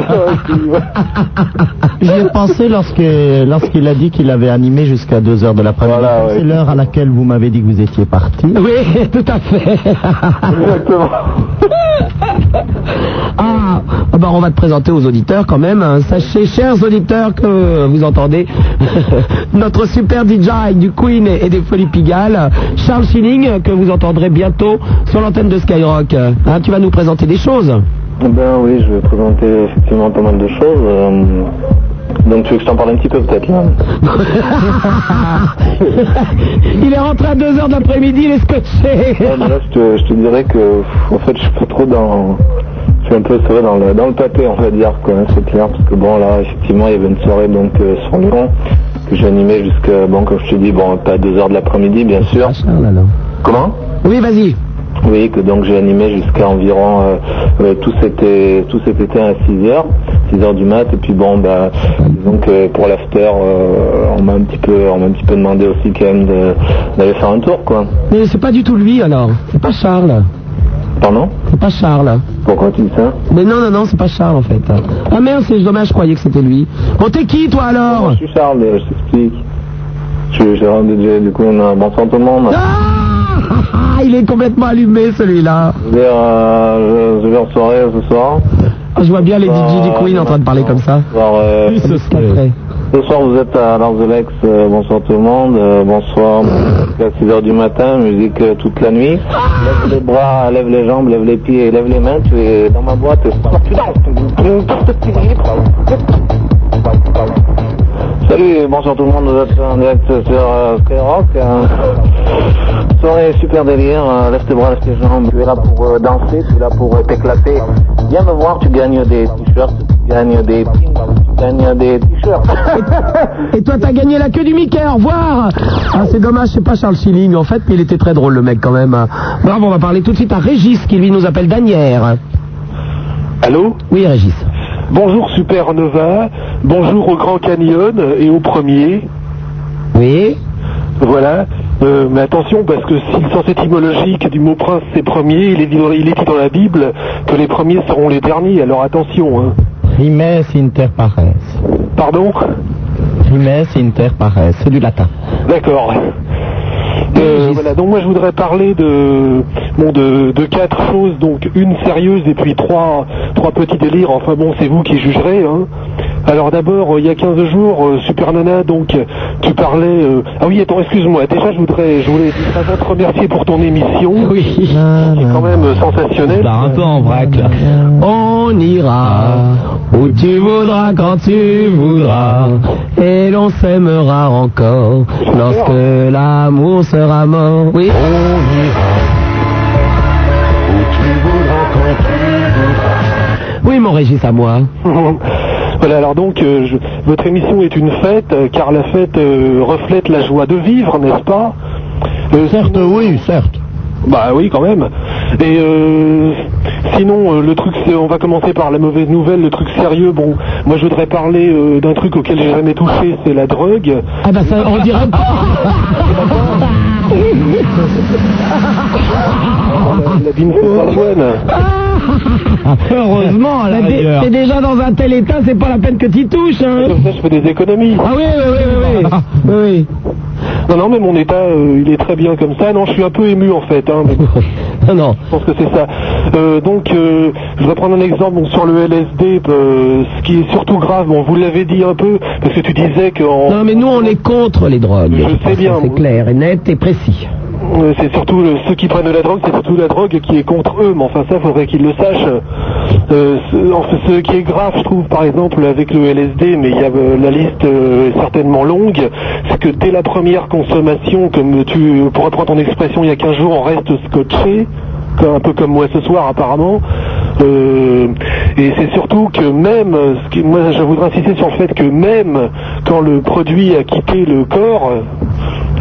J'y ai pensé lorsque lorsqu'il a dit qu'il avait animé jusqu'à 2 heures de l'après-midi. Voilà, ouais. C'est l'heure à laquelle vous m'avez dit que vous étiez parti. Oui, tout à fait Exactement. Ah, bah on va te présenter aux auditeurs quand même. hein. Sachez, chers auditeurs, que vous entendez notre super DJ du Queen et des Folies Pigalle, Charles Schilling, que vous entendrez bientôt sur l'antenne de Skyrock. Hein, tu vas nous présenter des choses. Ben oui, je vais présenter effectivement pas mal de choses. euh, Donc, tu veux que je t'en parle un petit peu, peut-être, là il est rentré à 2h de l'après-midi, il est scotché. Ouais, là, je te, je te dirais que, en fait, je suis pas trop dans. Je suis un peu, vrai, dans le, dans le pâté, on va dire, quoi, hein, c'est clair, parce que bon, là, effectivement, il y avait une soirée, donc, euh, sur Lyon, que j'animais jusqu'à, bon, comme je te dis, bon, pas à 2h de l'après-midi, bien sûr. Comment? Oui, vas-y. Oui, que donc j'ai animé jusqu'à environ euh, euh, tout cet été, tout cet été à 6h, 6h du mat, et puis bon bah disons que pour l'after euh, on m'a un petit peu on m'a un petit peu demandé aussi quand même de- d'aller faire un tour quoi. Mais c'est pas du tout lui alors. C'est pas Charles. Pardon C'est pas Charles. Pourquoi tu dis ça Mais non, non, non, c'est pas Charles en fait. Ah merde, c'est dommage, je croyais que c'était lui. Bon, t'es qui toi alors Je suis Charles, euh, je t'explique. Je suis Gérard DJ, du coup on a bonsoir tout le monde. Ah, il est complètement allumé celui-là. Je vais, euh, je, je vais en soirée ce soir. Ah, je vois bien les DJ du Queen en train de parler comme ça. Euh, ce serait. Ce soir, vous êtes à l'Arzelex. euh, bonsoir tout le monde. euh, bonsoir. Jusqu'à 6h du matin, musique euh, toute la nuit. Lève les bras, lève les jambes, lève les pieds, lève les mains. Tu es dans ma boîte. Salut, bonsoir tout le monde. Vous êtes en direct sur euh, Skyrock. euh, soirée super délire. euh, lève tes bras, lève tes jambes. Tu es là pour euh, danser, tu es là pour euh, t'éclater. Viens me voir, tu gagnes des t-shirts, tu gagnes des pins, tu gagnes des t-shirts. Et toi, t'as gagné la queue du Mickey, au revoir Ah, c'est dommage, c'est pas Charles Schilling en fait, mais il était très drôle le mec quand même. Bravo, on va parler tout de suite à Régis qui lui nous appelle Danière. Allô? Oui, Régis. Bonjour Supernova, bonjour au Grand Canyon et au premier. Oui. Voilà. Euh, mais attention, parce que si le sens étymologique du mot prince c'est premier, il est, dit dans, il est dit dans la Bible que les premiers seront les derniers, alors attention. Hein. Rimes inter pares. Pardon? Imes et Inter pares, c'est du latin. D'accord. Euh, donc moi je voudrais parler de, bon, de quatre choses, donc une sérieuse et puis trois, trois petits délires, enfin bon c'est vous qui jugerez. Hein. Alors d'abord, euh, il y a 15 jours, euh, Super Nana, donc tu parlais... euh, Ah oui, attends, excuse-moi, déjà je voudrais, je voulais avant te remercier pour ton émission, oui. qui est quand même sensationnelle. un peu en vrac là. On ira où tu voudras quand tu voudras et l'on s'aimera encore lorsque l'amour sera mort. Oui. On ira où tu voudras quand tu voudras. Oui, mon Régis à moi. Voilà, alors donc, euh, je- votre émission est une fête, euh, car la fête euh, reflète la joie de vivre, n'est-ce pas? Certes, oui, certes. Bah oui, quand même. Et euh, sinon, euh, le truc, on va commencer par la mauvaise nouvelle, le truc sérieux. Bon, moi je voudrais parler euh, d'un truc auquel j'ai jamais touché, c'est la drogue. Ah bah ça, on dirait pas. la Binfo Heureusement, à la rigueur. T'es déjà dans un tel état, c'est pas la peine que tu touches. Hein. Comme ça, je fais des économies. Ah oui, oui, oui, oui, oui. oui. Non, non, mais mon état, euh, il est très bien comme ça. Non, je suis un peu ému en fait. Hein, mais... non. Je pense que c'est ça. Euh, donc, euh, je vais prendre un exemple bon, sur le LSD. euh, ce qui est surtout grave, bon, vous l'avez dit un peu, parce que tu disais qu'en... Non, mais nous, on est contre les drogues. Je sais bien. C'est clair et net et précis. Euh, C'est surtout euh, ceux qui prennent de la drogue, c'est surtout la drogue qui est contre eux, mais enfin ça, faudrait qu'ils le sachent. Euh, ce, qui est grave, je trouve, par exemple, avec le LSD, mais y a la liste est certainement longue, c'est que dès la première consommation, comme tu, pour reprendre ton expression il y a 15 jours, on reste scotché, un peu comme moi ce soir apparemment. Euh, et c'est surtout que même, ce qui- moi je voudrais insister sur le fait que même quand le produit a quitté le corps,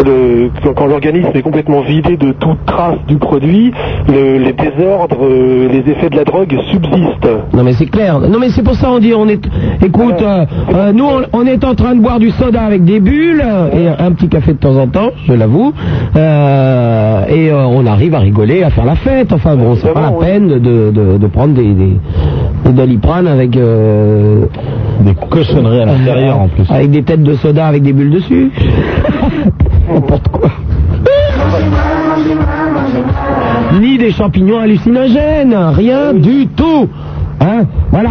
le- quand, l'organisme est complètement vidé de toute trace du produit, le- les désordres, euh, les effets de la drogue subsistent. Non mais c'est clair. Non mais c'est pour ça on dit on est. Écoute, euh, euh, nous on, on est en train de boire du soda avec des bulles et un petit café de temps en temps, je l'avoue. Et on arrive à rigoler, à faire la fête. Enfin bon, c'est pas la peine de, de, de prendre des, des, des doliprane avec euh, des cochonneries à l'intérieur en plus. Avec des têtes de soda avec des bulles dessus. N'importe quoi. Ni des champignons hallucinogènes, rien du tout. Hein Voilà.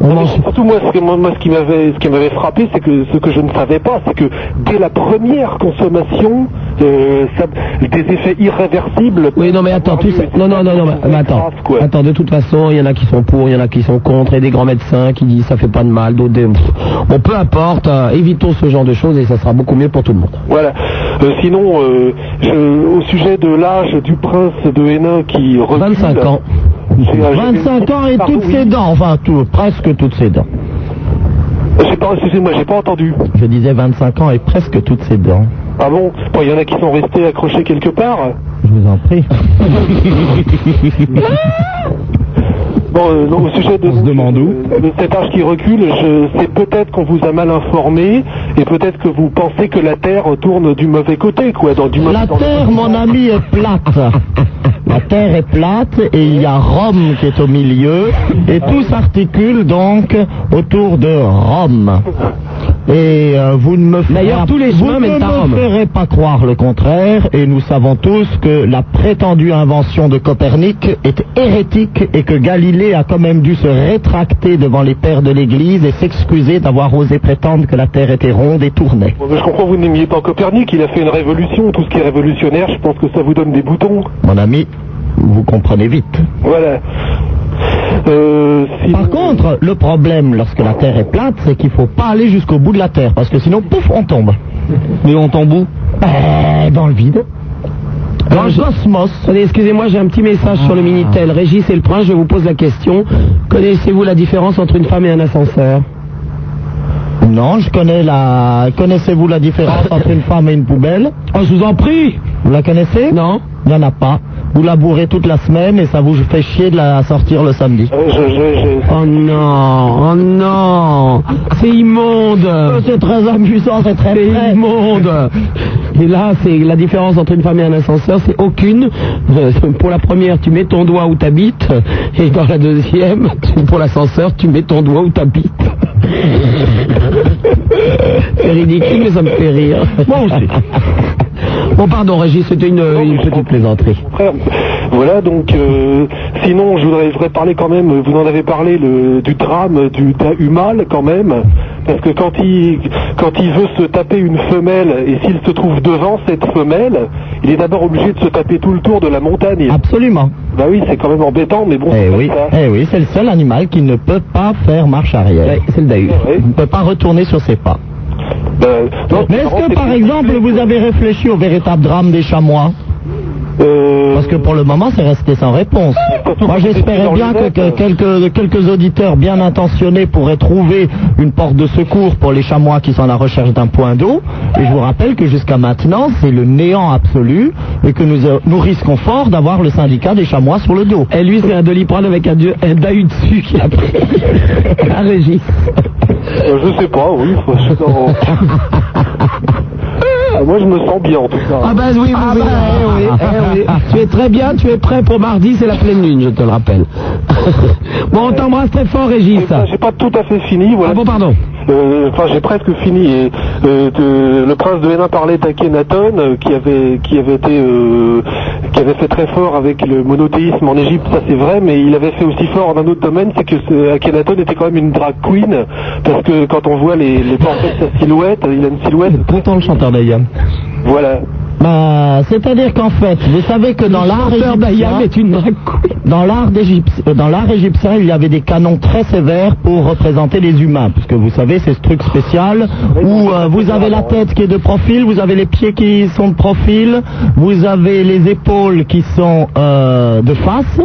Non, mais Surtout moi, ce, que- moi, ce qui m'avait, ce qui m'avait frappé, c'est que ce que je ne savais pas, c'est que dès la première consommation, euh, ça, des effets irréversibles. Oui, non, mais attends, tu sais. Non, non, non, non, mais, mais attends. Attends, de toute façon, il y en a qui sont pour, il y en a qui sont contre, et des grands médecins qui disent ça fait pas de mal, d'autres. des-. Bon, peu importe, euh, évitons ce genre de choses et ça sera beaucoup mieux pour tout le monde. Voilà. Euh, sinon, euh, je- au sujet de l'âge du prince de Hénin qui recule, 25 ans. J'ai- euh, j'ai- 25 ans et toutes ses dents, enfin tout, presque toutes ses dents. Pas, excusez-moi, j'ai pas entendu. Je disais 25 ans et presque toutes ses dents. Ah Bon, il y en a qui sont restés accrochés quelque part? Je vous en prie. Bon, euh, non, au sujet de, de- de cet âge qui recule, je sais peut-être qu'on vous a mal informé et peut-être que vous pensez que la Terre tourne du mauvais côté, quoi, dans du mauvais La dans le- Terre, mon ami, est plate. La Terre est plate et il y a Rome qui est au milieu et tout s'articule donc autour de Rome. Et euh, vous ne me ferez, tous les vous ne me ferez pas croire le contraire et nous savons tous que la prétendue invention de Copernic est hérétique et que Galilée a quand même dû se rétracter devant les pères de l'Église et s'excuser d'avoir osé prétendre que la Terre était ronde et tournait. Bon, Je comprends, vous n'aimiez pas Copernic, il a fait une révolution, tout ce qui est révolutionnaire, je pense que ça vous donne des boutons. Mon ami, vous comprenez vite. Voilà. Euh, Par contre, le problème lorsque la Terre est plate, c'est qu'il faut pas aller jusqu'au bout de la Terre, parce que sinon, pouf, on tombe. Mais on tombe où? Ben, dans le vide. Dans le cosmos. Attendez, excusez-moi, j'ai un petit message sur le Minitel. Régis et le prince, je vous pose la question. Connaissez-vous la différence entre une femme et un ascenseur Non, je connais la. Connaissez-vous la différence entre une femme et une poubelle Oh, je vous en prie Vous la connaissez Non. Il n'y en a pas. Vous la bourrez toute la semaine et ça vous fait chier de la sortir le samedi. Oh non, oh non, c'est immonde. C'est très amusant, c'est très C'est immonde. Et là, c'est la différence entre une femme et un ascenseur, c'est aucune. Euh, Pour la première, tu mets ton doigt où t'habites, et dans la deuxième, pour l'ascenseur, tu mets ton doigt où t'habites. C'est ridicule, mais ça me fait rire. Moi aussi. Bon, pardon, Régis, c'était une, une petite plaisanterie. Frère, Voilà, donc, euh, sinon, je voudrais, je voudrais parler quand même, vous en avez parlé, le, du drame du Humal quand même, parce que quand il, quand il veut se taper une femelle, et s'il se trouve devant cette femelle, il est d'abord obligé de se taper tout le tour de la montagne. Absolument. Bah oui, c'est quand même embêtant, mais bon, Eh oui, ça. eh oui, c'est le seul animal qui ne peut pas faire marche arrière. c'est le dahu. Il ne peut pas retourner sur ses pas. Non, Mais c'est est-ce que par exemple vous avez réfléchi au véritable drame des chamois Euh, Parce que pour le moment, c'est resté sans réponse. Moi, j'espérais bien que, que quelques, quelques auditeurs bien intentionnés pourraient trouver une porte de secours pour les chamois qui sont à la recherche d'un point d'eau. Et je vous rappelle que jusqu'à maintenant, c'est le néant absolu et que nous, euh, nous risquons fort d'avoir le syndicat des chamois sur le dos. Et lui, c'est un doliprane avec un, dieu- un dahu dessus qu'il a pris. un Régis. Euh, je sais pas, oui. faut- je suis dans- Ah, Moi, je me sens bien en tout cas. Ah bah oui, oui, oui, eh oui, eh oui. Tu es très bien, tu es prêt pour mardi, c'est la pleine lune, je te le rappelle. bon, on t'embrasse très fort, Régis. J'ai pas tout à fait fini, voilà. Ah bon, pardon. Euh, Enfin, j'ai presque fini. Et, euh, de- le prince de Hénin parlait d'Akhenaton, euh, qui avait qui avait été euh, qui avait fait très fort avec le monothéisme en Égypte. Ça, c'est vrai, mais il avait fait aussi fort dans un autre domaine, c'est que Akhenaton était quand même une drag queen, parce que quand on voit les, les portraits de sa silhouette, il a une silhouette. Pourtant, le chanteur d'Ayam. Voilà. Bah, c'est-à-dire qu'en fait, vous savez que dans l'art est une drag dans l'art euh, dans l'art égyptien, il y avait des canons très sévères pour représenter les humains, puisque vous savez, c'est ce truc spécial où euh, vous avez la tête qui est de profil, vous avez les pieds qui sont de profil, vous avez les épaules qui sont euh, de face,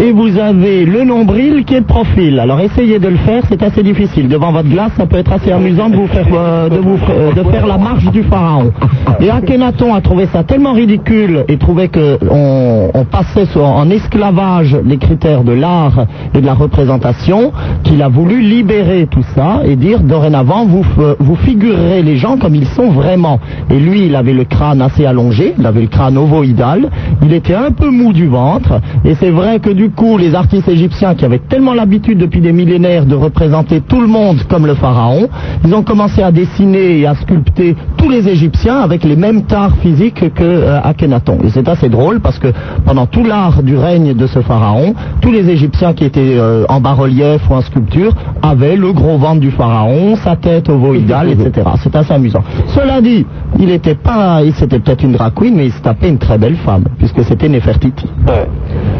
et vous avez le nombril qui est de profil. Alors essayez de le faire, c'est assez difficile. Devant votre glace, ça peut être assez amusant de vous faire euh, de vous de faire la marche du pharaon. Et Akhenaton a trouvé ça tellement ridicule et trouvait que on, passait sur- en esclavage les critères de l'art et de la représentation qu'il a voulu libérer tout ça et dire dorénavant vous vous figurerez les gens comme ils sont vraiment. Et lui, il avait le crâne assez allongé, il avait le crâne ovoïdal, il était un peu mou du ventre et c'est vrai que du coup les artistes égyptiens qui avaient tellement l'habitude depuis des millénaires de représenter tout le monde comme le pharaon, ils ont commencé à dessiner et à sculpter tous les Égyptiens avec les mêmes tares physiques que euh, Akhenaton. Et c'est assez drôle parce que pendant tout l'art du règne de ce pharaon, tous les Égyptiens qui étaient euh, en bas-relief ou en sculpture avaient le gros ventre du pharaon, sa tête ovoïdale, etc. C'est assez amusant. Cela dit, il était pas, il c'était peut-être une drag queen, mais il se tapait une très belle femme puisque c'était Nefertiti.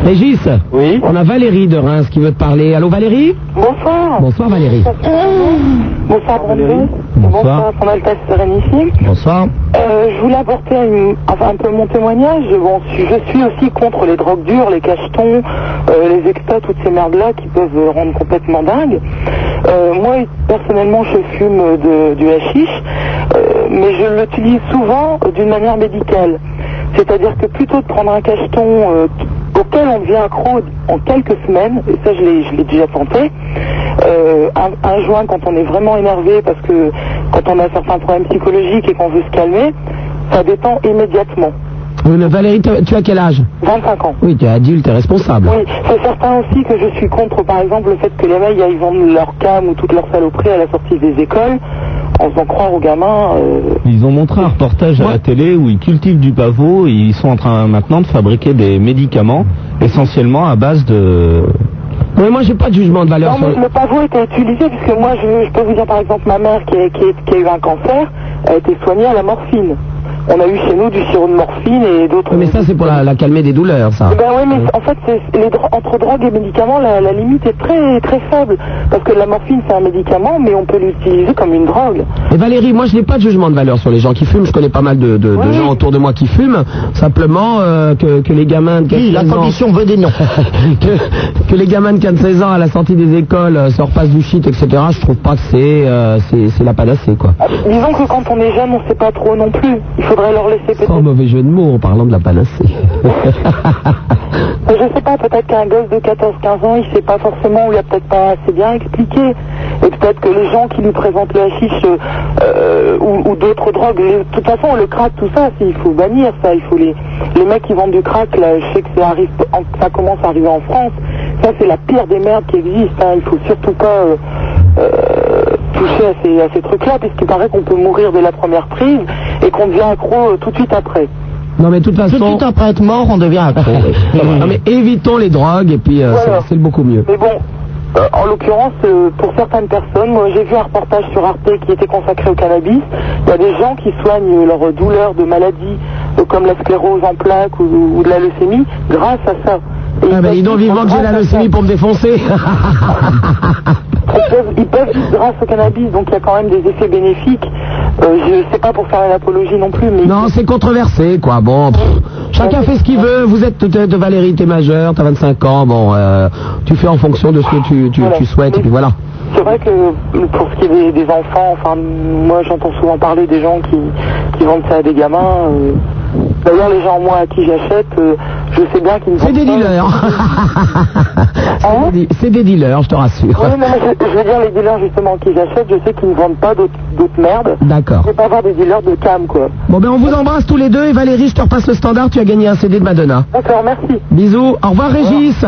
Régis Oui. On a Valérie de Reims qui veut te parler. Allô, Valérie? Bonsoir. Bonsoir, Valérie. Bonsoir, Brandon. Bonsoir, Son Altesse Sérénissime. Bonsoir. Euh, je voulais apporter enfin, un peu mon témoignage. Je suis aussi contre les drogues dures, les cachetons, euh, les extas, toutes ces merdes-là qui peuvent euh, rendre complètement dingue. Euh, moi, personnellement, je fume du hashish, mais je l'utilise souvent d'une manière médicale. C'est-à-dire que plutôt de prendre un cacheton auquel on devient accro en quelques semaines, et ça je l'ai, déjà tenté, un, un joint quand on est vraiment énervé parce que quand on a certains problèmes psychologiques et qu'on veut se calmer, ça détend immédiatement. Oui, mais Valérie, tu as quel âge 25 ans. Oui, tu es adulte, tu es responsable. Oui, c'est certain aussi que je suis contre, par exemple, le fait que les mecs aillent vendre leur cam ou toute leur saloperie à la sortie des écoles en faisant croire aux gamins. euh, Ils ont montré un reportage à la télé où ils cultivent du pavot et ils sont en train maintenant de fabriquer des médicaments essentiellement à base de... Oui, moi, j'ai pas de jugement de valeur Non, sur le pavot était utilisé puisque moi, je, je peux vous dire par exemple, ma mère qui a, qui a- qui a eu un cancer a été soignée à la morphine. On a eu chez nous du sirop de morphine et d'autres. Mais ça, c'est pour la, la calmer des douleurs, ça. Ben oui, mais en fait, c'est- les dro- entre drogue et médicaments, la, la limite est très très faible. Parce que la morphine, c'est un médicament, mais on peut l'utiliser comme une drogue. Et Valérie, moi je n'ai pas de jugement de valeur sur les gens qui fument. Je connais pas mal de, de- de gens autour de moi qui fument. Simplement euh, que, que les gamins de 15 Oui, la ans- commission veut des noms. que, que les gamins de 15-16 ans à la sortie des écoles euh, se repassent du shit, etc. Je trouve pas que c'est euh, c'est c'est la panacée, quoi. Disons que quand on est jeune, on sait pas trop non plus. Il faudrait leur laisser peut-être. Sans mauvais jeu de mots en parlant de la panacée. Je sais pas, peut-être qu'un gosse de 14-15 ans, il sait pas forcément, ou il a peut-être pas assez bien expliqué. Et peut-être que les gens qui lui présentent le hashish euh, ou, ou d'autres drogues, de toute façon, le crack, tout ça, il faut bannir ça. Il faut les, les mecs qui vendent du crack, là, je sais que ça arrive, ça commence à arriver en France. Ça, c'est la pire des merdes qui existent. hein. Il faut surtout pas euh, euh, toucher à ces, à ces trucs-là, puisqu'il paraît qu'on peut mourir dès la première prise et qu'on devient accro euh, tout de suite après. Non mais de toute façon... Tout de suite après être mort, on devient accro. non mais évitons les drogues et puis euh, Voilà. c'est- beaucoup mieux. Mais bon, euh, en l'occurrence, euh, pour certaines personnes, moi j'ai vu un reportage sur Arte qui était consacré au cannabis. Il y a des gens qui soignent leurs douleurs de maladies euh, comme la sclérose en plaques ou, ou de la leucémie grâce à ça. Et Ah ils bah peuvent dis donc vivre vivement que j'ai la leucémie pour me défoncer. Ils peuvent, ils peuvent vivre grâce au cannabis, donc il y a quand même des effets bénéfiques. Euh, je sais pas pour faire l'apologie non plus, mais non c'est controversé quoi. Bon, pff, chacun fait ce qu'il veut. Vous êtes de, de Valérie, t'es majeur, t'as 25 ans. Bon, euh, tu fais en fonction de ce que tu, tu, tu souhaites et puis voilà. C'est vrai que pour ce qui est des, des enfants, enfin moi j'entends souvent parler des gens qui, qui vendent ça à des gamins. euh. D'ailleurs les gens moi à qui j'achète, euh, je sais bien qu'ils ne C'est vendent des pas- dealers. C'est des- C'est des dealers, je te rassure. Oui, non, mais je, je veux dire les dealers justement qui j'achète, je sais qu'ils ne vendent pas d'autres merdes. D'accord. Je vais pas avoir des dealers de cam quoi. Bon ben on vous embrasse tous les deux et Valérie, je te repasse le standard. Tu as gagné un CD de Madonna. D'accord, merci. Bisous. Au revoir Régis.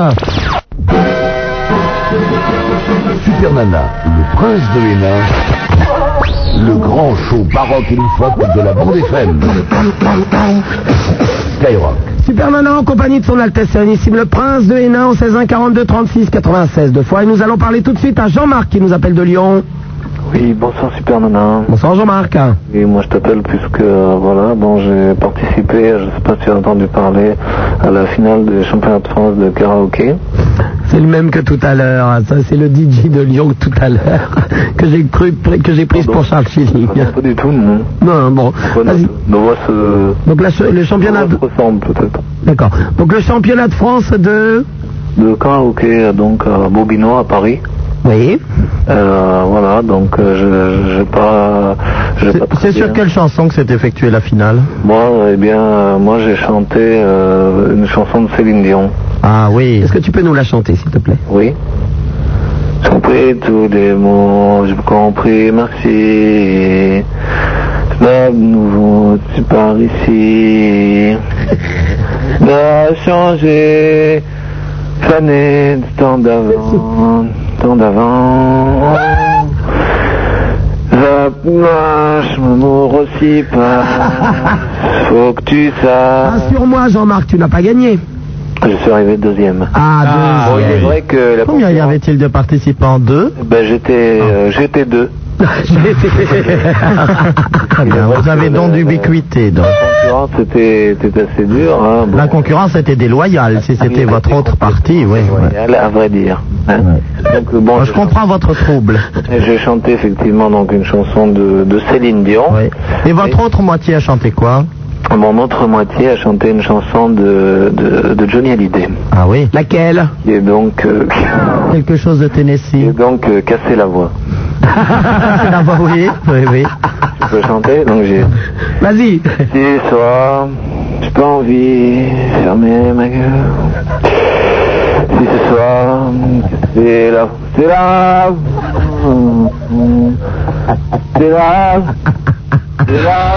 Super Nana, le prince de Hénin, le grand show baroque et loufoque de la bande FM. Skyrock. Super Nana en compagnie de son Altesse Sérénissime le Prince de Hénin au 16 1 42 36 96 deux fois et nous allons parler tout de suite à Jean-Marc qui nous appelle de Lyon. Oui, bonsoir Super Nana. Bonsoir Jean-Marc. Et moi je t'appelle puisque euh, voilà, bon j'ai participé, je sais pas si tu as entendu parler, à la finale des championnats de France de karaoké. C'est le même que tout à l'heure. Ça c'est le DJ de Lyon tout à l'heure que j'ai cru que j'ai prise pour Charles Schilling. Pas du tout, non. Non bon. Se... Donc la- le championnat de... ressemblent peut-être. D'accord. Donc le championnat de France de De karaoké donc à Bobino à Paris. Oui. Euh, voilà, donc euh, je j'ai pas... C'est sur quelle chanson que s'est effectuée la finale? Moi, eh bien, euh, moi j'ai chanté euh, une chanson de Céline Dion. Ah oui. Est-ce que tu peux nous la chanter s'il te plaît? Oui. J'ai compris tous les mots, j'ai compris, merci. La nouveau, tu pars ici. N'a changé, fané du temps d'avant, temps d'avant. Marche me aussi pas. Faut que tu saches. Rassure-moi Jean-Marc, tu n'as pas gagné. Je suis arrivé deuxième. Ah, Bon, il est vrai que la Combien y avait-il de participants? Deux? Ben j'étais euh, j'étais deux. Vous avez donc d'ubiquité. La concurrence c'était assez dur. Hein. Bon, La concurrence était déloyale. Si c'était votre autre partie, oui. ouais. elle, à vrai dire. hein. Donc bon, Moi, je comprends votre trouble. j'ai chanté effectivement donc une chanson de, de Céline Dion. Oui. Et votre autre moitié a chanté quoi? Mon autre moitié a chanté une chanson de, de, de Johnny Hallyday. Ah oui. Laquelle? Est donc euh, Quelque chose de Tennessee. est donc euh, cassé la voix. Ah bah oui, oui, oui. Je peux chanter donc j'ai Vas-y. Si ce soir, j'ai pas envie de fermer ma gueule. Si ce soir, c'est la, c'est la, c'est la, c'est la.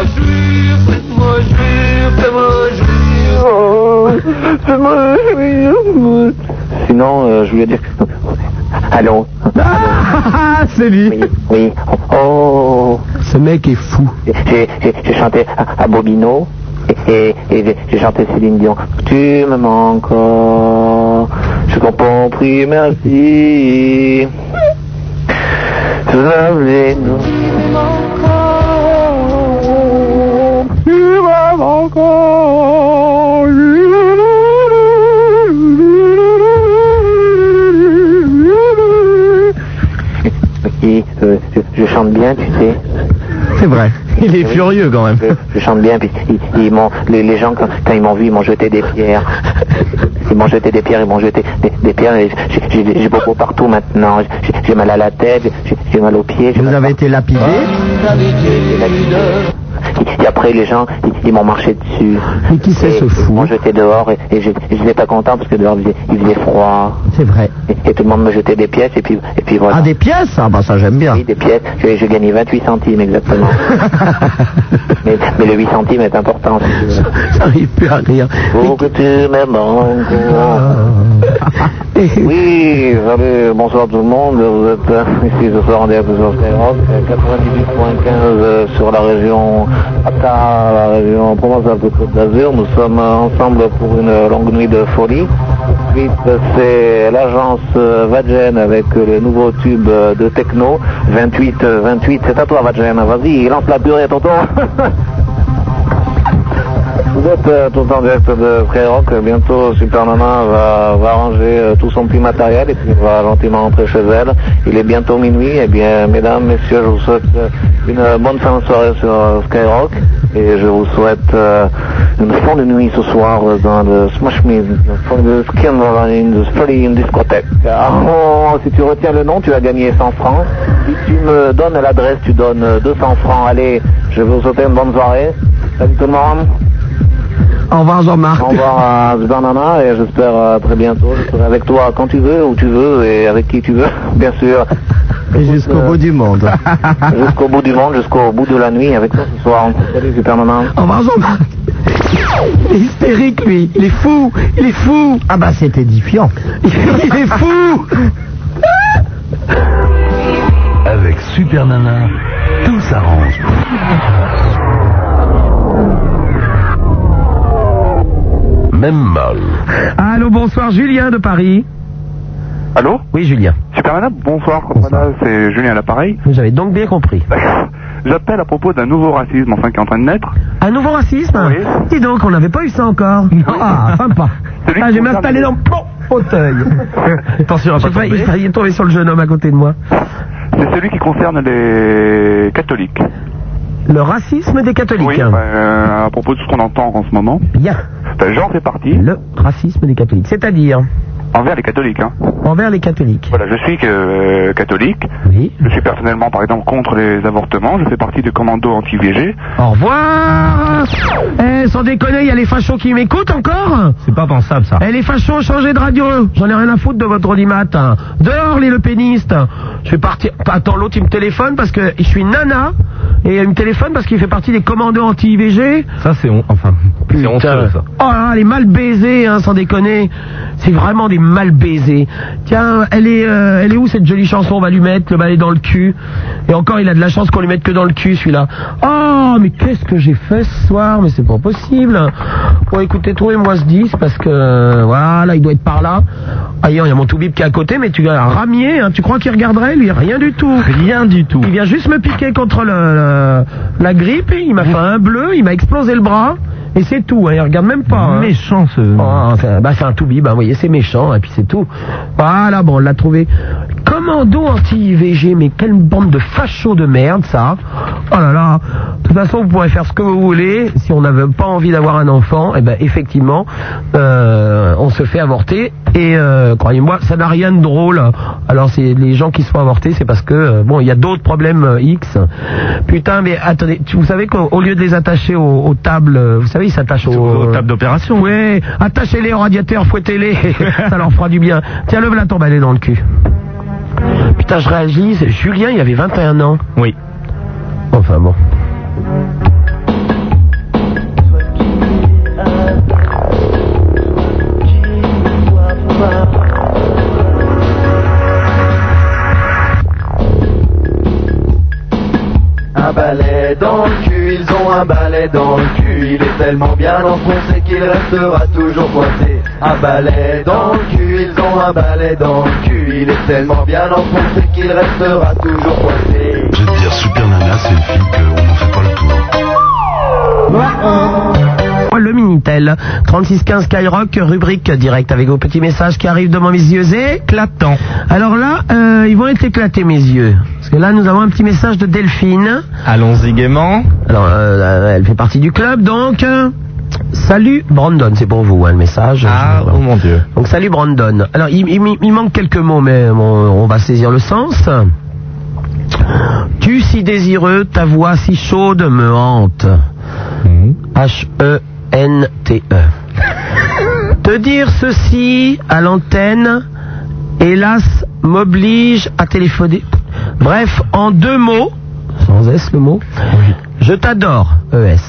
Fais-moi jouir, fais-moi jouir, fais-moi jouir. Sinon, euh, je voulais dire. Allô. Ah, c'est lui. Oui, oui. Oh. Ce mec est fou. J'ai j'ai- j'ai chanté à, à Bobino et, et- et j'ai- j'ai chanté Céline Dion. Tu me manques encore. Je comprends, prie, merci. Les Tu m'aimes encore. Oui, je, chante bien, tu sais. C'est vrai. Il est furieux quand même. Je, je chante bien, puis ils, ils m'ont- les, les gens, quand, quand ils m'ont vu, ils m'ont jeté des pierres. Ils m'ont jeté des pierres, ils m'ont jeté des, des pierres, j'ai- beaucoup partout maintenant. J'ai- mal à la tête, j'ai- mal aux pieds. Vous avez été lapidé Et après, les gens, ils, ils m'ont marché dessus. Mais qui c'est ce fou Ils m'ont jeté dehors, et, et je n'étais pas content parce que dehors, il faisait, il faisait froid. C'est vrai. Et, et tout le monde me jetait des pièces, et puis, et puis voilà. Ah, des pièces? Ah bah ça j'aime bien. Oui, des pièces. J'ai j'ai gagné 28 centimes exactement. mais, mais le 8 centimes est important. J'arrive plus à rire. Faut que tu m'aimes encore. Oui, salut, bonsoir tout le monde. Vous êtes ici ce soir en direct sur Skyrock, euh, 98.15 euh, sur la région ATA, la région Provence-Alpes-Côte d'Azur. Nous sommes ensemble pour une longue nuit de folie. Ensuite, c'est l'agence euh, Vadgen avec euh, le nouveau tube euh, de techno. 28, euh, 28, c'est à toi Vadgen. Vas-y, lance la purée, tonton. Vous êtes euh, tout en direct de Skyrock. Bientôt, Super Nana va, va ranger euh, tout son petit matériel et puis va gentiment rentrer chez elle. Il est bientôt minuit. Eh bien, mesdames, messieurs, je vous souhaite euh, une euh, bonne fin de soirée sur euh, Skyrock et je vous souhaite euh, une fin de nuit ce soir euh, dans le Smash Me, le Skin in the Discothèque. Ah, oh, si tu retiens le nom, tu as gagné 100 francs. Si tu me donnes l'adresse, tu donnes euh, 200 francs. Allez, je vais vous souhaiter une bonne soirée. Salut tout le monde. Au revoir Jean-Marc. Au revoir à Super Nana et j'espère à très bientôt. Je serai avec toi quand tu veux, où tu veux et avec qui tu veux, bien sûr. Et jusqu'au bout du monde. jusqu'au bout du monde, jusqu'au bout de la nuit avec toi ce soir. Salut Super Nana. Au revoir Jean-Marc. Il est hystérique lui, il est fou, il est fou. Ah bah c'est édifiant. Il est fou. Avec Super Nana, tout s'arrange. Même mal. Allô, bonsoir Julien de Paris. Allô Oui Julien. Super Nana, bonsoir. C'est Julien à l'appareil. Vous avez donc bien compris. J'appelle à propos d'un nouveau racisme, enfin, qui est en train de naître. Un nouveau racisme Dis donc, on n'avait pas eu ça encore. Ah, sympa. Celui Ah, qui je vais concerne m'installer dans le fauteuil. Attention à J'ai pas failli- tomber. j'ai failli tomber sur le jeune homme à côté de moi. C'est celui qui concerne les catholiques. Le racisme des catholiques. Oui, euh, à propos de ce qu'on entend en ce moment. Bien. Ben, J'en fais partie. Le racisme des catholiques. C'est-à-dire Envers les catholiques, hein. envers les catholiques. Voilà, je suis euh, catholique. Oui. Je suis personnellement, par exemple, contre les avortements. Je fais partie des commandos anti-VG. Au revoir Eh, sans déconner, il y a les fachos qui m'écoutent encore C'est pas pensable ça. Eh, les fachos, changez de radio J'en ai rien à foutre de votre audimat. hein. Dehors, les lepénistes Je vais partir... Attends, l'autre, il me téléphone parce que je suis nana, et il me téléphone parce qu'il fait partie des commandos anti-IVG. Ça c'est hon- enfin c'est honteux ça. Oh là là, les mal baisés, hein, sans déconner. C'est vraiment des mal baisés. Tiens, elle est, euh, elle est où cette jolie chanson? On va lui mettre le balai dans le cul. Et encore, il a de la chance qu'on lui mette que dans le cul, celui-là. Oh, mais qu'est-ce que j'ai fait ce soir? Mais c'est pas possible. Bon, écoutez, trouvez-moi ce disque parce que euh, voilà, il doit être par là. Ailleurs, il y a mon toubib qui est à côté, mais tu as un ramier. Hein, tu crois qu'il regarderait lui? Rien du tout. Rien du tout. Il vient juste me piquer contre le, le- la grippe. Il m'a fait un bleu. Il m'a explosé le bras. Et c'est tout. Hein, il regarde même pas. hein. Méchant ce. Oh, c'est bah, c'est un toubib, hein, vous voyez, c'est méchant, et puis c'est tout. Voilà, bon, on l'a trouvé. Commando anti-IVG, mais quelle bande de fachos de merde, ça. Oh là là. De toute façon, vous pourrez faire ce que vous voulez. Si on n'avait pas envie d'avoir un enfant, eh ben, effectivement, euh, on se fait avorter. Et euh, croyez-moi, ça n'a rien de drôle. Alors, c'est les gens qui se font avorter, c'est parce que, euh, bon, il y a d'autres problèmes X. Putain, mais attendez, vous savez qu'au au lieu de les attacher aux, aux tables, vous savez, ils s'attachent aux, Aux tables d'opération. Ouais, attachez-les au radiateur, fouettez-les, ça leur fera du bien. Tiens, lève la tombe, elle est dans le cul. Putain, je réagis, Julien, il avait 21 ans. Oui. Enfin bon. Un balai dans le cul, ils ont un balai dans le cul. Il est tellement bien enfoncé qu'il restera toujours coincé. Un balai dans le cul, ils ont un balai dans le cul. Il est tellement bien enfoncé qu'il restera toujours coincé. Je dire, Super Nana, c'est une fille qu'on Minitel, 3615 Skyrock, rubrique direct avec vos petits messages qui arrivent devant mes yeux éclatants. Alors là, euh, ils vont être éclatés mes yeux. Parce que là, nous avons un petit message de Delphine. Allons-y gaiement. Alors, euh, elle fait partie du club, donc. euh, Salut Brandon, c'est pour vous hein, le message. Ah, oh mon dieu. Donc salut Brandon. Alors il, il- il manque quelques mots, mais on, on va saisir le sens. Tu si désireux, ta voix si chaude me hante. Mhm. H-E-N-T-E. Te dire ceci à l'antenne, hélas, m'oblige à téléphoner. Bref, en deux mots, sans S le mot, je t'adore, ES.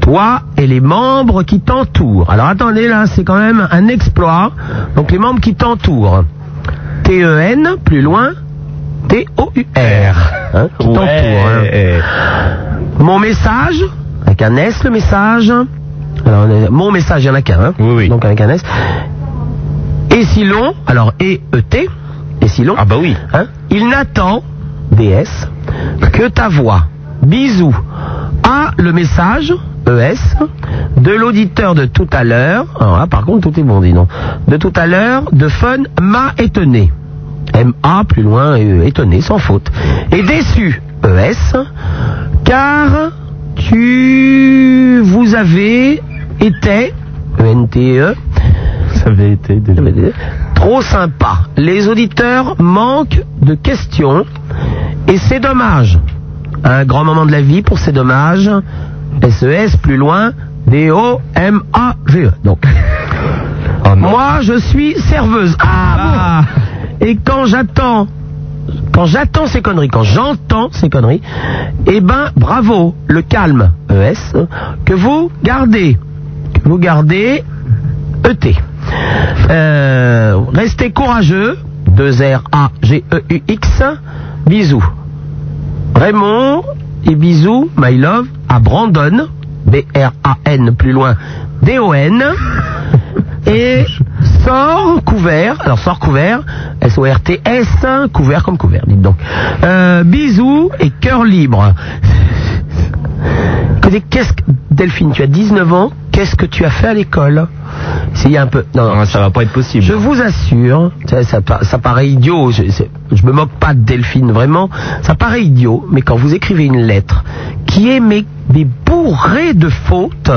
Toi et les membres qui t'entourent. Alors attendez, là, c'est quand même un exploit. Donc les membres qui t'entourent. T-E-N, plus loin, T-O-U-R. Hein, qui t'entourent. hein. Mon message, avec un S le message. Alors, mon message, il n'y en a qu'un. Hein, oui, oui. Donc avec un S. Et si long, alors E-E-T, et si long. Ah bah oui. il n'attend, DS, que ta voix. Bisous. A, le message, ES, de l'auditeur de tout à l'heure. Alors là, par contre, tout est bon, dis donc. De tout à l'heure, de fun, m'a étonné. M-A, plus loin, euh, étonné, sans faute. Et déçu, ES, car tu, vous avez été, E E-N-T-E, ça avait été trop sympa. Les auditeurs manquent de questions et c'est dommage. Un grand moment de la vie pour ces dommages. SES plus loin, D-O-M-A-G-E. Donc. Moi, je suis serveuse. Ah, bon. Et quand j'attends, quand j'attends ces conneries, quand j'entends ces conneries, eh ben, bravo, le calme, ES, que vous gardez, vous gardez, ET. Euh, restez courageux, 2 R A G E U X. Bisous. Raymond et bisous, my love, à Brandon, B R A N plus loin, D O N. Et sort couvert, alors sort couvert, S O R T S, couvert comme couvert, dites donc. Euh, bisous et cœur libre. Qu'est-ce que Delphine, tu as 19 ans, qu'est-ce que tu as fait à l'école S'il y a un peu non, ça va pas être possible. Je vous assure, ça, ça, ça paraît idiot, je, je me moque pas de Delphine vraiment, ça paraît idiot, mais quand vous écrivez une lettre qui est mais, mais bourrée de fautes,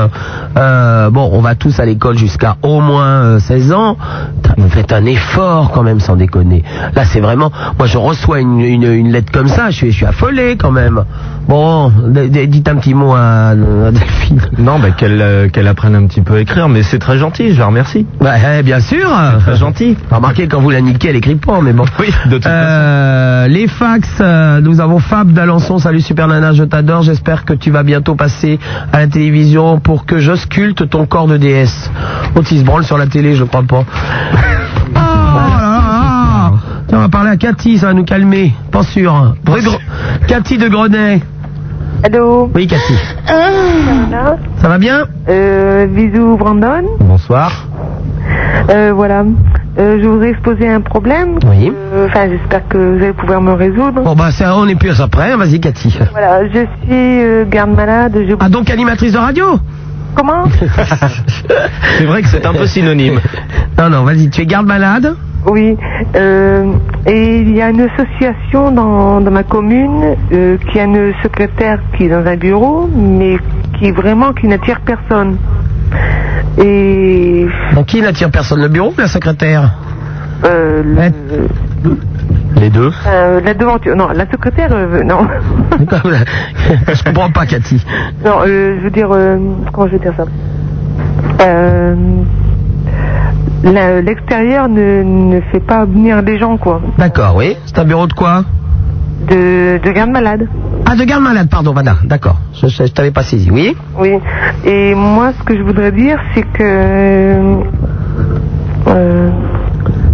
euh, bon, on va tous à l'école jusqu'à au moins euh, 16 ans, Putain, vous faites un effort quand même sans déconner. Là c'est vraiment, moi je reçois une, une, une lettre comme ça, je suis, je suis affolé quand même. Bon, dites un petit mot à, à Delphine. Non, bah, qu'elle euh, qu'elle apprenne un petit peu à écrire, mais c'est très gentil, je la remercie. Bah, eh, bien sûr. Très gentil. Remarquez, quand vous la niquez, elle écrit pas, mais bon. Oui, de toute Euh, les fax, euh, nous avons Fab d'Alençon. Salut Super Nana, je t'adore. J'espère que tu vas bientôt passer à la télévision pour que j'ausculte ton corps de déesse. Il se branle sur la télé, je crois pas. Oh là là. Tiens, on va parler à Cathy, ça va nous calmer. Pas sûr. Rue Gre- Cathy de Grenet. Allô Oui, Cathy. Voilà. Ça va bien Euh, bisous Brandon. Bonsoir. Euh, voilà. Euh, je voudrais exposer un problème. Oui. Euh, Enfin, j'espère que vous allez pouvoir me résoudre. Bon, bah, ça, on est plus après. Vas-y, Cathy. Voilà, je suis garde malade. Je... Ah, donc animatrice de radio Comment C'est vrai que c'est un peu synonyme. Non, non, vas-y, tu es garde malade Oui. Euh, et il y a une association dans, dans ma commune euh, qui a une secrétaire qui est dans un bureau, mais qui vraiment qui n'attire personne. Et Donc, qui n'attire personne? Le bureau ou la secrétaire? Euh, le- Les deux. euh, la devanture, non, la secrétaire, euh, non. Je comprends pas, Cathy. Non, euh, je veux dire, comment je vais dire ça? L'extérieur ne, ne fait pas venir les gens, quoi. D'accord, oui. C'est un bureau de quoi De, de garde malade. Ah, de garde malade, pardon, voilà. D'accord. Je, je, je t'avais pas saisi, oui Oui. Et moi, ce que je voudrais dire, c'est que. euh,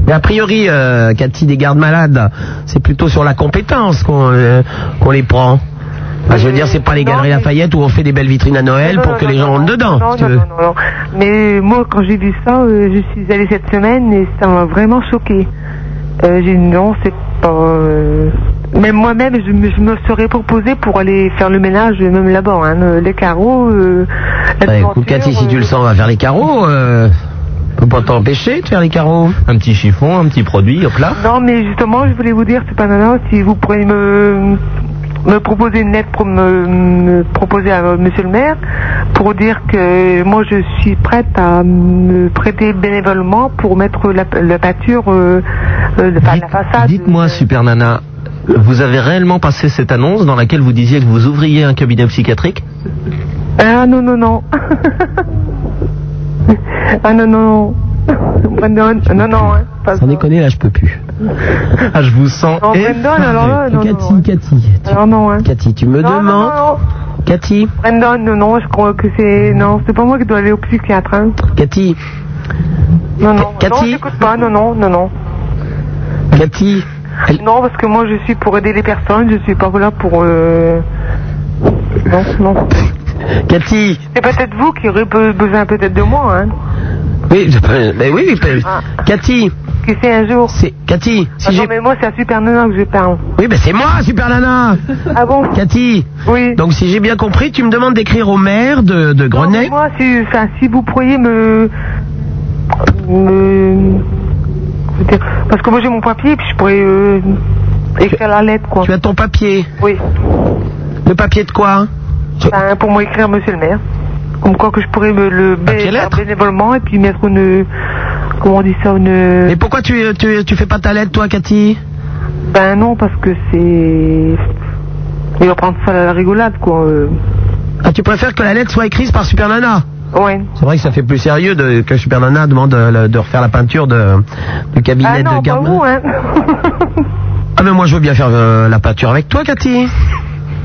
Mais a priori, euh, Cathy, des gardes malades, c'est plutôt sur la compétence qu'on euh, qu'on les prend. Bah, je veux dire, c'est pas les galeries Lafayette où on fait des belles vitrines à Noël pour que les gens rentrent dedans, non, non, veux. non, non, non. Mais moi, quand j'ai vu ça, euh, je suis allée cette semaine et ça m'a vraiment choqué. Euh, j'ai dit non, c'est pas. euh, Même moi-même, je me, je me serais proposé pour aller faire le ménage, même là-bas, hein, les carreaux. euh, la Bah, écoute, Cathy, si tu le sens, on va faire les carreaux. Euh, on peut pas t'empêcher de faire les carreaux. Un petit chiffon, un petit produit, hop là. Non, mais justement, je voulais vous dire, c'est pas nana, si vous pourriez me, me proposer une lettre pour me, me proposer à euh, monsieur le maire, pour dire que moi je suis prête à me prêter bénévolement pour mettre la, la peinture, euh, euh, enfin, la façade. Dites-moi, Super Nana, vous avez réellement passé cette annonce dans laquelle vous disiez que vous ouvriez un cabinet psychiatrique? Ah non, non, non. ah non, non. Brandon, non, non, hein, pas Sans déconner, là, je peux plus. Ah, je vous sens Non, Brandon, alors là, non, Cathy, non. Cathy. Alors non, hein. Cathy, tu me Non, non, demandes. non, Cathy Brandon, non, non, je crois que c'est. Non, c'est pas moi qui dois aller au psychiatre. Hein. Cathy Non, non, non, Cathy j'écoute pas, non, non, non, non. Cathy Non, parce que moi je suis pour aider les personnes, je suis pas là pour. Euh... Non, non. Cathy C'est peut-être vous qui aurez be- besoin peut-être de moi, hein. Oui, je- mais oui, oui, mais- Ah. Cathy C'est un jour C'est Cathy si Attends, mais moi c'est à Super Nana que je parle. Oui, mais c'est moi, Super Nana Ah bon Cathy Oui. Donc si j'ai bien compris, tu me demandes d'écrire au maire de, de Grenay moi, si, enfin, si vous pourriez me. me. Parce que moi j'ai mon papier, puis je pourrais euh, écrire la lettre, quoi. Tu as ton papier Oui. Le papier de quoi? Enfin, pour moi écrire monsieur le maire. Comme quoi que je pourrais me le bé- faire bénévolement et puis mettre une. Comment on dit ça une... Et pourquoi tu, tu, tu fais pas ta lettre, toi, Cathy? Ben non, parce que c'est. Il va prendre ça à la rigolade, quoi. euh. Ah, tu préfères que la lettre soit écrite par Super Nana? Ouais. C'est vrai que ça fait plus sérieux de, que Super Nana demande euh, de refaire la peinture de, du cabinet Ah non, de garde. hein. Ah, mais moi je veux bien faire euh, la peinture avec toi, Cathy.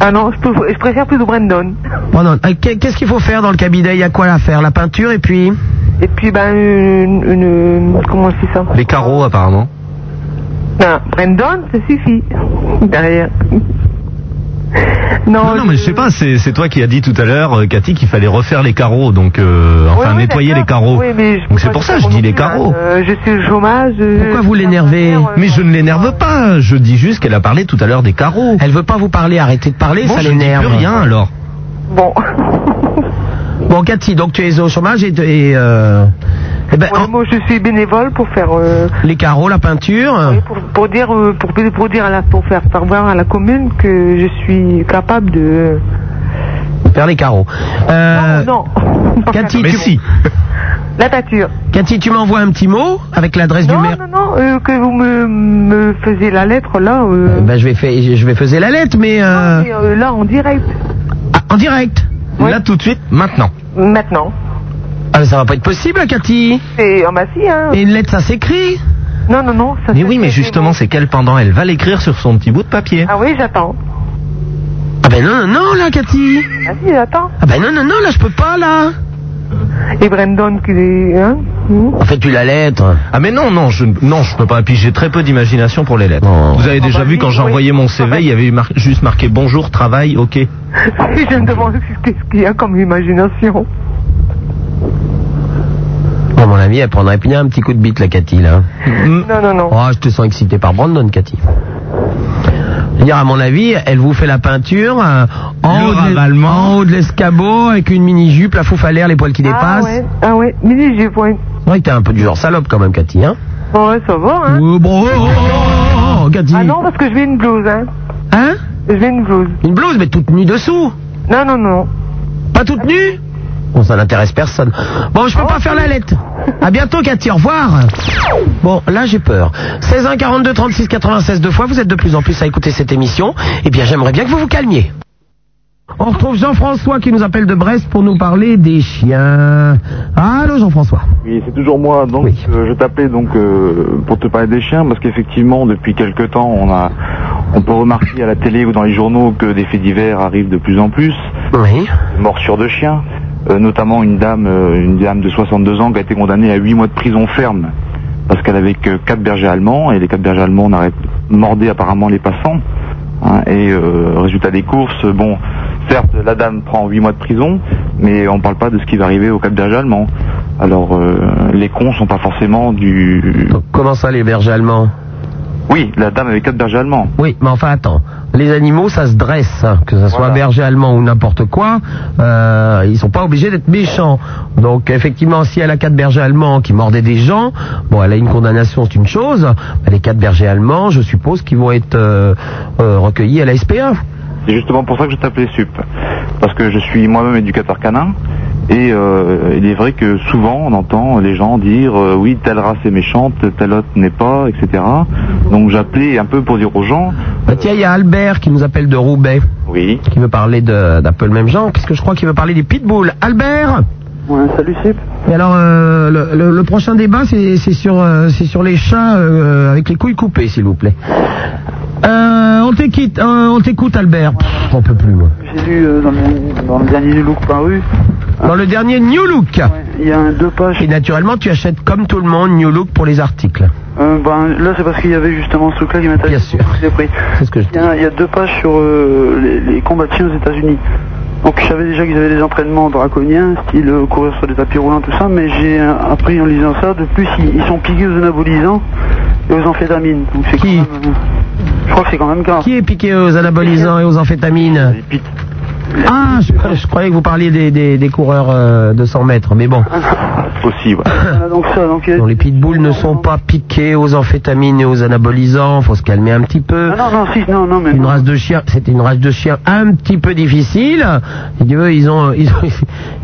Ah non, je, peux- je préfère plutôt Brandon. Bon, non. Euh, qu'est- Qu'est-ce qu'il faut faire dans le cabinet? Il y a quoi à faire? La peinture et puis? Et puis, ben, une. une- comment dit ça? Les carreaux, apparemment. Non, Brandon, ça suffit. Derrière. Non, Non, non, mais je sais pas, c'est toi qui as dit tout à l'heure, euh, Cathy, qu'il fallait refaire les carreaux, donc euh, enfin Oui, oui, nettoyer les carreaux. Oui, mais je donc c'est pour ça que je dis les carreaux. Euh, je suis au chômage. euh, Pourquoi vous l'énervez Mais je ne l'énerve pas, je dis juste qu'elle a parlé tout à l'heure des carreaux. Elle veut pas vous parler, arrêtez de parler, Bon, ça l'énerve. plus rien alors. Bon. Bon, Cathy, donc tu es au chômage et, et, euh, eh ben, Ouais, moi, je suis bénévole pour faire. euh, les carreaux, la peinture. pour, pour dire, euh, pour, pour dire à la, pour faire savoir à la commune que je suis capable de. Faire les carreaux. Euh, Non. Cathy, tu... La peinture. Cathy, tu m'envoies un petit mot avec l'adresse du Non, maire. non, non, euh, que vous me, me faisiez la lettre là. euh, Ben, je vais faire, je vais faire la lettre, mais euh, et, euh, là en direct. en direct. Là tout de suite, maintenant. Maintenant. Ah, mais ça va pas être possible, Cathy. Et ah bah si, hein. Et une lettre, ça s'écrit. Non, non, non. Ça Mais oui, mais justement, c'est quel pendant Elle va l'écrire sur son petit bout de papier. Ah oui, j'attends. Ah ben non, non, non, là, Cathy. Ah si, j'attends. Ah ben non, non, non, là, je peux pas, là. Et Brandon qui est. Hein En fait, tu la lettre. Ah mais non, non, je non, je peux pas. Et puis j'ai très peu d'imagination pour les lettres. Vous avez déjà bah, vu quand oui, j'ai oui. envoyé mon CV, il y avait eu mar- juste marqué bonjour, travail, ok. je me demande qu'est-ce qu'il y a comme imagination. Oh, mon ami, elle prendrait bien un petit coup de bite, la Cathy, là. Non, non, non. Oh, je te sens excité par Brandon, Cathy. Je veux dire, à mon avis, elle vous fait la peinture euh, en, haut de en haut de l'escabeau avec une mini-jupe, la fouf à l'air, les poils qui Ah dépassent. ouais, ah ouais, mini. C'est vrai que t'es un peu du genre salope quand même, Cathy, hein Ouais, ça va, hein. Oh, bon, oh, oh, oh, Cathy. Ah non, parce que je vais une blouse, hein. Hein? Je vais une blouse. Une blouse, mais toute nue dessous. Non, non, non. Pas toute nue? Bon, ça n'intéresse personne. Bon, je peux pas faire la lettre. À bientôt, Cathy. Au revoir. Bon, là, j'ai peur. 16 1 42 36 96 deux fois. Vous êtes de plus en plus à écouter cette émission. Eh bien, j'aimerais bien que vous vous calmiez. On retrouve Jean-François qui nous appelle de Brest pour nous parler des chiens. Allô, Jean-François. Oui, c'est toujours moi. Donc, euh, je t'appelais donc euh, pour te parler des chiens parce qu'effectivement, depuis quelque temps, on a, on peut remarquer à la télé ou dans les journaux que des faits divers arrivent de plus en plus. Oui. Morsures de chiens, notamment une dame, euh, une dame de 62 ans qui a été condamnée à 8 mois de prison ferme parce qu'elle avait que quatre bergers allemands et les quatre bergers allemands mordaient apparemment les passants. hein, et euh, résultat des courses, bon, certes, la dame prend 8 mois de prison, mais on parle pas de ce qui va arriver aux quatre bergers allemands. Alors, euh, les cons sont pas forcément du... Comment ça, les bergers allemands? Oui, la dame avait quatre bergers allemands. Oui, mais enfin, attends. Les animaux, ça se dresse. hein. Que ce soit Voilà. berger allemand ou n'importe quoi, euh, ils sont pas obligés d'être méchants. Donc, effectivement, si elle a quatre bergers allemands qui mordaient des gens, bon, elle a une condamnation, c'est une chose. Mais les quatre bergers allemands, je suppose qu'ils vont être euh, euh, recueillis à la SPA. C'est justement pour ça que je t'appelais SUP. Parce que je suis moi-même éducateur canin. Et euh, il est vrai que souvent on entend les gens dire euh, oui telle race est méchante, telle autre n'est pas, etc. Donc j'appelais un peu pour dire aux gens Bah, tiens, il y a Albert qui nous appelle de Roubaix. Oui. Qui veut parler de- d'un peu le même genre, puisque je crois qu'il veut parler des pitbulls? Albert? Ouais, salut Sip. Et alors, euh, le, le- le prochain débat, c'est c'est sur, euh, c'est sur les chats euh, avec les couilles coupées, s'il vous plaît. Euh, on t'écoute, euh, on t'écoute, Albert. Pff, on peut plus, moi. J'ai lu euh, dans, le, dans le dernier New Look paru, Dans le dernier New Look. il y a un deux pages. Et naturellement, tu achètes comme tout le monde New Look pour les articles. Euh, ben, là, c'est parce qu'il y avait justement ce truc-là qui m'intéresse. Bien sûr. C'est ce que je il, y a, il y a deux pages sur euh, les, les chiens aux États-Unis. Donc, je savais déjà qu'ils avaient des entraînements draconiens, style euh, courir sur des tapis roulants, tout ça, mais j'ai euh, appris en lisant ça, de plus, ils, ils sont piqués aux anabolisants et aux amphétamines. Donc, c'est Qui quand même, euh, Je crois que c'est quand même grave. Qui est piqué aux anabolisants et aux amphétamines? Ah, je, je croyais que vous parliez des, des, des coureurs euh, de 100 mètres, mais bon. Aussi, ouais. Voilà, donc ça, donc, Non, les pitbulls ne sont pas piqués aux amphétamines et aux anabolisants, faut se calmer un petit peu. Ah, non, non, si, non, non, mais. Une race de chien, c'était une race de chien un petit peu difficile. Si tu veux, ils ont, ils ont,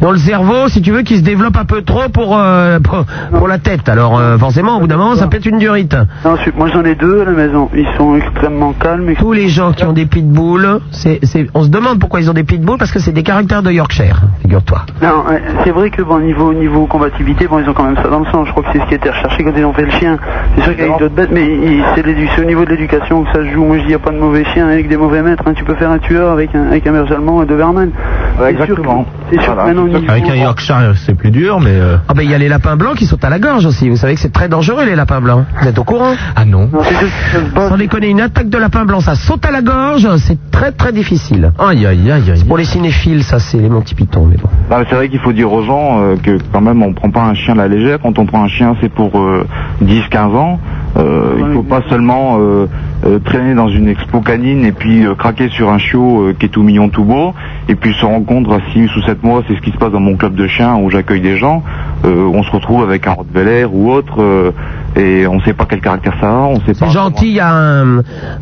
ils ont le cerveau, si tu veux, qui se développe un peu trop pour, euh, pour, pour la tête. Alors, euh, forcément, au bout d'un moment, ça peut être une durite. Non, moi j'en ai deux à la maison. Ils sont extrêmement calmes. Tous les gens qui ont des pitbulls, c'est, c'est, on se demande pourquoi ils ont des pitbulls parce que c'est des caractères de Yorkshire, figure-toi. Non, c'est vrai que bon niveau niveau combativité, bon ils ont quand même ça dans le sang. Je crois que c'est ce qui a été recherché quand ils ont fait le chien. C'est sûr qu'il y a d'autres bêtes, mais c'est au niveau de l'éducation que ça se joue. Moi je dis il n'y a pas de mauvais chiens avec des mauvais maîtres. hein. Tu peux faire un tueur avec un avec un berger allemand et deux. Ouais, sûr que- que maintenant niveau- Avec un Yorkshire, c'est plus dur, mais. euh, Ah ben il y a les lapins blancs qui sautent à la gorge aussi. Vous savez que c'est très dangereux les lapins blancs. Vous êtes au courant? Ah non. Sans déconner, une attaque de lapin blanc, ça saute à la gorge, c'est très très difficile. Aïe aïe aïe aïe. Pour les cinéphiles, ça c'est les Monty Python, mais bon. C'est vrai qu'il faut dire aux gens euh, que quand même on prend pas un chien à la légère. Quand on prend un chien, c'est pour euh, 10-15 ans. Euh, il faut pas seulement euh, euh, traîner dans une expo canine et puis euh, craquer sur un chiot euh, qui est tout mignon, tout beau, et puis se rendre compte à 6 ou 7 mois, c'est ce qui se passe dans mon club de chiens où j'accueille des gens, euh, on se retrouve avec un Rottweiler ou autre, euh, et on sait pas quel caractère ça a, on sait pas. C'est gentil, il y a un,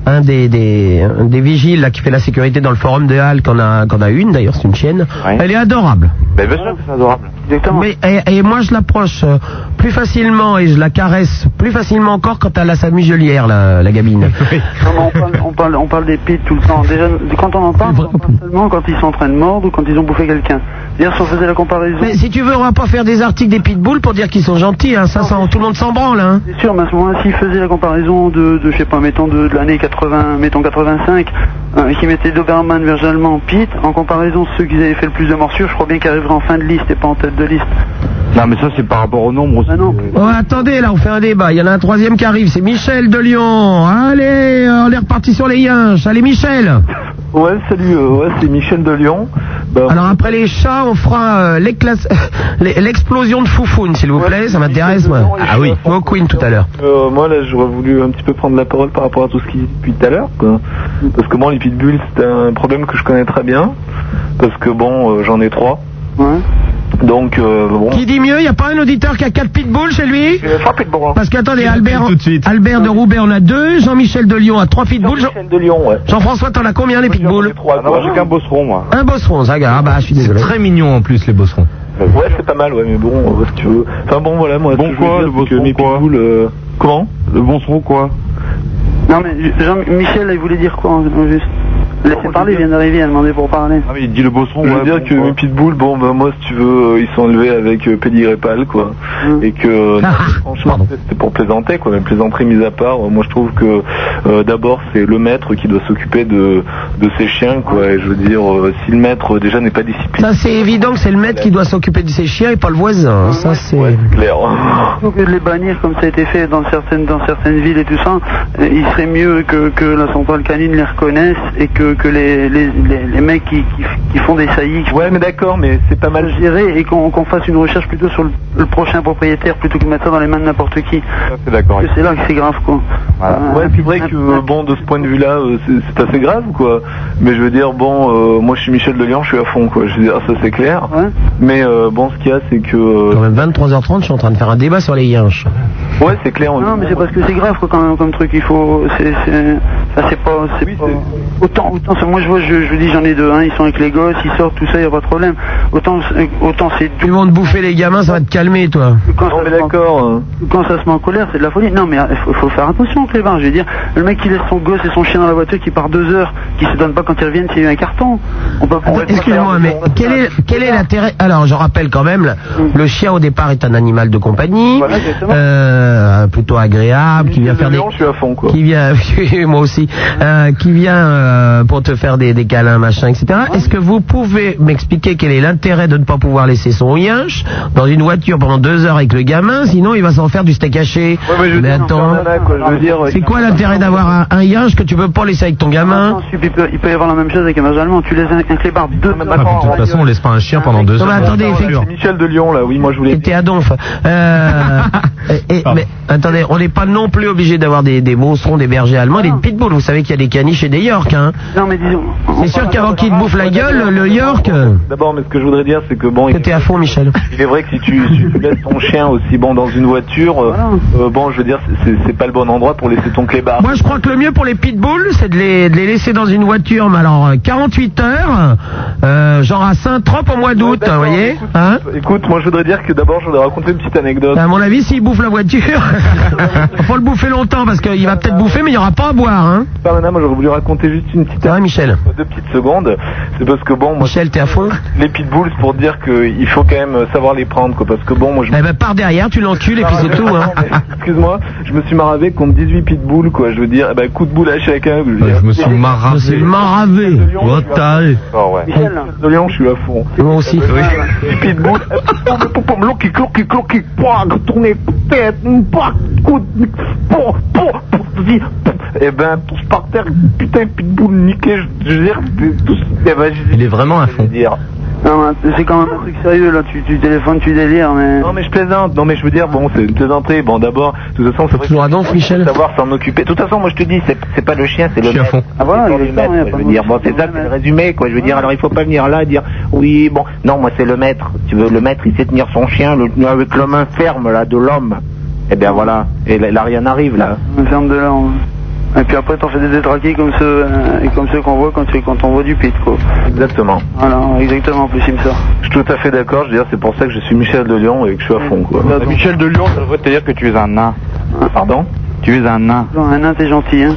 un des, des, un des vigiles là, qui fait la sécurité dans le forum de Halle, qu'on a, qu'on a une d'ailleurs, c'est une chienne. Elle est adorable. Ben, bien sûr que c'est adorable. Exactement. Mais, et, et moi je l'approche euh, plus facilement et je la caresse plus facilement encore quand elle a sa muselière, la, la gamine. Non, mais on, parle, on, parle, on parle des pits tout le temps. Déjà, quand on en parle, on en parle seulement quand ils sont en train de mordre ou quand ils ont bouffé quelqu'un. D'ailleurs, si on faisait la comparaison. Mais si tu veux, on va pas faire des articles des pitbulls pour dire qu'ils sont gentils, hein. ça, ça, tout le monde s'en branle. Hein. C'est sûr, mais à ce moment-là, s'ils faisaient la comparaison de, de je sais pas, mettons de, de l'année 80, mettons 85, euh, qui mettaient Doberman, Berger allemand, Pete, en comparaison de ceux qui avaient fait le plus de morsures, je crois bien qu'ils arriveraient en fin de liste et pas en tête de liste. Non, mais ça c'est par rapport au nombre aussi. Oh, attendez, là, on fait un débat. Il y en a un troisième qui arrive, c'est Michel de Lyon. Allez, euh, on est reparti sur les yinches. Allez, Michel. Ouais, salut, euh, ouais, c'est Michel de Lyon. Bah, Alors après les chats, on fera euh, l'explosion de Foufoune, s'il vous plaît. Ça m'intéresse, moi. Ah oui, au Queen tout à l'heure. Euh, moi là j'aurais voulu un petit peu prendre la parole par rapport à tout ce qu'il dit depuis tout à l'heure. Parce que bon les pitbulls c'est un problème que je connais très bien parce que bon euh, j'en ai trois. Donc euh, bon. Qui dit mieux Il n'y a pas un auditeur qui a quatre pitbulls chez lui hein. Parce qu'attendez, Albert, Albert de Roubaix en a deux, Jean-Michel de Lyon a trois pitbulls. Jean- Jean-Michel de Lyon ouais. Jean-François, t'en as combien les pitbulls Trois, Ah non, j'ai qu'un bosseron moi. Un bosseron, ça gars. Ah bah, je suis désolé. Très mignon en plus les bosserons. Ouais c'est pas mal ouais mais bon euh, si tu veux. Enfin bon voilà moi. Bon quoi, le bosseron mes quoi pitbulls, euh, Comment Le bosseron quoi Non, mais Jean Michel, là, il voulait dire quoi, juste? Laissez parler, il vient d'arriver, il a demandé pour parler. Ah mais il dit le bosseron, Je veux ouais. dire bon, que quoi. mes pitbulls, bon ben moi si tu veux, euh, ils sont élevés avec euh, pédigré pâle quoi, et que euh, non, franchement c'était pour plaisanter quoi, mais plaisanterie mise à part, moi je trouve que euh, d'abord c'est le maître qui doit s'occuper de de ses chiens quoi, et je veux dire euh, si le maître déjà n'est pas discipliné, Ça, c'est évident que c'est le maître qui doit s'occuper de ses chiens et pas le voisin. Ça, c'est. clair. Plutôt que de les bannir comme ça a été fait dans certaines, dans certaines villes et tout ça, il serait mieux que, que la centrale canine les reconnaisse et que, que les, les, les, les mecs qui, qui, qui font des saillies. Ouais, mais d'accord, mais c'est pas mal géré et qu'on qu'on fasse une recherche plutôt sur le, le prochain propriétaire plutôt que de mettre ça dans les mains de n'importe qui. C'est d'accord. Parce que c'est là que c'est grave quoi. Euh, Ouais, c'est vrai que euh, bon, de ce point de vue-là, euh, c'est c'est assez grave, quoi. Mais je veux dire, bon, euh, moi je suis Michel de Lyon, je suis à fond, quoi. Je veux dire, ça c'est clair. Mais euh, bon, ce qu'il y a, c'est que. Quand même 23h30, je suis en train de faire un débat sur les yinches. Ouais, c'est clair. Non, mais c'est parce que c'est grave quoi, quand même, comme truc. Il faut, c'est, c'est, Ça c'est pas, c'est pas... autant, moi je vois, je, je vous dis j'en ai deux, hein, ils sont avec les gosses, ils sortent, tout ça, y a pas de problème. Autant, c'est- autant c'est Ils vont te bouffer les gamins, ça va te calmer, toi. quand ça, se met- quand ça se met en colère, c'est de la folie. Non, mais il faut, faut faire attention, Clébin. Je veux dire, le mec qui laisse son gosse et son chien dans la voiture, qui part deux heures, qui se donne pas quand ils reviennent, c'est un carton. On peut, Excuse-moi, mais quel est, quel est l'intérêt? Alors, je rappelle quand même, le, le chien au départ est un animal de compagnie, euh, plutôt agréable, qui vient faire des, je suis à fond, quoi. qui vient, moi aussi, euh, qui vient euh, pour te faire des, des câlins, machin, etc. Est-ce que vous pouvez m'expliquer quel est l'intérêt de ne pas pouvoir laisser son yinche dans une voiture pendant deux heures avec le gamin, sinon il va s'en faire du steak haché? mais attends, c'est quoi l'intérêt d'avoir un, un yinche que tu peux pas laisser avec ton gamin? Non, il peut, il peut y avoir la même chose avec un berger allemand. Tu laisses un, un clébard deux Ah, de toute façon, on laisse pas un chien pendant deux Non, heures. mais attendez, effectivement. C'est Michel de Lyon, là, oui, moi je voulais. C'était à Donf. Euh, et- et- mais attendez, on n'est pas non plus obligé d'avoir des, des monstres, des bergers allemands, et des pitbulls. Vous savez qu'il y a des caniches et des York. Hein. Non, mais disons. C'est sûr qu'avant qu'ils te bouffent la gueule, le York. D'abord, mais ce que je voudrais dire, c'est que bon. T'es à fond, Michel. Il est vrai que si tu, si tu laisses ton chien aussi bon dans une voiture, euh, euh, bon, je veux dire, c'est- pas le bon endroit pour laisser ton clébard. Moi, je crois que le mieux pour les pitbulls, c'est de les, de les laisser dans une voiture, mais alors euh, 48 heures, euh, genre à Saint-Trope au mois d'août, vous voyez hein Écoute, moi je voudrais dire que d'abord, je voudrais raconter une petite anecdote. À mon avis, s'il bouffe la voiture, faut le bouffer longtemps parce qu'il va peut-être bouffer, mais il n'y aura pas à boire. Hein Pas moi j'aurais voulu raconter juste une petite Ah, Michel. deux petites secondes. C'est parce que bon, moi. Michel, t'es à fond Les pitbulls, c'est pour dire qu'il faut quand même savoir les prendre, quoi. Parce que bon, moi je. Eh ben, par derrière, tu l'encules et puis c'est tout. Hein. Excuse-moi, je me suis maravé contre 18 pitbulls, quoi. Je veux dire, eh ben, coup de boule à chacun. Je, veux dire. Je me suis maravé. C'est maravé. Oh, t'as- Oh, ouais. De Lyon, je suis à fond. Moi aussi. Les pitbulls, loki, loki, loki, tourner, tête, coup de. Eh ben, tous par terre, putain, pitbull niqué, je Il est vraiment à fond. dire. Non, mais c'est quand même un truc sérieux là. Tu, tu téléphones, tu délires, mais. Non mais je plaisante, non mais je veux dire, bon c'est une plaisanterie, bon d'abord, de toute façon c'est vrai Toujours à Donf, Michel savoir s'en occuper. De toute façon moi je te dis, c'est pas le chien, c'est le Je suis à maître. fond. Ah voilà, le maître, quoi, je veux dire, bon c'est ça, le c'est le résumé quoi, je veux dire, alors il faut pas venir là et dire, oui bon, non moi c'est le maître, tu veux le maître il sait tenir son chien le- avec la main ferme là de l'homme. Eh bien voilà, et là, là, rien n'arrive là. Ferme de là. Et puis après, t'en fais des détraqués comme ceux, euh, et comme ceux qu'on voit quand, tu- quand on voit du pit, quoi. Exactement. Voilà, exactement, en plus il me sort. Je suis tout à fait d'accord, je veux dire, c'est pour ça que je suis Michel de Lyon et que je suis à fond quoi. Michel de Lyon, ça devrait te dire que tu es un nain. Pardon? Tu es un nain. Non, un nain, t'es gentil, hein.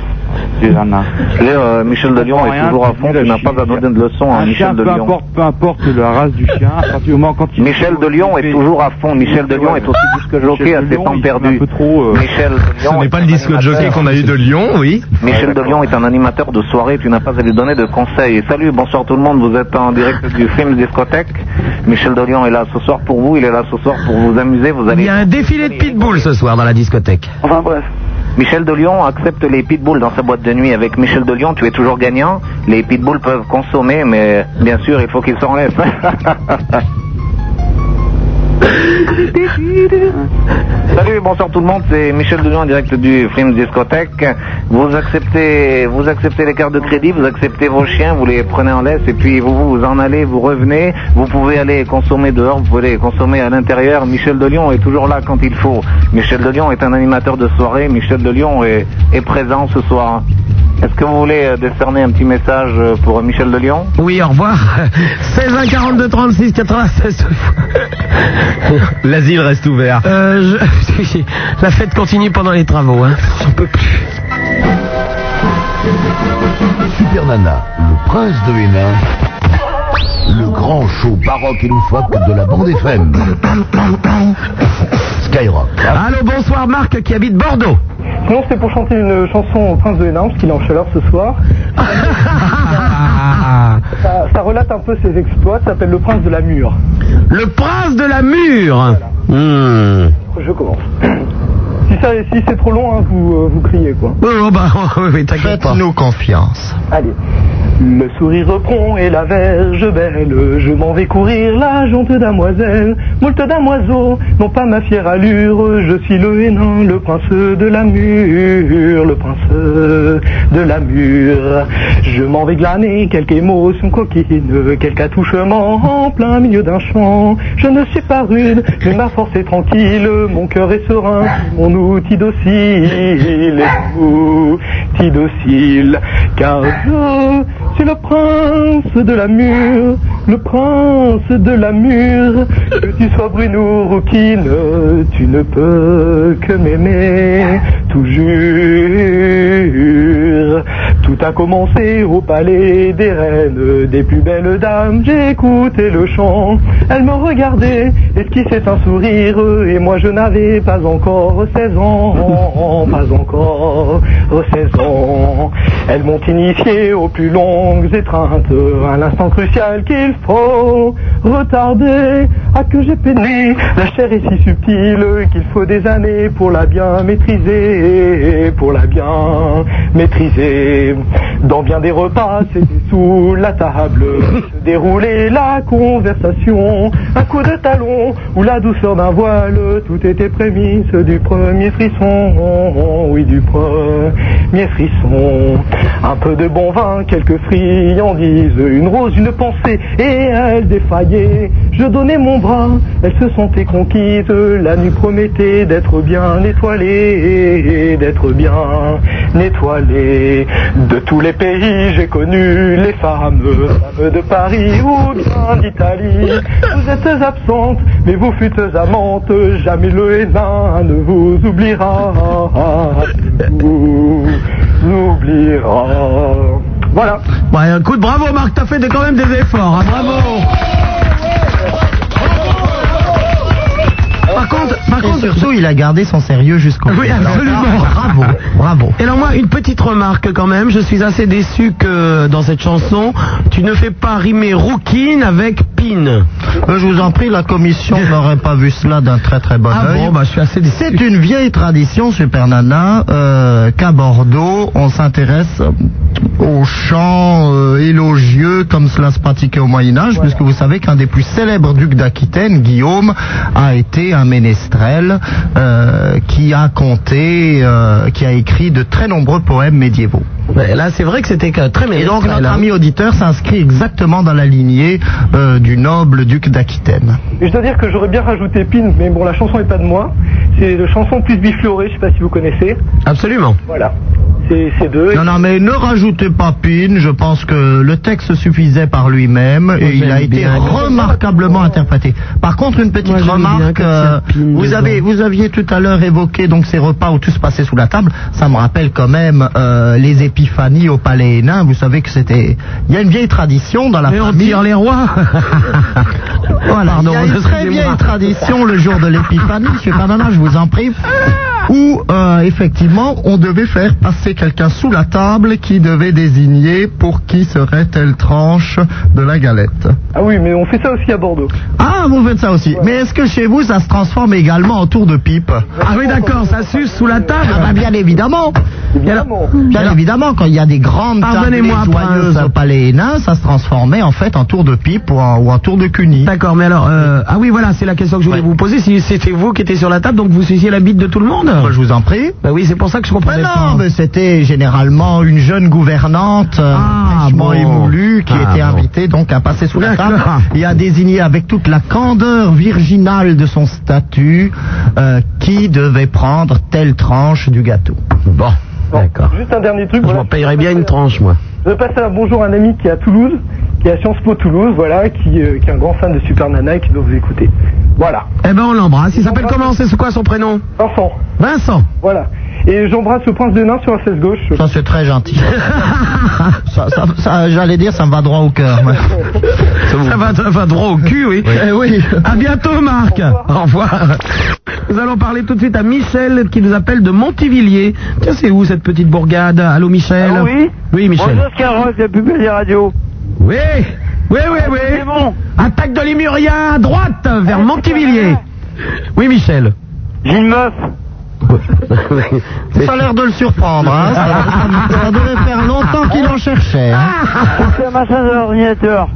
Je veux dire, euh, Michel de Lyon est Rien, toujours à fond, tu n'as pas à donner de leçon à Un chien, Michel de peu Lyon. importe, peu importe la race du chien, à partir du moment quand il... Michel de Lyon est toujours à fond. Michel de Lyon est aussi disque jockey à ses temps perdus. Michel de Ce Lyon n'est est pas un le disque animateur- jockey qu'on a eu de Lyon, oui. Michel de Lyon est un animateur de soirée, tu n'as pas à lui donner de conseils. Salut, bonsoir tout le monde, vous êtes en direct du film Discothèque. Michel de Lyon est là ce soir pour vous, il est là ce soir pour vous amuser, vous Il allez... y a un défilé de pitbulls ce soir dans la discothèque. Enfin bref. Michel de Lyon accepte les pitbulls dans sa boîte de nuit. Avec Michel de Lyon, tu es toujours gagnant. Les pitbulls peuvent consommer, mais bien sûr, il faut qu'ils s'en laissent. Salut, bonsoir tout le monde, c'est Michel de Lyon en direct du film Discothèque. Vous acceptez, vous acceptez les cartes de crédit, vous acceptez vos chiens, vous les prenez en laisse et puis vous vous en allez, vous revenez. Vous pouvez aller consommer dehors, vous pouvez aller consommer à l'intérieur. Michel de Lyon est toujours là quand il faut. Michel de Lyon est un animateur de soirée. Michel de Lyon est, est présent ce soir. Est-ce que vous voulez euh, décerner un petit message euh, pour Michel de Lyon? Oui, au revoir. 16 1 42 36 96. L'asile reste ouvert. Euh, je- La fête continue pendant les travaux. Hein. J'en peux plus. Super Nana, le prince de Hénin, le grand show baroque et loufoque de la bande FM. Skyrock. Allô, bonsoir Marc qui habite Bordeaux. Sinon, c'était pour chanter une chanson au Prince de Hénin, parce qu'il est en chaleur ce soir. ça, ça relate un peu ses exploits, ça s'appelle Le Prince de la Mure. Le prince de la mure. Hmm. Je commence. Si, ça- si c'est trop long, hein, vous, euh, vous criez quoi. Oh, oh, bah, oh, oui, t'inquiète pas. Faites-nous confiance. Allez. Le sourire reprend et la verge belle, je m'en vais courir la jante damoiselle, moult damoiseaux, non pas ma fière allure, je suis le Hénin, le prince de la mure, le prince de la mure. Je m'en vais glaner quelque émotion coquine, quelque attouchement en plein milieu d'un champ. Je ne suis pas rude, mais ma force est tranquille, mon cœur est serein, mon tout docile, docile, car je suis le prince de la mûre, le prince de la mûre, que tu sois brune ou rouquine, tu ne peux que m'aimer, toujours. Tout a commencé au palais des reines, des plus belles dames, écouté le chant, elles me regardaient, esquissaient un sourire, et moi je n'avais pas encore 16 ans, pas encore 16 ans. Elles m'ont initié aux plus longues étreintes, à l'instant crucial qu'il faut retarder, à que j'ai peiné, la chair est si subtile qu'il faut des années pour la bien maîtriser, pour la bien maîtriser. Dans bien des repas, c'était sous la table, se déroulait la conversation, un coup de talon ou la douceur d'un voile, tout était prémisse du premier frisson, oui du premier frisson. Un peu de bon vin, quelques friandises, une rose, une pensée, et elle défaillait. Je donnais mon bras, elles se sentaient conquises, la nuit promettait d'être bien étoilée, d'être bien étoilée. De tous les pays, j'ai connu les femmes, femmes de Paris ou bien d'Italie. Vous êtes absente, mais vous fûtes amante, jamais le Hénin ne vous oubliera, vous oubliera. Voilà. Ouais, écoute, bravo Marc, t'as fait quand même des efforts, hein, bravo. Par contre, par Et contre, surtout, il a gardé son sérieux jusqu'au bout. Oui, Alors, absolument. Bravo, bravo. Et alors moi, une petite remarque quand même, je suis assez déçu que dans cette chanson, tu ne fais pas rimer rouquine avec pin. Euh, je vous en prie, la commission n'aurait pas vu cela d'un très très bon Ah œil. bon, bah je suis assez déçu. C'est une vieille tradition, Super Nana, euh, qu'à Bordeaux, on s'intéresse aux chants euh, élogieux comme cela se pratiquait au Moyen Âge, puisque vous savez qu'un des plus célèbres ducs d'Aquitaine, Guillaume, a été un ménestrel euh, qui a compté, euh, qui a écrit de très nombreux poèmes médiévaux. Là, c'est vrai que c'était très Et donc ménestrel, notre hein. ami auditeur s'inscrit exactement dans la lignée euh, du noble duc d'Aquitaine. Je dois dire que j'aurais bien rajouté Pin, mais bon, la chanson est pas de moi. C'est une chanson plus biflorée, je sais pas si vous connaissez. Absolument. Voilà. C'est c'est deux. Non, non, mais ne rajoutez pas Pin, je pense que le texte suffisait par lui-même et il a été bien. remarquablement interprété. Par contre, une petite Moi, j'aime bien remarque, euh, vous, avez, vous aviez tout à l'heure évoqué donc ces repas où tout se passait sous la table, ça me rappelle quand même euh, les épiphanies au palais Hénin, vous savez que c'était... Il y a une vieille tradition dans la Mais on famille... tire les rois. Voilà, Pardon, il y a une très vieille tradition le jour de l'épiphanie, monsieur Fernandez, je vous en prie, où euh, effectivement on devait faire passer quelqu'un sous la table qui devait désigner pour qui serait telle tranche de la galette. Ah oui, mais on fait ça aussi à Bordeaux. Ah, vous faites ça aussi. Mais est-ce que chez vous ça se transforme également en tour de pipe Ah oui, d'accord, ça suce sous la table. Ah bah, bien évidemment. Bien évidemment, quand il y a des grandes tables joyeuses au palais Hénin, ça se transformait en fait en tour de pipe ou en, ou en tour de cuny. D'accord, mais alors, euh, ah oui, voilà, c'est la question que je voulais vous poser. Si c'était vous qui étiez sur la table, donc vous suciez la bite de tout le monde Moi, je vous en prie. Bah oui, c'est pour ça que je comprenais pas. non, mais c'était généralement une jeune gouvernante euh, Ah, fraîchement bon. émoulue qui Ah, était bon. invitée donc à passer sous la table et à désigner avec toute la candeur virginale de son statut euh, qui devait prendre telle tranche du gâteau. Bon, d'accord. Juste un dernier truc. Je voilà. m'en payerais bien une tranche, moi. Je vais passer un bonjour à un ami qui est à Toulouse, qui est à Sciences Po Toulouse, voilà, qui, euh, qui est un grand fan de Super Nana et qui doit vous écouter. Voilà. Eh ben, on l'embrasse. Il s'appelle comment? C'est quoi son prénom? Vincent. Vincent. Voilà. Et j'embrasse le prince de Nain sur la fesse gauche. Ça c'est très gentil. ça, ça- ça, J'allais dire, ça me va droit au cœur. Ça va, ça va droit au cul, oui. Eh oui. À bientôt, Marc. Au revoir. Nous allons parler tout de suite à Michel qui nous appelle de Montivilliers. Tiens, c'est où cette petite bourgade? Allô, Michel? Ah oui? Oui, Michel. Bonjour Skyrock, la plus belle des radios. Oui, oui, oui, oui. C'est bon. Attaque de Lémurien à droite vers Montivilliers. Oui, Michel. J'ai une meuf. Ça a l'air de le surprendre. Hein. Ça, ça- ça devait faire longtemps qu'il en cherchait. hein. Je fais un massage à l'ordinateur.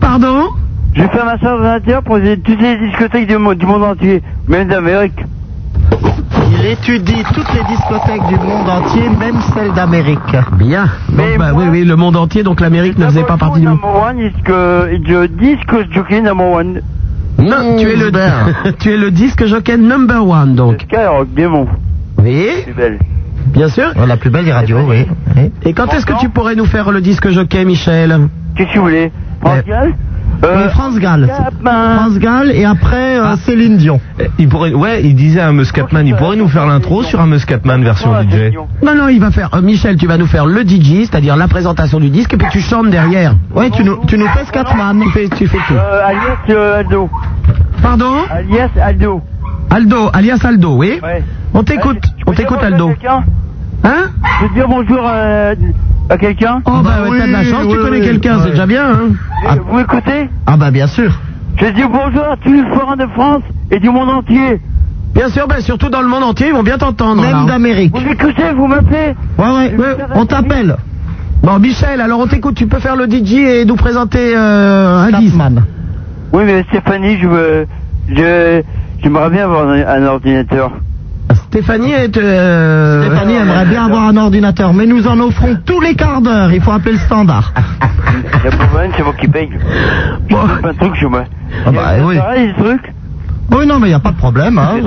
Pardon? Je fais un massage à l'ordinateur pour les- toutes les discothèques du monde, du monde entier, même d'Amérique. Il étudie toutes les discothèques du monde entier, même celles d'Amérique. Bien. Donc, bah, oui, oui, le monde entier, donc l'Amérique ne faisait pas partie du monde. Number one is que je disque jockey number one. Non, tu es le, tu es le disque jockey number one, donc. Skyrock, démon. Oui. Plus belle. Bien sûr. Oh, la plus belle des radios, oui. oui. Et quand est-ce que tu pourrais nous faire le disque jockey, Michel? Qu'est-ce que vous voulez France Gall? Oui, France Gall. France Gall et après Ah. euh, Céline Dion. Il pourrait, ouais, il disait à un Muscatman, il pourrait nous faire l'intro sur un Muscatman version DJ. Non, non, il va faire. euh, Michel, tu vas nous faire le DJ, c'est-à-dire la présentation du disque, et puis tu chantes derrière. Ouais, tu nous, tu nous fais Scatman. Tu fais, tu fais tout. Euh, alias euh, Aldo. Pardon? Alias Aldo. Aldo, alias Aldo, oui Ouais. On t'écoute, on t'écoute, Aldo. Hein? Je veux dire bonjour euh, à quelqu'un Oh, bah, ouais, t'as de la chance, tu connais quelqu'un, c'est déjà bien, hein Eh, Vous m'écoutez Ah bah bien sûr. Je dis bonjour à tous les forains de France et du monde entier. Bien sûr, ben, surtout dans le monde entier, ils vont bien t'entendre. Même d'Amérique. Vous m'écoutez, vous m'appelez Ouais, ouais, ouais, on t'appelle. Bon, Michel, alors on t'écoute, tu peux faire le DJ et nous présenter euh, un. Scatman. Oui, mais Stéphanie, je veux. Je. J'aimerais bien avoir un, un ordinateur. Stéphanie est... euh, Stéphanie aimerait bien avoir un ordinateur, mais nous en offrons tous les quarts d'heure. Il faut appeler le standard. La problème, c'est moi qui paye. Pas de truc chez moi. Ah bah oui. Pareil, ce truc Oui, non, mais il n'y a pas de problème. hein,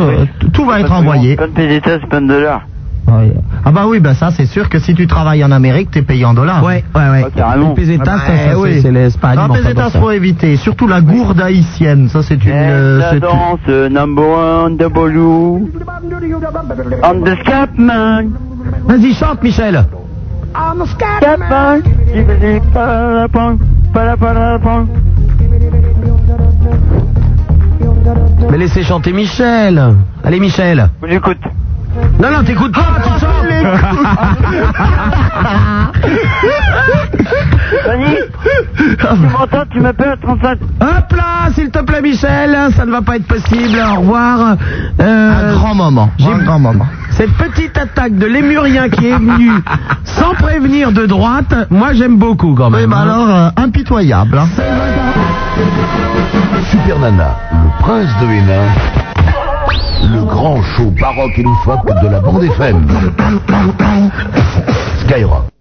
Tout va être envoyé. Pas de pesetas, pas de dollars. Oui. Ah bah oui, bah ça c'est sûr que si tu travailles en Amérique, t'es payé en dollars. Ouais, ouais, ouais. carrément. Les pesetas, Ah bah, ça, ça, oui. c'est- c'est les pesetas, faut éviter. Surtout la gourde haïtienne. Ça c'est une. euh, la une- danse, euh, number one, W. On the Scatman. Vas-y, chante, Michel. Jibbidi, palapang, palapalapang. Mais laissez chanter Michel. Allez, Michel. J'écoute. Non, non, t'écoutes pas, tu Fanny, tu m'entends, tu m'appelles à 35. Hop là, s'il te plaît, Michel, ça ne va pas être possible. Au revoir. Euh, Un grand moment. Un grand moment. Cette petite attaque de lémurien qui est venue sans prévenir de droite, moi j'aime beaucoup quand même. Oui, bah hein. alors, euh, impitoyable. hein. Super Nana, le prince de Hénin, le grand show baroque et loufoque de la bande FM. Skyrock.